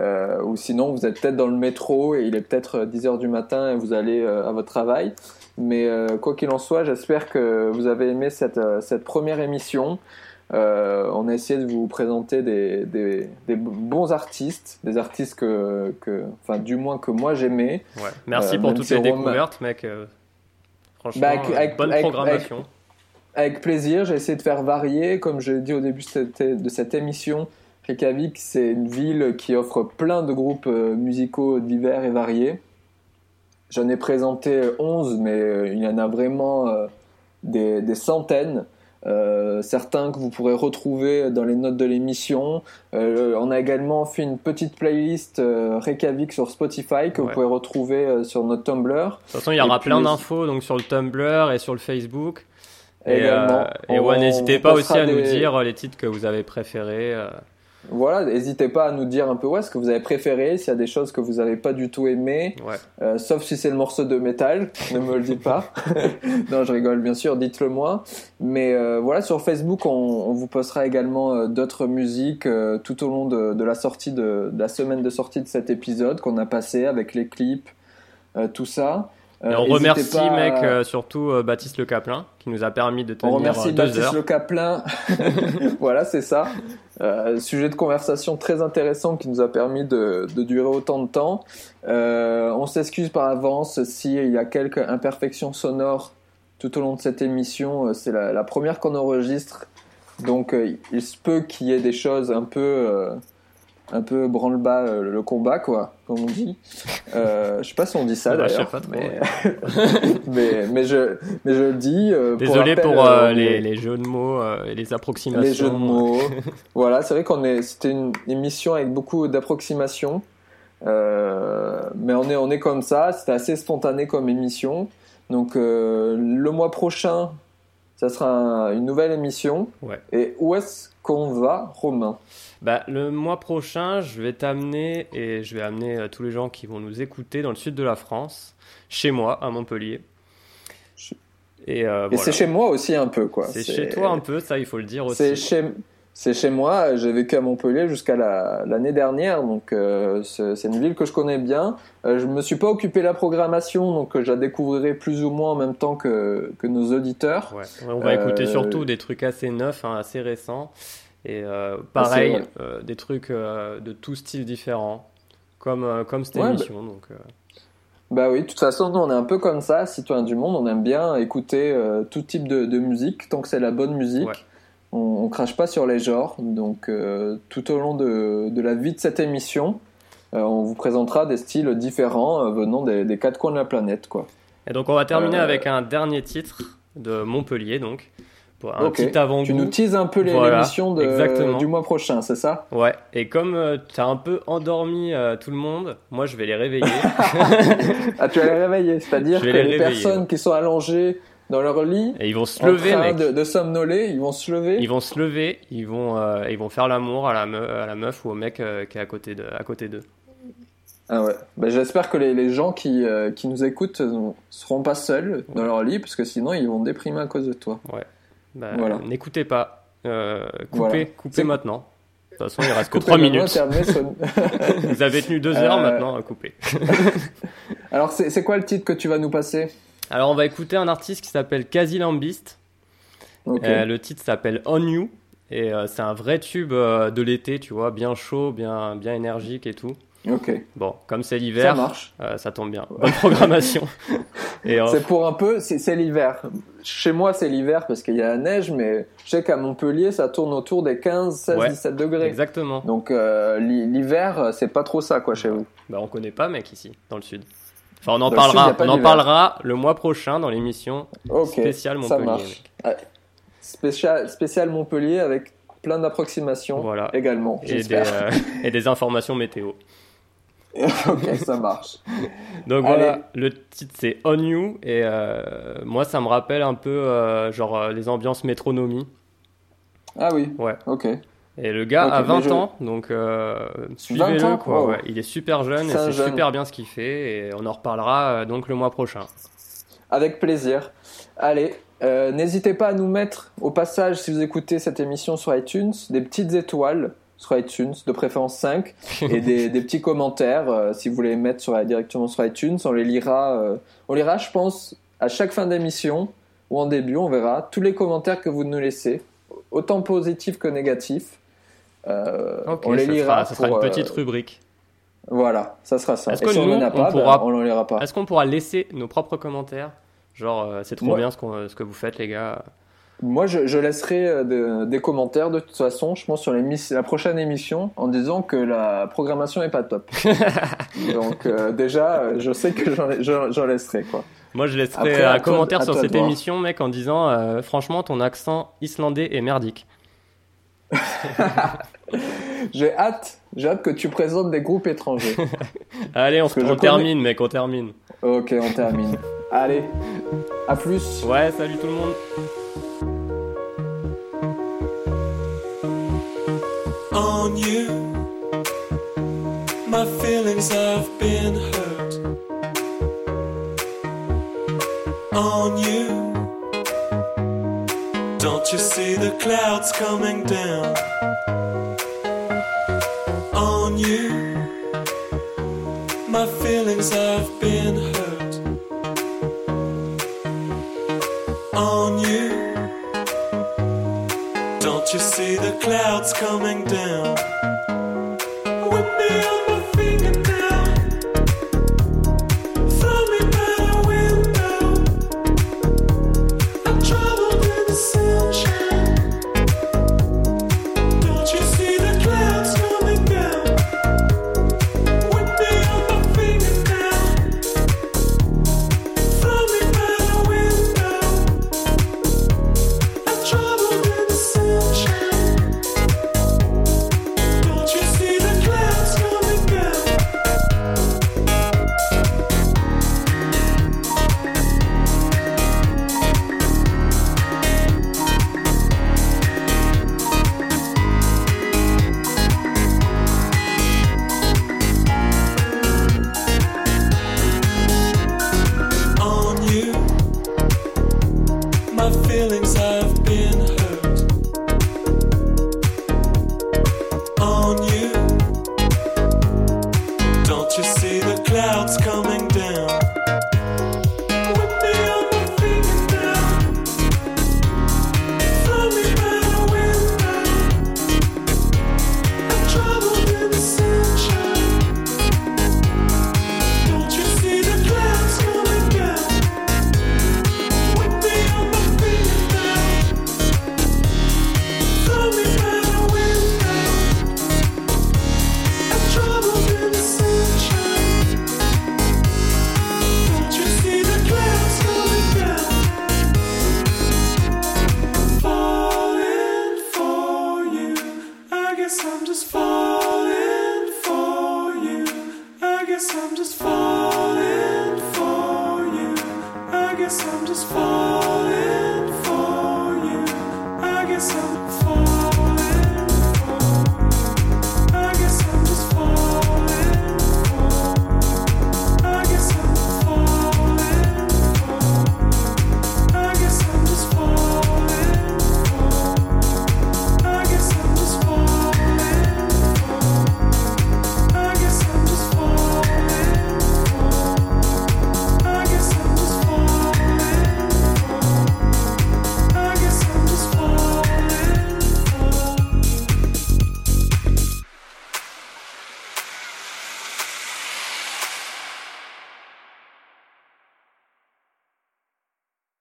Euh, ou sinon vous êtes peut-être dans le métro et il est peut-être 10h du matin et vous allez euh, à votre travail. Mais euh, quoi qu'il en soit, j'espère que vous avez aimé cette, euh, cette première émission. Euh, on a essayé de vous présenter des, des, des bons artistes, des artistes que, que, enfin du moins que moi j'aimais. Ouais. Merci Euh, pour toutes si les découvertes, mec. franchement, Bah, avec- avec- bonne avec- programmation. Avec plaisir, j'ai essayé de faire varier. Comme je l'ai dit au début de cette, émission, Reykjavik, c'est une ville qui offre plein de groupes musicaux divers et variés. J'en ai présenté 11, mais euh, il y en a vraiment euh, des, des centaines. Euh, certains que vous pourrez retrouver dans les notes de l'émission. Euh, on a également fait une petite playlist euh, Reykjavik sur Spotify que vous pouvez retrouver euh, sur notre Tumblr. De toute façon, il y aura plein euh, d'infos donc sur le Tumblr et sur le Facebook. Et, euh, ouais, n'hésitez pas aussi à nous dire euh, les titres que vous avez préférés. Voilà, n'hésitez pas à nous dire un peu ouais, ce que vous avez préféré, s'il y a des choses que vous n'avez pas du tout aimé, Ouais. euh, sauf si c'est le morceau de métal, ne me le dites pas. non, je rigole, bien sûr, dites-le moi. Mais euh, voilà, sur Facebook, on, on vous postera également euh, d'autres musiques euh, tout au long de, de la sortie de, de la semaine de sortie de cet épisode qu'on a passé avec les clips, euh, tout ça. Et Euh, on remercie, pas- mec, euh, surtout euh, Baptiste Le Caplin, qui nous a permis de On tenir remercie euh, deux Baptiste heures. Le Caplin. voilà, c'est ça. Sujet de conversation très intéressant qui nous a permis de, de durer autant de temps. On s'excuse par avance s'il y a quelques imperfections sonores tout au long de cette émission. C'est la, la première qu'on enregistre. Donc euh, il se peut qu'il y ait des choses un peu... euh, un peu branle-bas euh, le combat, quoi, comme on dit. Euh, je sais pas si on dit ça je sais d'ailleurs. pas trop, mais... mais, mais, je, mais je le dis. euh, Désolé rappel, pour euh, euh, les, les jeux de mots euh, et les approximations. les jeux de mots. voilà, c'est vrai qu'on est, c'était une émission avec beaucoup d'approximations. Euh, mais on est, on est comme ça. C'était assez spontané comme émission. Donc, euh, le mois prochain, ça sera un- une nouvelle émission. Ouais. Et où est-ce qu'on va, Romain? Bah, le mois prochain, je vais t'amener et je vais amener euh, tous les gens qui vont nous écouter dans le sud de la France, chez moi, à Montpellier. Et, euh, Et c'est chez moi aussi un peu, quoi. C'est chez toi un peu, ça, il faut le dire aussi. C'est chez, c'est chez moi. J'ai vécu à Montpellier jusqu'à la- l'année dernière, donc euh, c'est une ville que je connais bien. Euh, je me suis pas occupé de la programmation, donc euh, je la découvrirai plus ou moins en même temps que, que nos auditeurs. Ouais. On va écouter surtout des trucs assez neufs, hein, assez récents. Et euh, Ah, pareil, euh, des trucs euh, de tout style différent, comme, comme cette Ouais, émission. Donc, euh, Bah oui, de toute façon, nous on est un peu comme ça, citoyens du monde. On aime bien écouter tout type de, de musique, tant que c'est la bonne musique. Ouais. On, on crache pas sur les genres. Donc, tout au long de, de la vie de cette émission, on vous présentera des styles différents venant des, des quatre coins de la planète, quoi. Et donc on va terminer avec un dernier titre de Montpellier, donc pour un Ok. petit avant-goût. Tu nous teases un peu les- Voilà, l'émission exactement. du mois prochain, c'est ça? Ouais. Et comme tu as un peu endormi euh, tout le monde, moi je vais les réveiller. Ah, tu vas les réveiller, c'est-à-dire que les, personnes qui sont allongées dans leur lit, Et ils vont se en lever, train mec. de, de somnoler, ils vont se lever? Ils vont se lever, ils vont, euh, ils vont faire l'amour à la, me- à la meuf ou au mec euh, qui est à côté de, à côté d'eux. Ah ouais. Bah, J'espère que les, les gens qui, euh, qui nous écoutent ne seront pas seuls dans leur lit, parce que sinon ils vont déprimer à cause de toi. Ouais. Bah, Voilà. N'écoutez pas. Euh, coupez, Voilà. coupez maintenant. De toute façon, il reste que Coupez 3 maintenant, minutes. Vous avez tenu 2 heures Euh, maintenant, coupez. Alors c'est quoi le titre que tu vas nous passer? Alors, on va écouter un artiste qui s'appelle Kazi Lambist. Euh, le titre s'appelle On You. Et c'est un vrai tube de l'été, tu vois, bien chaud, bien, bien énergique et tout. Ok. Bon, comme c'est l'hiver, Ça marche. euh, ça tombe bien. Bonne programmation. et euh, C'est pour un peu, c'est l'hiver. Chez moi, c'est l'hiver parce qu'il y a la neige, mais je sais qu'à Montpellier, ça tourne autour des 15, 16, Ouais, 17 degrés. Exactement. Donc euh, l'hi- l'hiver, c'est pas trop ça, quoi, chez vous. Bah, on connaît pas, mec, ici, dans le sud. Enfin, on en Dans sud, parlera, on en parlera le mois prochain dans l'émission spéciale ça Montpellier. marche. mec. Ouais. Spécial, spécial Montpellier avec plein d'approximations Voilà. également. Et des, et des informations météo. ok, ça marche. Donc Allez. voilà, le titre c'est On You et euh, moi ça me rappelle un peu euh, genre euh, les ambiances métronomie. Ah oui. Ouais. Ok. Et le gars a mais 20 je- ans, donc euh, 20 suivez-le quoi. Wow. ouais. Il est super jeune et C'est super bien ce qu'il fait et on en reparlera donc le mois prochain. Avec plaisir. Allez, n'hésitez pas à nous mettre au passage, si vous écoutez cette émission sur iTunes, des petites étoiles sur iTunes, de préférence 5, et des, des petits commentaires, euh, si vous voulez les mettre sur, directement sur iTunes. On les lira, euh, on lira, je pense, à chaque fin d'émission ou en début, on verra tous les commentaires que vous nous laissez, autant positifs que négatifs. Euh, on les ça lira. sera, ça sera pour, une euh, petite rubrique. Voilà, ça sera ça. Est-ce que si on en pas, ben, pourra- on n'en lira pas. Est-ce qu'on pourra laisser nos propres commentaires? Genre, c'est trop bien ce, qu'on- ce que vous faites, les gars. Moi, je, je laisserai euh, de- des commentaires de toute façon, je pense, sur la prochaine émission en disant que la programmation n'est pas top. Donc, euh, déjà, euh, je sais que j'en laisserai, quoi. Moi, je laisserai Après, un toi- commentaire sur cette émission, mec, en disant euh, franchement, ton accent islandais est merdique. J'ai hâte, j'ai hâte que tu présentes des groupes étrangers. Allez, on, que on connais- termine, mec, on termine. ok, on termine. Allez, à plus. Ouais, salut tout le monde. On you. My feelings have been hurt on you. Don't you see the clouds coming down on you? My feelings have been hurt you see the clouds coming down?